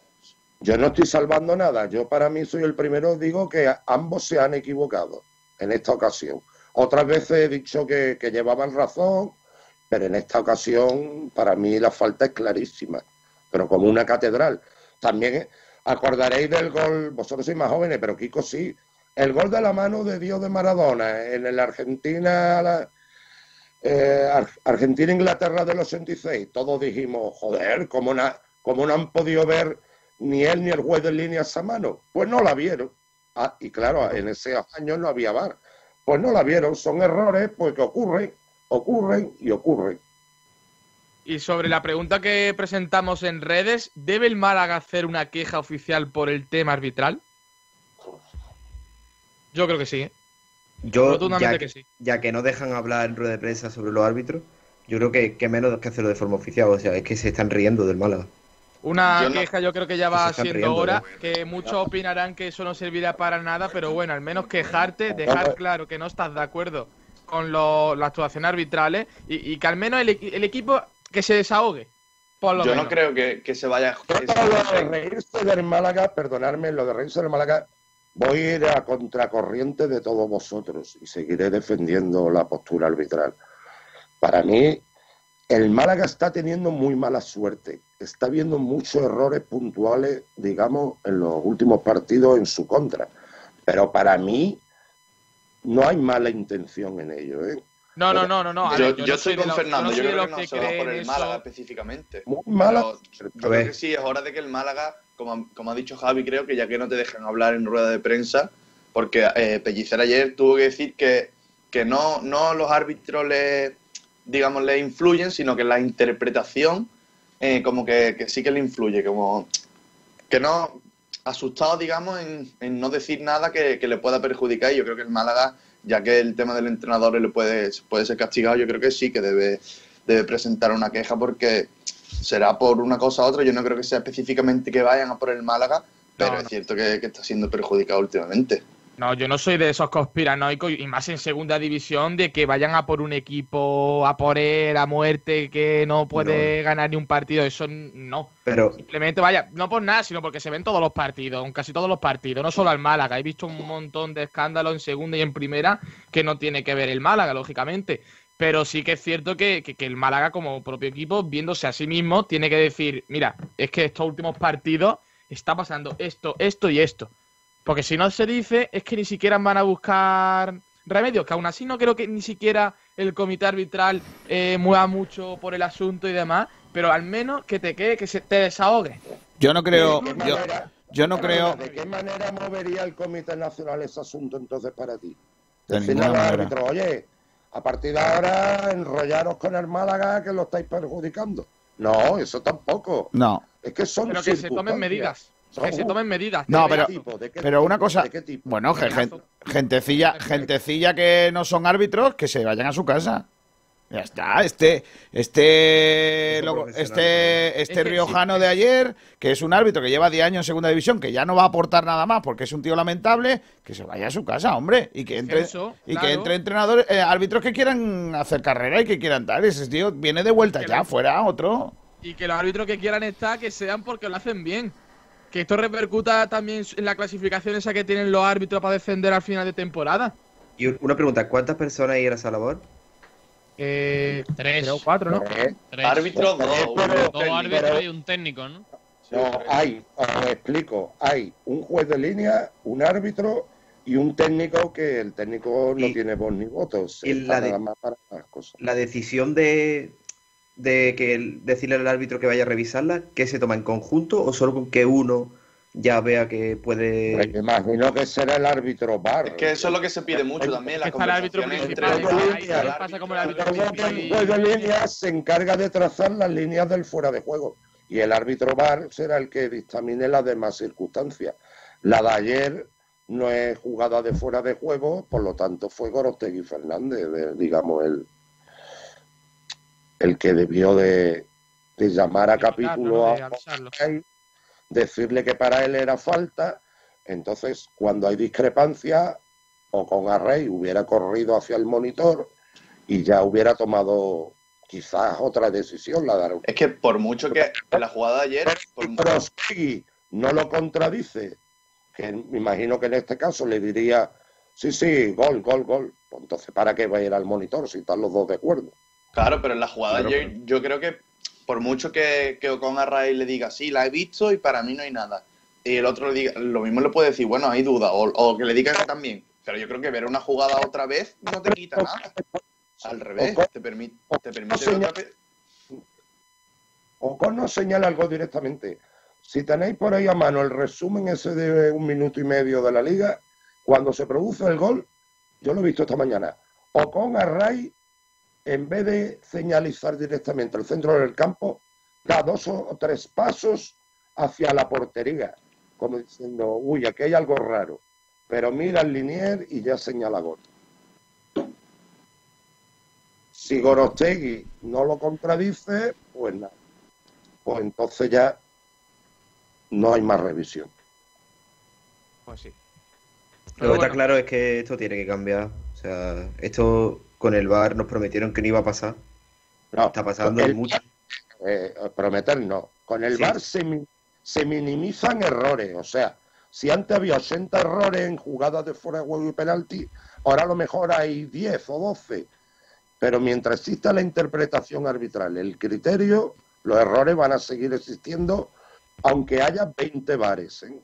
yo no estoy salvando nada. Yo para mí soy el primero, digo que ambos se han equivocado en esta ocasión. Otras veces he dicho que, que llevaban razón, pero en esta ocasión para mí la falta es clarísima, pero como una catedral. También eh, acordaréis del gol, vosotros sois más jóvenes, pero Kiko sí, el gol de la mano de Dios de Maradona en el Argentina, eh, Ar- Argentina-Inglaterra del 86. Todos dijimos, joder, ¿cómo, na- cómo no han podido ver ni él ni el juez de línea esa mano? Pues no la vieron. Ah, y claro, en ese año no había VAR. Pues no la vieron. Son errores pues, que ocurren, ocurren y ocurren.
Y sobre la pregunta que presentamos en redes, ¿debe el Málaga hacer una queja oficial por el tema arbitral? Yo creo que sí. ¿eh?
Yo,
Rotundamente
ya
que
que,
sí.
ya que no dejan hablar en rueda de prensa sobre los árbitros, yo creo que, que menos que hacerlo de forma oficial. O sea, es que se están riendo del Málaga.
Una
Yo no-
queja yo creo que ya va siendo
riendo,
hora,
¿no?
que muchos opinarán que eso no servirá para nada, pero bueno, al menos quejarte, dejar claro que no estás de acuerdo con lo- las actuaciones arbitrales y, y que al menos el, equi- el equipo que se desahogue. Por lo
Yo
menos.
no creo que, que se vaya se
Lo de reírse del Málaga, perdonadme, lo de reírse del Málaga, voy a ir a contracorriente de todos vosotros y seguiré defendiendo la postura arbitral. Para mí, el Málaga está teniendo muy mala suerte. Está viendo muchos errores puntuales, digamos, en los últimos partidos en su contra. Pero para mí, no hay mala intención en ello. ¿eh?
No, no, no, no, no.
Yo,
ver,
yo
no soy
con Fernando,
no
yo
soy de
creo que no
que
se va por el
eso.
Málaga específicamente.
Muy mala.
Pero yo creo que sí, es hora de que el Málaga, como, como ha dicho Javi, creo que ya que no te dejan hablar en rueda de prensa, porque eh, Pellicer ayer tuvo que decir que, que no, no los árbitros le, digamos, le influyen, sino que la interpretación eh, como que, que sí que le influye, como que no, asustado, digamos, en, en no decir nada que, que le pueda perjudicar. Y yo creo que el Málaga, ya que el tema del entrenador le puede, puede ser castigado, yo creo que sí que debe, debe presentar una queja porque será por una cosa u otra. Yo no creo que sea específicamente que vayan a por el Málaga, pero
No,
es cierto que, que está siendo perjudicado últimamente.
No, yo no soy de esos conspiranoicos y más en segunda división de que vayan a por un equipo a por él a muerte que no puede ganar ni un partido. Eso no.
Pero
Simplemente vaya, no por nada, sino porque se ven todos los partidos, casi todos los partidos, no solo al Málaga. He visto un montón de escándalos en segunda y en primera que no tiene que ver el Málaga, lógicamente. Pero sí que es cierto que, que- que el Málaga, como propio equipo, viéndose a sí mismo, tiene que decir: mira, es que estos últimos partidos está pasando esto, esto y esto. Porque si no se dice, es que ni siquiera van a buscar remedios, que aún así no creo que ni siquiera el comité arbitral eh, mueva mucho por el asunto y demás, pero al menos que te quede, que se te desahogue.
Yo no creo.
¿De qué
Yo,
manera-
yo no creo.
¿De qué manera movería el Comité Nacional ese asunto entonces para ti?
De
Decirle al árbitro, oye, a partir de ahora enrollaros con el Málaga que lo estáis perjudicando. No, eso tampoco.
No.
Es que son
Pero que se tomen medidas. Que se tomen medidas.
No,
¿De qué
pero,
tipo? ¿De qué
pero una cosa.
¿De qué tipo?
Bueno, ge- gen- gentecilla, gentecilla que no son árbitros, que se vayan a su casa. Ya está. Este, este, este, este riojano de ayer, que es un árbitro que lleva 10 años en segunda división, que ya no va a aportar nada más porque es un tío lamentable, que se vaya a su casa, hombre, y que entre,
Eso,
y
claro.
que entre entrenadores, eh, árbitros que quieran hacer carrera y que quieran tal. Ese tío viene de vuelta ya, fuera otro.
Y que los árbitros que quieran estar, que sean porque lo hacen bien. Que esto repercuta también en la clasificación esa que tienen los árbitros para defender al final de temporada.
Y un- una pregunta, ¿cuántas personas hay en esa labor?
Eh,
Tres.
o cuatro, ¿no?
Tres.
Árbitros, dos,
Dos árbitros y un técnico, ¿no?
No, hay, os explico, hay un juez de línea, un árbitro y un técnico que el técnico no
Y-
tiene voz ni votos.
y la de-
para las cosas.
La decisión de, de que el- decirle al árbitro que vaya a revisarla, ¿qué se toma en conjunto o solo con que uno ya vea que puede...
Pues me imagino que será el árbitro bar.
Es que eso es lo que se pide mucho también,
está el árbitro principal,
líneas se encarga de trazar las líneas del fuera de juego y el árbitro bar será el que dictamine las demás circunstancias. La de ayer no es jugada de fuera de juego, por lo tanto fue Gorostegui Fernández, de- digamos, el, el que debió de, de llamar a capítulo a
De
decirle que para él era falta. Entonces, cuando hay discrepancia, o con Arrey hubiera corrido hacia el monitor y ya hubiera tomado quizás otra decisión, la de
Es que por mucho que en la jugada de ayer, por,
Gorostegui no lo contradice, que me imagino que en este caso le diría, sí, sí, gol, gol, gol. Pues entonces, ¿para qué va a ir al monitor si están los dos de acuerdo?
Claro, pero en la jugada yo, yo creo que por mucho que, que Ocon Array le diga, sí, la he visto y para mí no hay nada. Y el otro le diga, lo mismo le puede decir, bueno, hay duda, o, o que le diga que también. Pero yo creo que ver una jugada otra vez no te quita nada. Al revés, te permite, te permite ver otra vez.
Ocon nos señala algo directamente. Si tenéis por ahí a mano el resumen ese de un minuto y medio de la liga, cuando se produce el gol, yo lo he visto esta mañana, Ocon Array, en vez de señalizar directamente al centro del campo, da dos o tres pasos hacia la portería, como diciendo, uy, aquí hay algo raro. Pero mira el linier y ya señala gol. Si Gorostegui no lo contradice, pues nada. Pues entonces ya no hay más revisión.
Pues sí.
Lo que está claro es que esto tiene que cambiar. O sea, esto con el VAR nos prometieron que no iba a pasar.
No,
Está pasando
el-
mucho.
eh, prometer no. Con el
Sí.
VAR se, se minimizan errores. O sea, si antes había 80 errores en jugadas de fuera de juego y penalti, ahora a lo mejor hay 10 o 12. Pero mientras exista la interpretación arbitral, el criterio, los errores van a seguir existiendo, aunque haya 20 bares. ¿eh?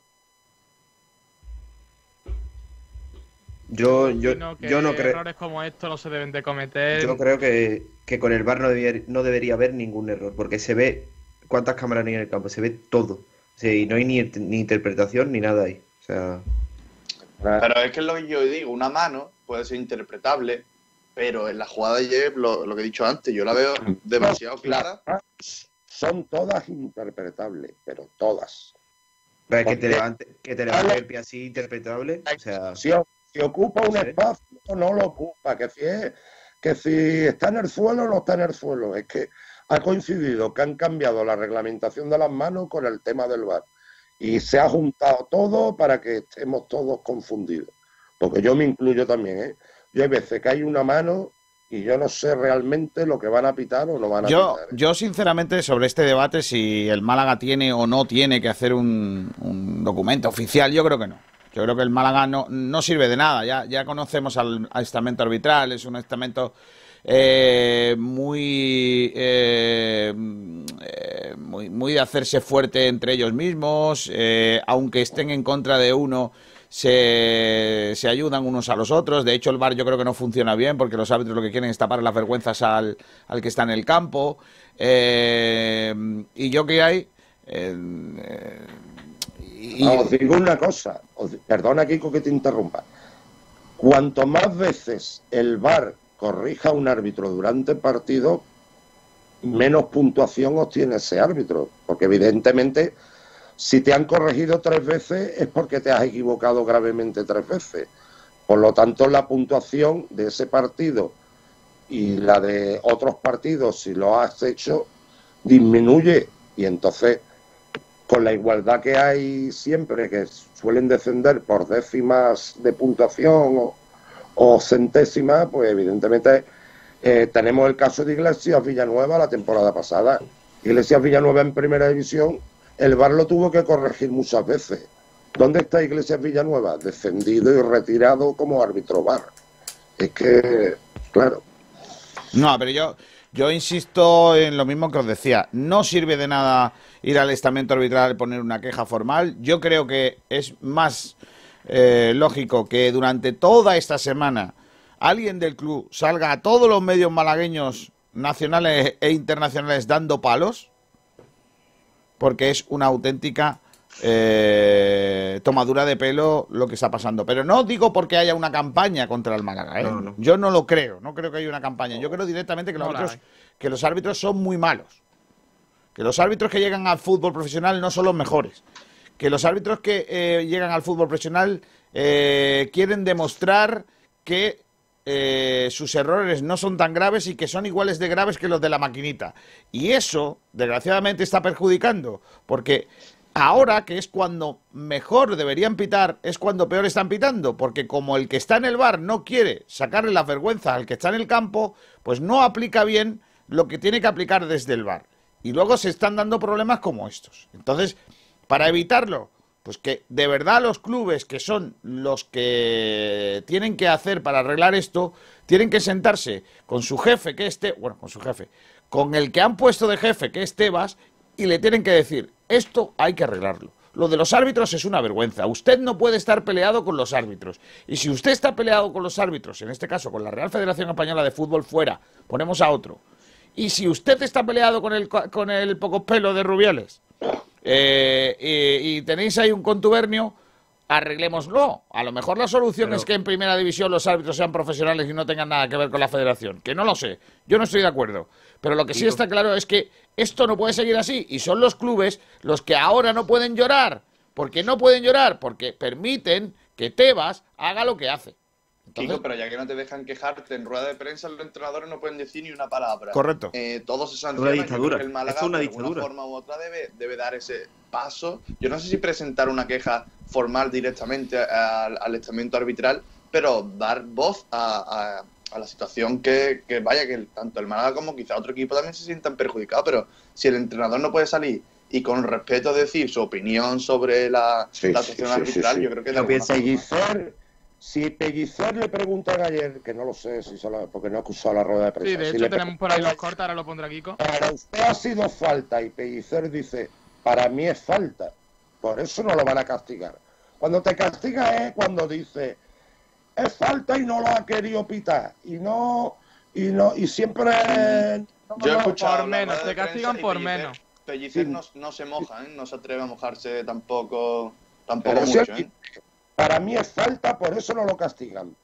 Yo, yo,
que
yo no creo.
errores como estos no se deben de cometer.
Yo creo que, que con el VAR no debería, no debería haber ningún error, porque se ve cuántas cámaras hay en el campo, se ve todo. O sea, y no hay ni, ni interpretación ni nada ahí. O sea,
Pero es que es lo que yo digo, una mano puede ser interpretable, pero en la jugada de ayer, lo, lo que he dicho antes, yo la veo demasiado clara.
Son todas interpretables, pero todas.
Pero es que te levante, que te levante el pie así interpretable. O sea,
Si, o- ocupa un espacio, no lo ocupa. Que si, es- que si está en el suelo, no está en el suelo. Es que ha coincidido que han cambiado la reglamentación de las manos con el tema del VAR. Y se ha juntado todo para que estemos todos confundidos. Porque yo me incluyo también, ¿eh? Yo hay veces que hay una mano y yo no sé realmente lo que van a pitar o no van a
Yo,
pitar.
yo sinceramente, sobre este debate, si el Málaga tiene o no tiene que hacer un, un documento oficial, yo creo que no. Yo creo que el Málaga no, no sirve de nada. Ya, ya conocemos al, estamento arbitral, es un estamento eh, muy, eh, eh, muy, muy de hacerse fuerte entre ellos mismos, aunque estén en contra de uno. Se, se ayudan unos a los otros. De hecho, el VAR yo creo que no funciona bien porque los árbitros lo que quieren es tapar las vergüenzas al, al que está en el campo. Y yo que hay.
Os digo una cosa, os- perdona Kiko que te interrumpa. Cuanto más veces el VAR corrija a un árbitro durante el partido, menos puntuación obtiene ese árbitro. Porque evidentemente, si te han corregido tres veces es porque te has equivocado gravemente tres veces. Por lo tanto, la puntuación de ese partido y la de otros partidos, si lo has hecho, disminuye. Y entonces, con la igualdad que hay siempre, que suelen descender por décimas de puntuación o, o centésimas, pues evidentemente eh, tenemos el caso de Iglesias Villanueva la temporada pasada. Iglesias Villanueva en primera división, el VAR lo tuvo que corregir muchas veces. ¿Dónde está Iglesias Villanueva? Descendido y retirado como árbitro VAR. Es que, claro.
No, pero yo, yo insisto en lo mismo que os decía. No sirve de nada ir al estamento arbitral y poner una queja formal. Yo creo que es más eh, lógico que durante toda esta semana alguien del club salga a todos los medios malagueños nacionales e internacionales dando palos, porque es una auténtica eh, tomadura de pelo lo que está pasando. Pero no digo porque haya una campaña contra el Málaga. ¿eh?
No, no.
Yo no lo creo, no creo que haya una campaña. Yo creo directamente que los,
No
árbitros, que los árbitros son muy malos. Que los árbitros que llegan al fútbol profesional no son los mejores. Que los árbitros que eh, llegan al fútbol profesional eh, quieren demostrar que eh, sus errores no son tan graves y que son iguales de graves que los de la maquinita. Y eso, desgraciadamente, está perjudicando, porque ahora, que es cuando mejor deberían pitar, es cuando peor están pitando, porque como el que está en el bar no quiere sacarle la vergüenza al que está en el campo, pues no aplica bien lo que tiene que aplicar desde el bar. Y luego se están dando problemas como estos. Entonces, para evitarlo, pues que de verdad los clubes que son los que tienen que hacer para arreglar esto, tienen que sentarse con su jefe, que es Te- bueno, con su jefe, con el que han puesto de jefe, que es Tebas, y le tienen que decir, esto hay que arreglarlo. Lo de los árbitros es una vergüenza. Usted no puede estar peleado con los árbitros. Y si usted está peleado con los árbitros, en este caso con la Real Federación Española de Fútbol fuera, ponemos a otro. Y si usted está peleado con el, con el poco pelo de Rubiales eh, y, y tenéis ahí un contubernio, arreglémoslo. A lo mejor la solución
Pero-
es que en primera división los árbitros sean profesionales y no tengan nada que ver con la federación. Que no lo sé. Yo no estoy de acuerdo. Pero lo que sí está claro es que esto no puede seguir así. Y son los clubes los que ahora no pueden llorar. ¿Por qué no pueden llorar? Porque permiten que Tebas haga lo que hace. Entonces-
Kiko, pero ya que no te dejan quejarte en rueda de prensa, los entrenadores no pueden decir ni una palabra.
Correcto.
Eh, todo se
Una
sanciona. Yo
dictadura.
el Málaga,
es una
de alguna
dictadura.
forma u otra, debe, debe dar ese paso. Yo no sé si presentar una queja formal directamente al, al estamento arbitral, pero dar voz a, a- a la situación que, que vaya, que tanto el Málaga como quizá otro equipo también se sientan perjudicados, pero si el entrenador no puede salir y con respeto decir su opinión sobre la,
Sí,
la
sí,
arbitral,
sí, sí.
yo creo que alguna
piensa Pellicer, si Pellicer le preguntan ayer, que no lo sé, si se la- porque no he escuchado la rueda de prensa.
Sí, de
si
hecho
le
tenemos por ahí los cortes, ahora lo pondrá Kiko.
Para usted ha sido falta y Pellicer dice, para mí es falta. Por eso no lo van a castigar. Cuando te castiga es cuando dice, es falta y no lo ha querido pitar. Y no, y no, y siempre...
Yo he escuchado
Por menos, te castigan por
Pellicer-
menos.
Pellicer
Sí.
no, no se moja, ¿eh? no se atreve a mojarse tampoco, tampoco
Pero si
mucho.
es-
¿eh?
Para mí es falta, por eso no lo castigan.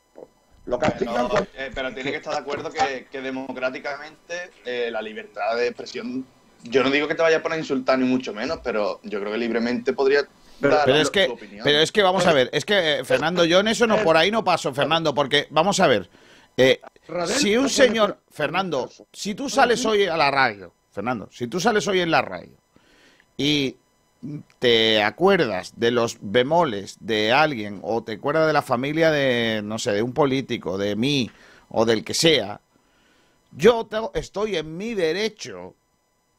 Lo castigan
No,
cuando-
eh, pero tiene que estar de acuerdo que, que democráticamente eh, la libertad de expresión. Yo no digo que te vaya a poner a insultar ni mucho menos, pero yo creo que libremente podría dar
Pero es
tu
que,
opinión.
pero es que vamos a ver, es que eh, Fernando, yo en eso no por ahí no paso, Fernando, porque vamos a ver, eh, si un señor, Fernando, si tú sales hoy a la radio, Fernando, si tú sales hoy en la radio y te acuerdas de los bemoles de alguien o te acuerdas de la familia de, no sé, de un político, de mí o del que sea, yo te- estoy en mi derecho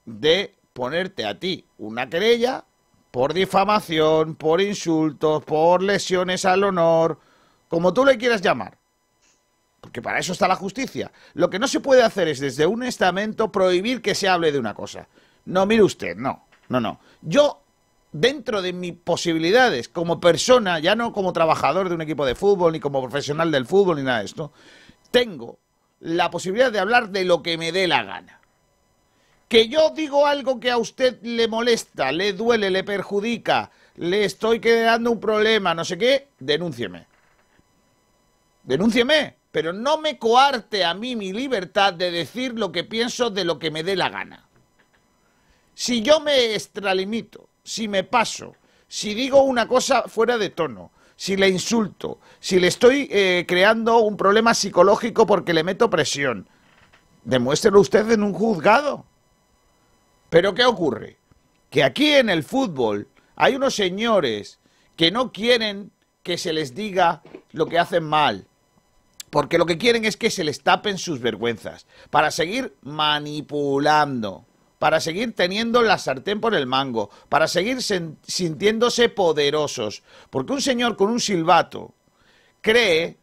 de ponerte a ti una querella por difamación, por insultos, por lesiones al honor, como tú le quieras llamar. Porque para eso está la justicia. Lo que no se puede hacer es desde un estamento prohibir que se hable de una cosa. No, mire usted, no, no, no. Yo, dentro de mis posibilidades como persona, ya no como trabajador de un equipo de fútbol, ni como profesional del fútbol, ni nada de esto, tengo la posibilidad de hablar de lo que me dé la gana. Que yo digo algo que a usted le molesta, le duele, le perjudica, le estoy creando un problema, no sé qué, denúncieme. Denúncieme, pero no me coarte a mí mi libertad de decir lo que pienso de lo que me dé la gana. Si yo me extralimito, si me paso, si digo una cosa fuera de tono, si le insulto, si le estoy eh, creando un problema psicológico porque le meto presión, demuéstrelo usted en un juzgado. Pero ¿qué ocurre? Que aquí en el fútbol hay unos señores que no quieren que se les diga lo que hacen mal. Porque lo que quieren es que se les tapen sus vergüenzas. Para seguir manipulando. Para seguir teniendo la sartén por el mango. Para seguir sintiéndose poderosos. Porque un señor con un silbato cree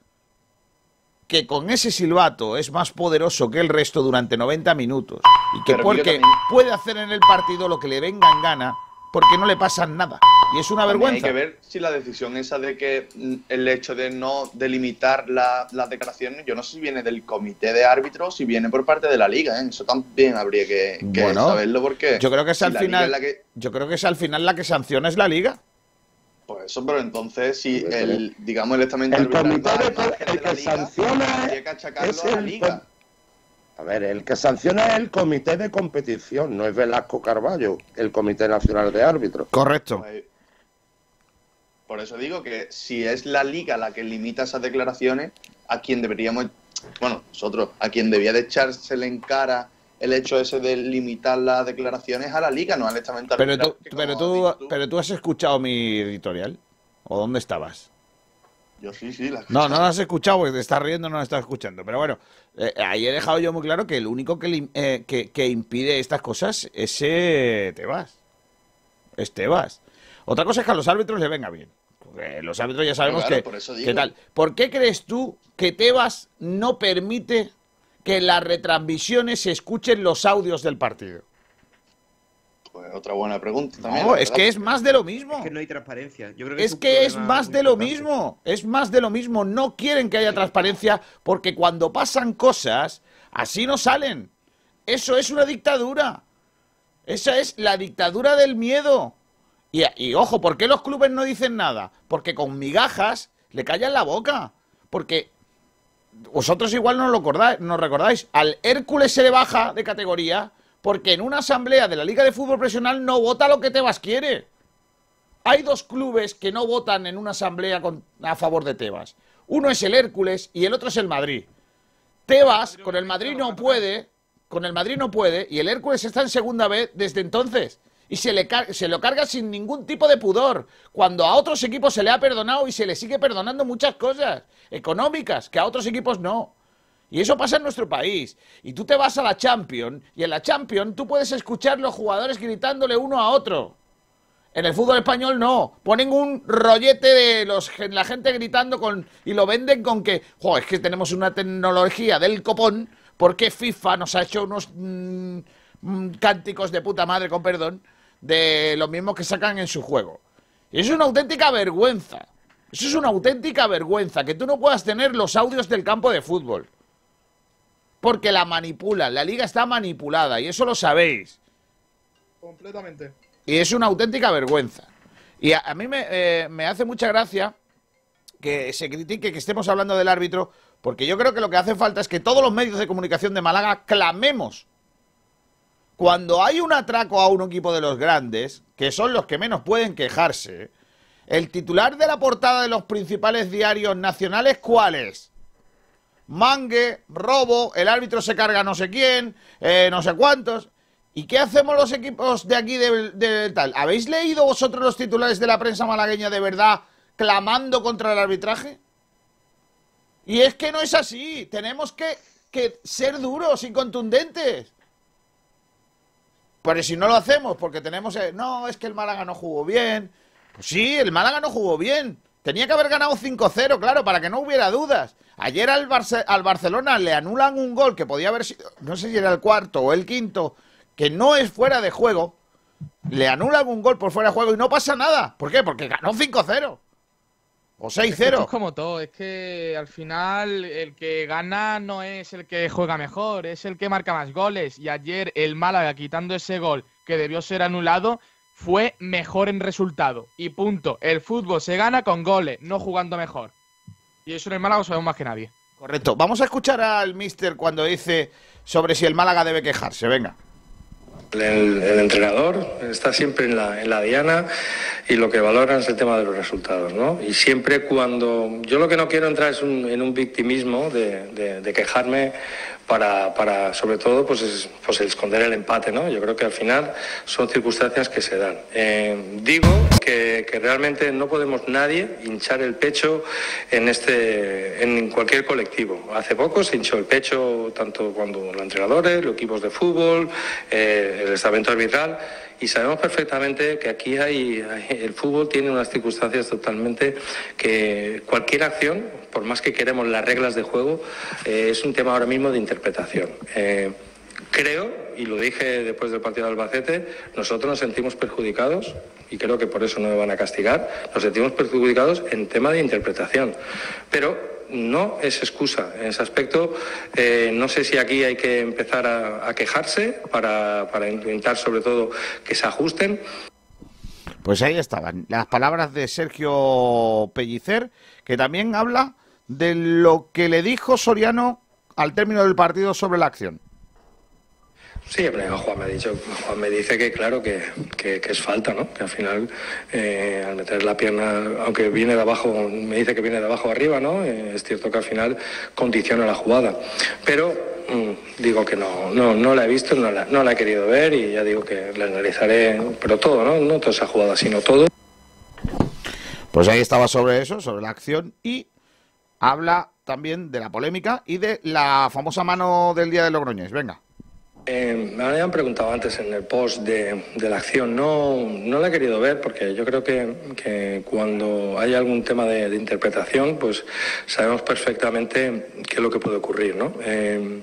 que con ese silbato es más poderoso que el resto durante 90 minutos y que
Pero
porque
yo también-
puede hacer en el partido lo que le venga en gana porque no le pasa nada y es una
También
vergüenza.
Hay que ver si la decisión esa de que mm, el hecho de no delimitar la- las declaraciones, yo no sé si viene del comité de árbitros, si viene por parte de la liga, ¿eh? eso también habría que, que
Bueno,
saberlo porque
Yo creo que es
si
al final
la que-
yo creo que es al final la que sanciona es la liga.
Pues eso, pero entonces si el, digamos, el estamento
El comité de- el que
liga,
sanciona
habría que achacarlo
es
a la
el
liga.
A ver, el que sanciona es el comité de competición, no es Velasco Carballo, el comité nacional de árbitros.
Correcto.
Pues, Por eso digo que si es la liga la que limita esas declaraciones, a quien deberíamos, bueno, nosotros, a quien debía de echársele en cara el hecho ese de limitar las declaraciones a la liga, no al estamento
Pero tú, pero tú, pero tú has escuchado mi editorial o dónde estabas?
Yo sí, sí, la
No, no lo has escuchado porque te estás riendo, no lo estás escuchando. Pero bueno, eh, ahí he dejado yo muy claro que el único que, eh, que, que impide estas cosas es eh, Tebas. Es Tebas. Otra cosa es que a los árbitros les venga bien. Los árbitros ya sabemos
Claro,
que,
por eso digo.
que tal. ¿Por qué crees tú que Tebas no permite que en las retransmisiones se escuchen los audios del partido?
Pues otra buena pregunta también.
No, es que es más de lo mismo.
Es que no hay transparencia. Yo creo que
Es que es más de lo
importante.
mismo, es más de lo mismo. No quieren que haya transparencia porque cuando pasan cosas, así no salen. Eso es una dictadura. Esa es la dictadura del miedo. Y, y ojo, ¿por qué los clubes no dicen nada? Porque con migajas le callan la boca. Porque vosotros igual no lo acordáis, no recordáis. Al Hércules se le baja de categoría porque en una asamblea de la Liga de Fútbol Profesional no vota lo que Tebas quiere. Hay dos clubes que no votan en una asamblea con- a favor de Tebas. Uno es el Hércules y el otro es el Madrid. Tebas con el Madrid no puede, con el Madrid no puede y el Hércules está en segunda vez desde entonces. Y se, le se lo carga sin ningún tipo de pudor. Cuando a otros equipos se le ha perdonado y se le sigue perdonando muchas cosas económicas, que a otros equipos no. Y eso pasa en nuestro país. Y tú te vas a la Champions y en la Champions tú puedes escuchar los jugadores gritándole uno a otro. En el fútbol español no. Ponen un rollete de los, la gente gritando con y lo venden con que, jo, es que tenemos una tecnología del copón porque FIFA nos ha hecho unos mm, mm, cánticos de puta madre, con perdón, de los mismos que sacan en su juego. Y eso es una auténtica vergüenza. Eso es una auténtica vergüenza, que tú no puedas tener los audios del campo de fútbol. Porque la manipulan, la liga está manipulada y eso lo sabéis.
Completamente.
Y es una auténtica vergüenza. Y a, a mí me, eh, me hace mucha gracia que se critique que estemos hablando del árbitro, porque yo creo que lo que hace falta es que todos los medios de comunicación de Málaga clamemos. Cuando hay un atraco a un equipo de los grandes, que son los que menos pueden quejarse, el titular de la portada de los principales diarios nacionales, ¿cuál es? Mangue, robo, el árbitro se carga no sé quién, eh, no sé cuántos. ¿Y qué hacemos los equipos de aquí de, tal? ¿Habéis leído vosotros los titulares de la prensa malagueña de verdad clamando contra el arbitraje? Y es que no es así. Tenemos que, que ser duros y contundentes. Pero si no lo hacemos porque tenemos... eh, no, es que el Málaga no jugó bien. Pues sí, el Málaga no jugó bien. Tenía que haber ganado 5-0, claro, para que no hubiera dudas. Ayer al, al Barcelona le anulan un gol que podía haber sido, no sé si era el cuarto o el quinto, que no es fuera de juego. Le anulan un gol por fuera de juego y no pasa nada. ¿Por qué? Porque ganó 5-0. O
Es que esto es
6-0.
como todo, es que al final el que gana no es el que juega mejor, es el que marca más goles. Y ayer el Málaga, quitando ese gol que debió ser anulado, fue mejor en resultado. Y punto. El fútbol se gana con goles, no jugando mejor. Y eso en el Málaga lo sabemos más que nadie.
Correcto. Vamos a escuchar al mister cuando dice sobre si el Málaga debe quejarse. Venga.
El, entrenador está siempre en la, en la diana y lo que valoran es el tema de los resultados, ¿no? Y siempre cuando... Yo lo que no quiero entrar es un- en un victimismo de quejarme para, para, sobre todo, pues, es- pues esconder el empate, ¿no? Yo creo que al final son circunstancias que se dan. Eh, digo que, que realmente no podemos nadie hinchar el pecho en, este, en cualquier colectivo. Hace poco se hinchó el pecho tanto cuando los entrenadores, los equipos de fútbol, eh, el estamento arbitral, y sabemos perfectamente que aquí hay, hay- el fútbol tiene unas circunstancias totalmente que cualquier acción, por más que queremos las reglas de juego, eh, es un tema ahora mismo de interpretación. Eh, Creo, y lo dije después del partido de Albacete, nosotros nos sentimos perjudicados, y creo que por eso no me van a castigar, nos sentimos perjudicados en tema de interpretación. Pero no es excusa. En ese aspecto, eh, no sé si aquí hay que empezar a, quejarse para, para intentar, sobre todo, que se ajusten.
Pues ahí estaban las palabras de Sergio Pellicer, que también habla de lo que le dijo Soriano al término del partido sobre la acción.
Sí, Juan me ha dicho, Juan me dice que claro que, que- que es falta, ¿no? Que al final eh, al meter la pierna, aunque viene de abajo, me dice que viene de abajo arriba, ¿no? Eh, es cierto que al final condiciona la jugada. Pero mm, digo que no, no, no la he visto, no la, no la he querido ver y ya digo que la analizaré, pero todo, ¿no? No toda esa jugada, sino todo.
Pues ahí estaba sobre eso, sobre la acción y habla también de la polémica y de la famosa mano del día de Logroñés. Venga.
Eh, me habían preguntado antes en el post de, de la acción, no, no la he querido ver porque yo creo que, que cuando hay algún tema de, interpretación, pues sabemos perfectamente qué es lo que puede ocurrir, ¿no? Eh,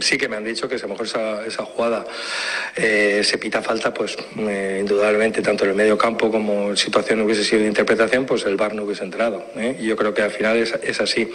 sí que me han dicho que a lo mejor esa, esa jugada eh, se pita falta, pues eh, indudablemente tanto en el medio campo como en situación hubiese sido de interpretación, pues el VAR no hubiese entrado. ¿eh? Y yo creo que al final es, es así.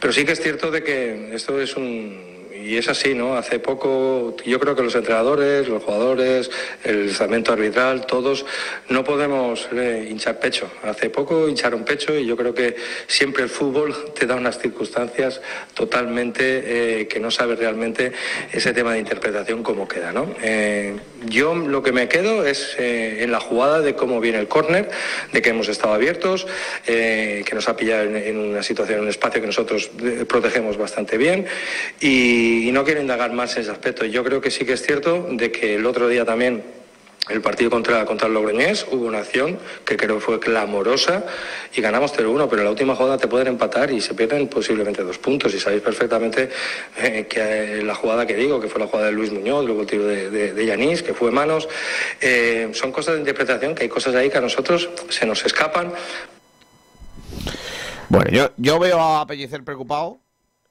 Pero sí que es cierto de que esto es un, y es así, ¿no? Hace poco, yo creo que los entrenadores, los jugadores, el estamento arbitral, todos no podemos eh, hinchar pecho. Hace poco hincharon pecho y yo creo que siempre el fútbol te da unas circunstancias totalmente eh, que no sabes realmente ese tema de interpretación cómo queda, ¿no? Eh, yo lo que me quedo es en la jugada de cómo viene el córner, de que hemos estado abiertos, que nos ha pillado en, una situación, en un espacio que nosotros protegemos bastante bien y, y no quiero indagar más en ese aspecto. Yo creo que sí que es cierto de que el otro día también el partido contra, contra el Logroñés hubo una acción que creo fue clamorosa y ganamos 0-1, pero en la última jugada te pueden empatar y se pierden posiblemente dos puntos. Y sabéis perfectamente eh, que eh, la jugada que digo, que fue la jugada de Luis Muñoz, luego el tiro de, de, Yanis, que fue manos, eh, son cosas de interpretación que hay cosas ahí que a nosotros se nos escapan.
Bueno, yo, yo veo a Pellicer preocupado.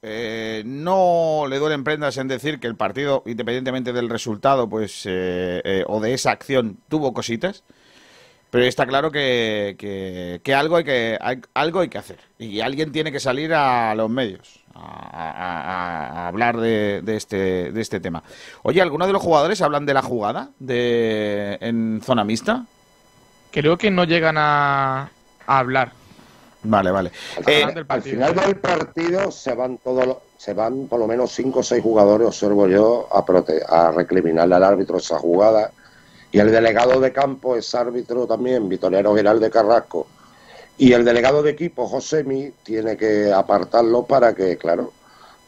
Eh, no le duelen prendas en decir que el partido, independientemente del resultado, pues eh, eh, o de esa acción, tuvo cositas. Pero está claro que, que- algo, hay que algo hay que hacer. Y alguien tiene que salir a los medios a, hablar de, este, de este tema. Oye, ¿algunos de los jugadores hablan de la jugada de, en zona mixta?
Creo que no llegan a hablar.
Vale, vale.
Eh,
Al final del partido se van todos los- se van por lo menos cinco o seis jugadores, observo yo, a, prote- a recriminarle al árbitro esa jugada. Y el delegado de campo es árbitro también, Vitorero Geralde Carrasco. Y el delegado de equipo, Josemi, tiene que apartarlo para que, claro,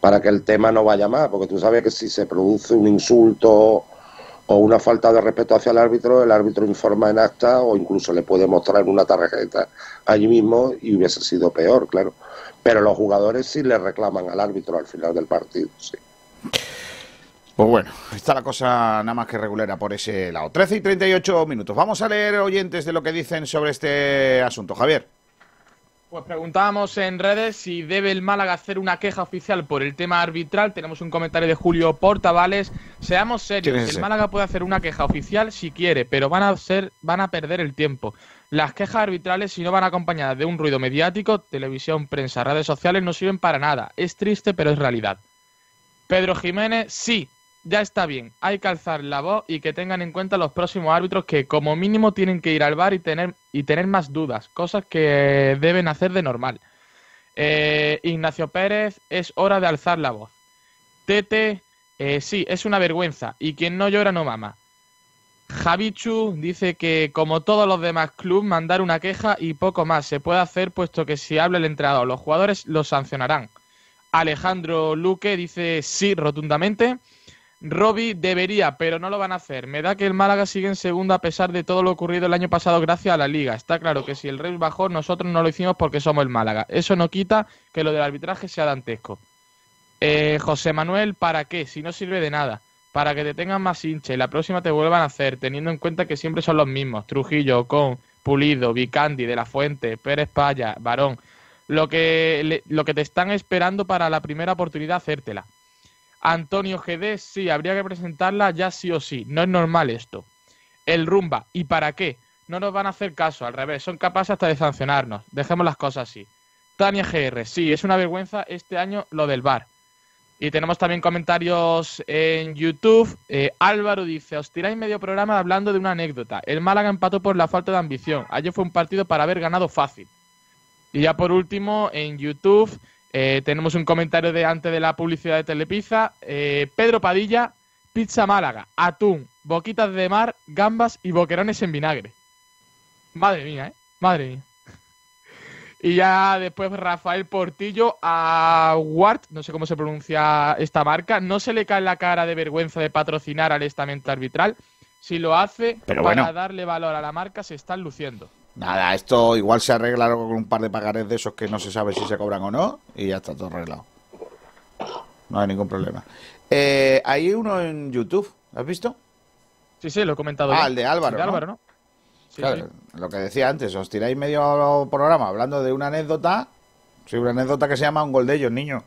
para que el tema no vaya más, porque tú sabes que si se produce un insulto o una falta de respeto hacia el árbitro, el árbitro informa en acta o incluso le puede mostrar una tarjeta allí mismo y hubiese sido peor, claro. Pero los jugadores sí le reclaman al árbitro al final del partido, sí.
Pues bueno, está la cosa nada más que regulera por ese lado. 13 y 38 minutos. Vamos a leer oyentes de lo que dicen sobre este asunto. Javier.
Pues preguntábamos en redes si debe el Málaga hacer una queja oficial por el tema arbitral. Tenemos un comentario de Julio Portavales. Seamos
¿Quién
serios, el Málaga puede hacer una queja oficial si quiere, pero van a ser, van a perder el tiempo. Las quejas arbitrales, si no van acompañadas de un ruido mediático, televisión, prensa, redes sociales, no sirven para nada. Es triste, pero es realidad. Pedro Jiménez, sí, ya está bien. Hay que alzar la voz y que tengan en cuenta los próximos árbitros que como mínimo tienen que ir al bar y tener, y tener más dudas, cosas que deben hacer de normal. Eh, Ignacio Pérez, es hora de alzar la voz. Tete, eh, sí, es una vergüenza y quien no llora no mama. Javichu dice que como todos los demás clubes mandar una queja y poco más se puede hacer puesto que si habla el entrenador los jugadores lo sancionarán. Alejandro Luque dice sí rotundamente. Robbie debería, pero no lo van a hacer. Me da que el Málaga sigue en segundo a pesar de todo lo ocurrido el año pasado gracias a la liga. Está claro que si el Reus bajó, nosotros no lo hicimos porque somos el Málaga. Eso no quita que lo del arbitraje sea dantesco. Eh, José Manuel, ¿para qué? Si no sirve de nada. Para que te tengan más hincha y la próxima te vuelvan a hacer, teniendo en cuenta que siempre son los mismos. Trujillo, Ocon, Pulido, Vicandi, De La Fuente, Pérez Paya, Varón. Lo que, le- lo que te están esperando para la primera oportunidad hacértela. Antonio GD, sí, habría que presentarla ya sí o sí. No es normal esto. El Rumba, ¿y para qué? No nos van a hacer caso, al revés, son capaces hasta de sancionarnos. Dejemos las cosas así. Tania GR, sí, es una vergüenza este año lo del bar. Y tenemos también comentarios en YouTube. Eh, Álvaro dice, os tiráis medio programa hablando de una anécdota. El Málaga empató por la falta de ambición. Ayer fue un partido para haber ganado fácil. Y ya por último, en YouTube eh, tenemos un comentario de antes de la publicidad de Telepizza. Eh, Pedro Padilla, pizza Málaga, atún, boquitas de mar, gambas y boquerones en vinagre. Madre mía, ¿eh? Madre mía. Y ya después Rafael Portillo a Wart, no sé cómo se pronuncia esta marca, no se le cae la cara de vergüenza de patrocinar al estamento arbitral. Si lo hace
Pero
para
bueno.
darle valor a la marca, se están luciendo.
Nada, esto igual se arregla con un par de pagarés de esos que no se sabe si se cobran o no y ya está todo arreglado. No hay ningún problema. Eh, hay uno en YouTube, ¿has visto?
Sí, sí, lo he comentado.
Ah, el de Álvaro,
Sí, de
¿no?
Álvaro, ¿no? Sí,
Claro,
sí.
lo que decía antes, os tiráis medio programa hablando de una anécdota. Sí, una anécdota que se llama un gol de ellos, niño.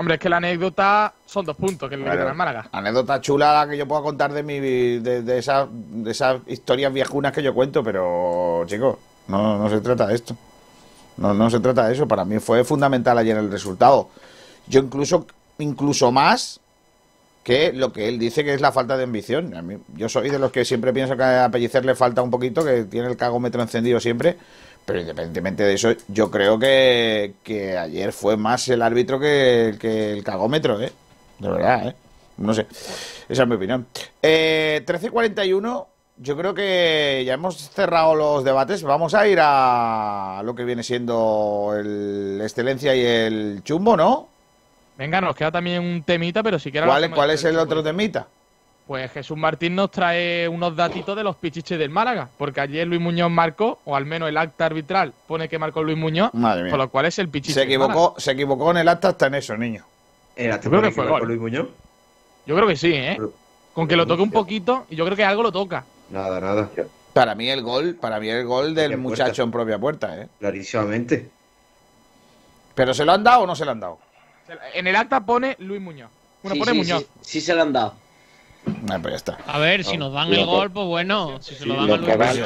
Hombre, es que la anécdota son dos puntos que le
Claro.
quitan al Málaga.
Anécdota chula la que yo puedo contar de mi de, de esas de esas historias viejunas que yo cuento, pero chicos, no, no se trata de esto. No, no se trata de eso. Para mí fue fundamental ayer el resultado. Yo incluso, incluso más que lo que él dice que es la falta de ambición. A mí, yo soy de los que siempre pienso que a Pellicer le falta un poquito, que tiene el cagómetro encendido siempre. Pero independientemente de eso, yo creo que, que ayer fue más el árbitro que, que el cagómetro, ¿eh? De verdad, ¿eh? No sé. Esa es mi opinión. Eh, 13.41, yo creo que ya hemos cerrado los debates. Vamos a ir a lo que viene siendo el Excelencia y el Chumbo, ¿no?
Venga, nos queda también un temita, pero si quieres...
¿Cuál, cuál es el otro temita?
Pues Jesús Martín nos trae unos datitos de los pichiches del Málaga, porque ayer Luis Muñoz marcó, o al menos el acta arbitral pone que marcó Luis Muñoz,
Madre mía.
con lo cual es el pichiche
Se equivocó, se equivocó en el acta hasta en eso, niño.
Era
Yo creo que fue gol.
Luis Muñoz.
Yo creo que sí, ¿eh? Con que lo toque un poquito, y yo creo que algo lo toca.
Nada, nada.
Para mí el gol, para mí el gol del muchacho
puerta.
en propia puerta, ¿eh?
Clarísimamente.
¿Pero se lo han dado o no se lo han dado?
En el acta pone Luis Muñoz. Bueno,
Sí,
pone
sí,
Muñoz.
sí, sí se lo han dado.
Ah, pues ya está.
A ver, si nos dan el gol, pues bueno, si se lo dan a
Lo que vale,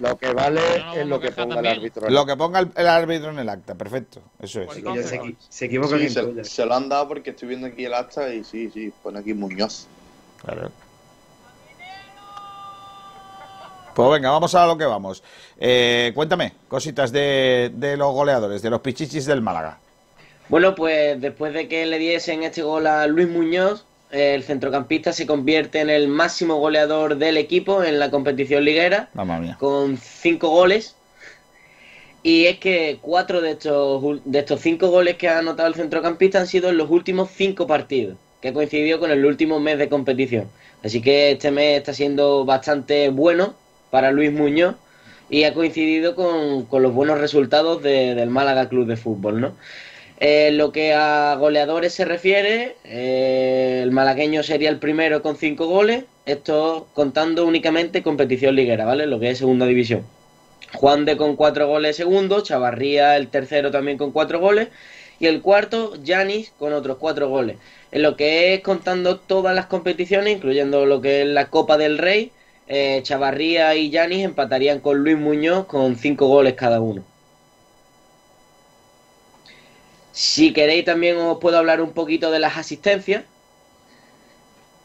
lo que vale es lo que ponga el árbitro.
Lo que ponga el, el árbitro en el acta, perfecto. Eso es.
Se, equi- se equivoca
se, lo han dado porque estoy viendo aquí el acta y sí, sí, pone aquí Muñoz.
Claro. Pues venga, vamos a lo que vamos. Eh, cuéntame, cositas de, de los goleadores, de los pichichis del Málaga.
Bueno, pues después de que le diesen este gol a Luis Muñoz, el centrocampista se convierte en el máximo goleador del equipo en la competición liguera, con cinco goles. Y es que cuatro de estos, de estos cinco goles que ha anotado el centrocampista han sido en los últimos cinco partidos, que coincidió con el último mes de competición. Así que este mes está siendo bastante bueno para Luis Muñoz y ha coincidido con, con los buenos resultados de- del Málaga Club de Fútbol, ¿no? Eh, lo que a goleadores se refiere, eh, el malagueño sería el primero con cinco goles, esto contando únicamente competición liguera, ¿vale? Lo que es segunda división. Juan de con cuatro goles segundo, Chavarría el tercero también con cuatro goles y el cuarto, Yanis con otros cuatro goles. En lo que es contando todas las competiciones, incluyendo lo que es la Copa del Rey, eh, Chavarría y Yanis empatarían con Luis Muñoz con cinco goles cada uno. Si queréis también os puedo hablar un poquito de las asistencias.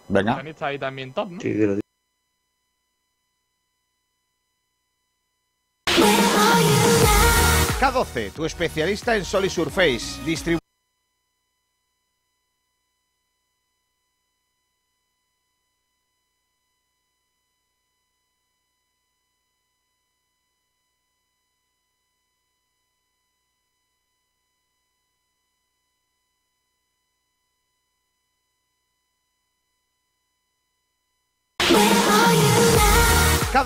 Venga.
Está ahí también top, ¿no?
Sí, de lo-
K12, tu especialista en Sol y Surface. Distribu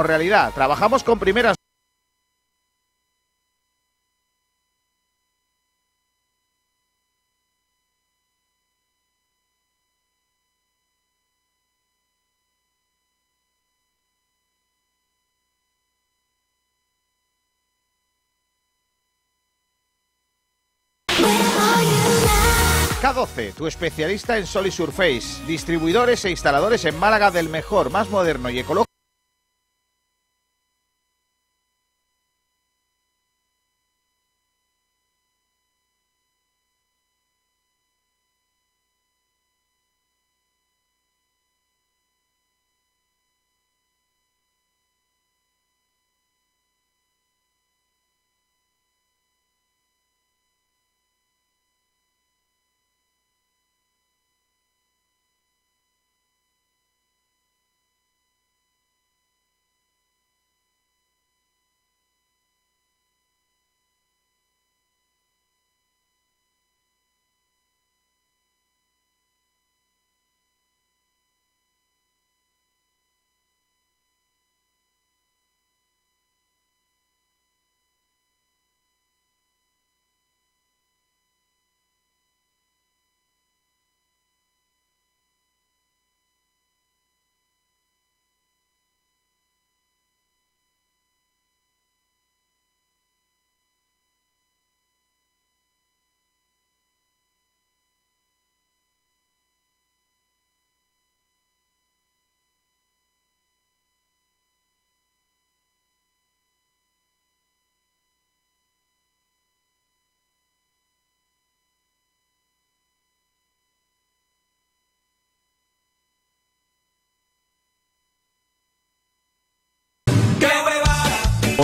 realidad. Trabajamos con primeras K12, tu especialista en Sol y Surface, distribuidores e instaladores en Málaga del mejor, más moderno y ecológico.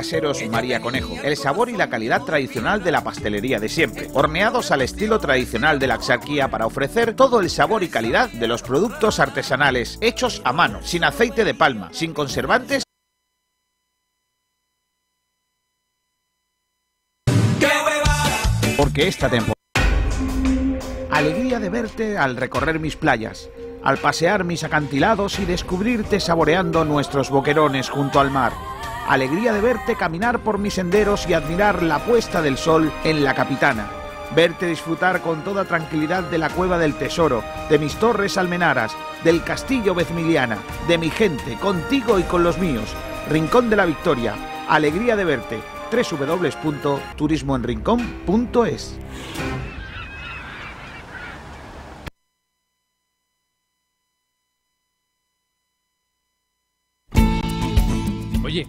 Caseros María Conejo, el sabor y la calidad tradicional de la pastelería de siempre, horneados al estilo tradicional de la Axarquía para ofrecer todo el sabor y calidad de los productos artesanales hechos a mano, sin aceite de palma, sin conservantes porque esta temporada alegría de verte al recorrer mis playas, al pasear mis acantilados y descubrirte saboreando nuestros boquerones junto al mar. Alegría de verte caminar por mis senderos y admirar la puesta del sol en la capitana. Verte disfrutar con toda tranquilidad de la cueva del tesoro, de mis torres almenaras, del castillo Vezmiliana, de mi gente, contigo y con los míos. Rincón de la Victoria. Alegría de verte. www.turismoenrincón.es
Oye,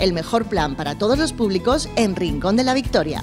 El mejor plan para todos los públicos en Rincón de la Victoria.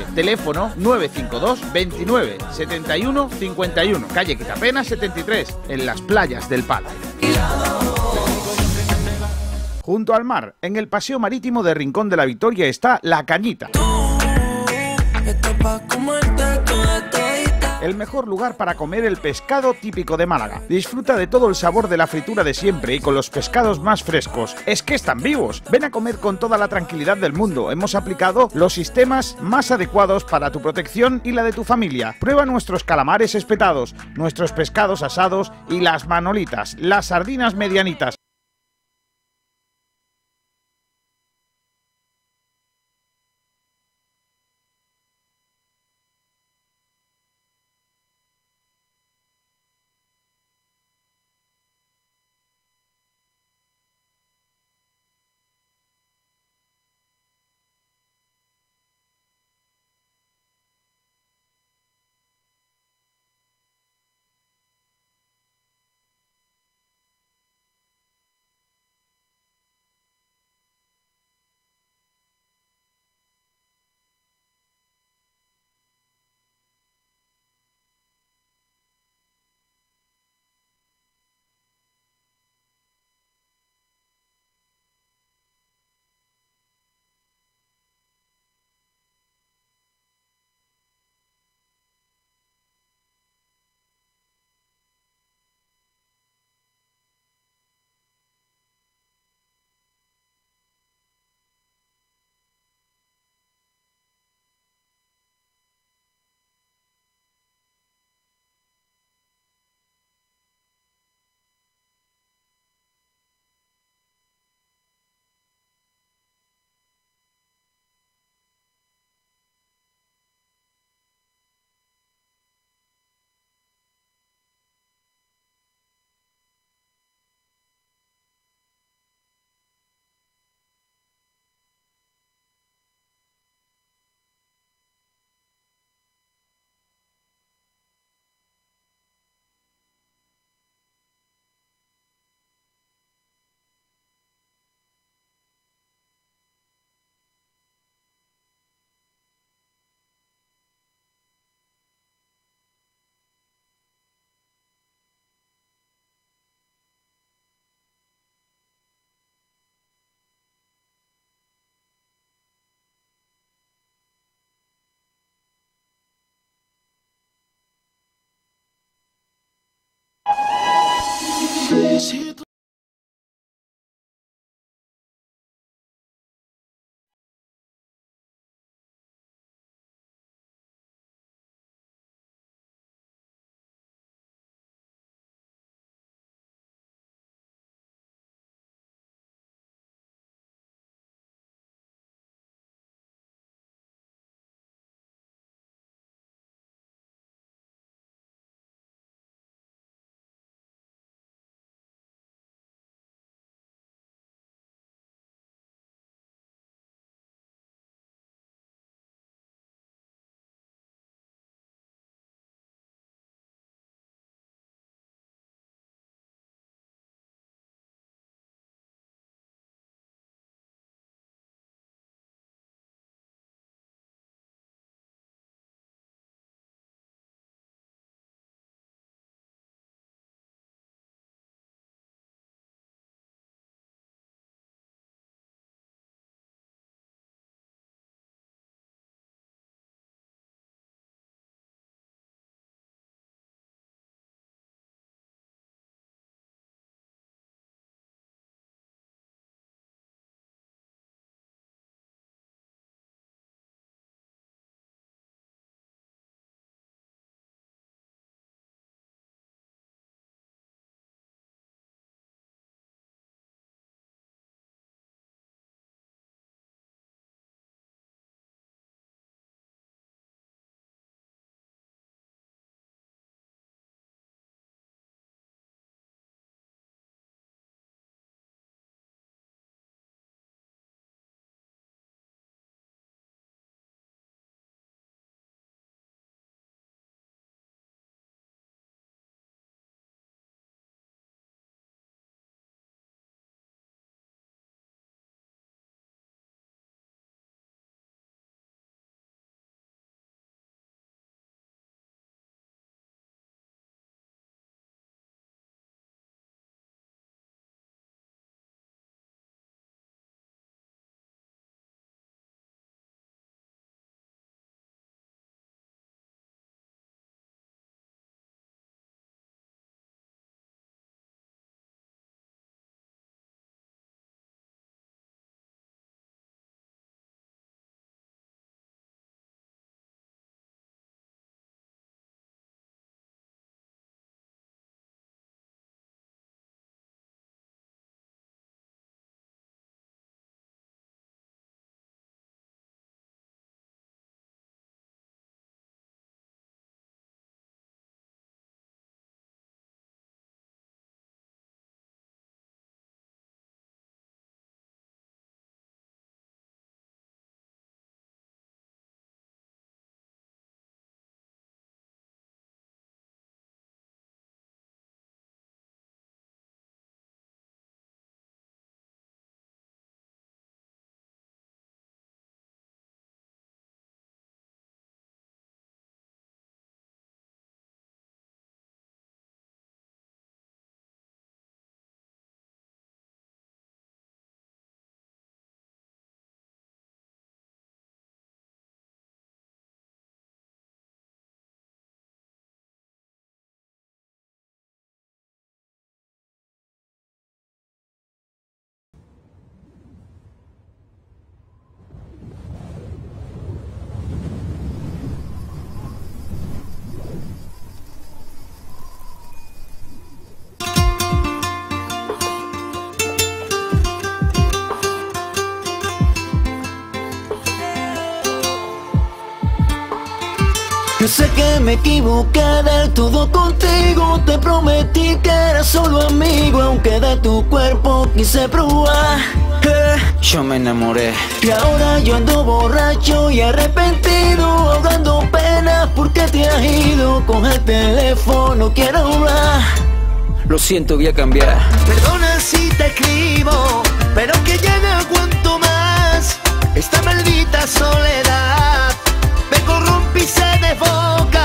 Teléfono 952 29 71 51. Calle Quitapena 73, en las playas del Palo. Junto al mar, en el paseo marítimo de Rincón de la Victoria está La Cañita. El mejor lugar para comer el pescado típico de Málaga. Disfruta de todo el sabor de la fritura de siempre y con los pescados más frescos. Es que están vivos. Ven a comer con toda la tranquilidad del mundo. Hemos aplicado los sistemas más adecuados para tu protección y la de tu familia. Prueba nuestros calamares espetados, nuestros pescados asados y las manolitas, las sardinas medianitas.
Yo sé que me equivoqué del todo contigo. Te prometí que era solo amigo Aunque de tu cuerpo quise probar. Eh,
Yo me enamoré.
Y ahora yo ando borracho y arrepentido Ahogando penas porque te has ido Con el teléfono quiero hablar.
Lo siento, voy a cambiar.
Perdona si te escribo Pero que ya no aguanto más. Esta maldita soledad devolva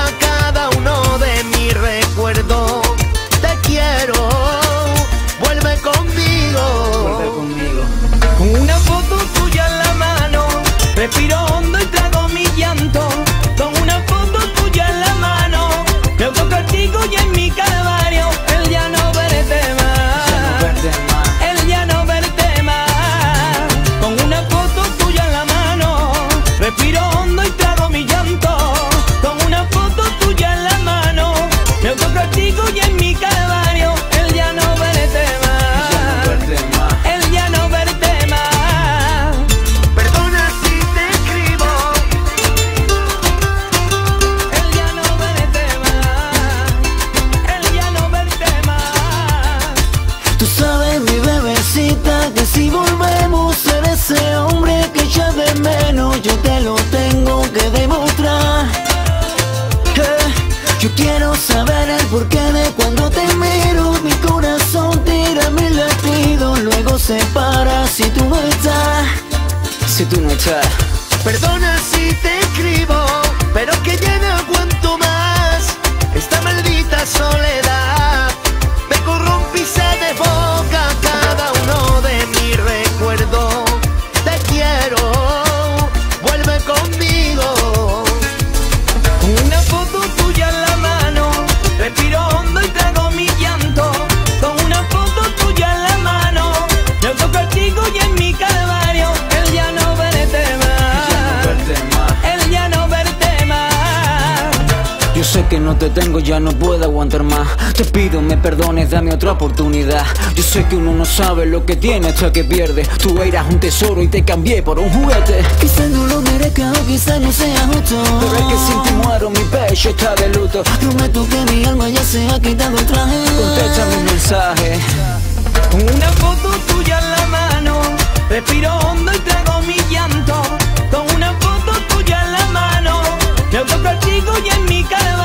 se para si tú no estás
Si tú no estás.
Perdona si te escribo, pero que ya no aguanto más esta maldita soledad. te
tengo ya no puedo aguantar más. Te pido me perdones, dame otra oportunidad. Yo sé que uno no sabe lo que tiene hasta que pierde. Tú eras un tesoro y te cambié por un juguete.
Quizás no lo merezca o quizás no sea justo.
Pero es que sin ti muero, mi pecho está de luto.
Prometo que mi alma ya se ha quitado el traje.
Contesta mi mensaje.
Una foto tuya en la mano. Respiro hondo y trago mi llanto. Con una foto tuya en la mano. Me autopertigo y en mi cara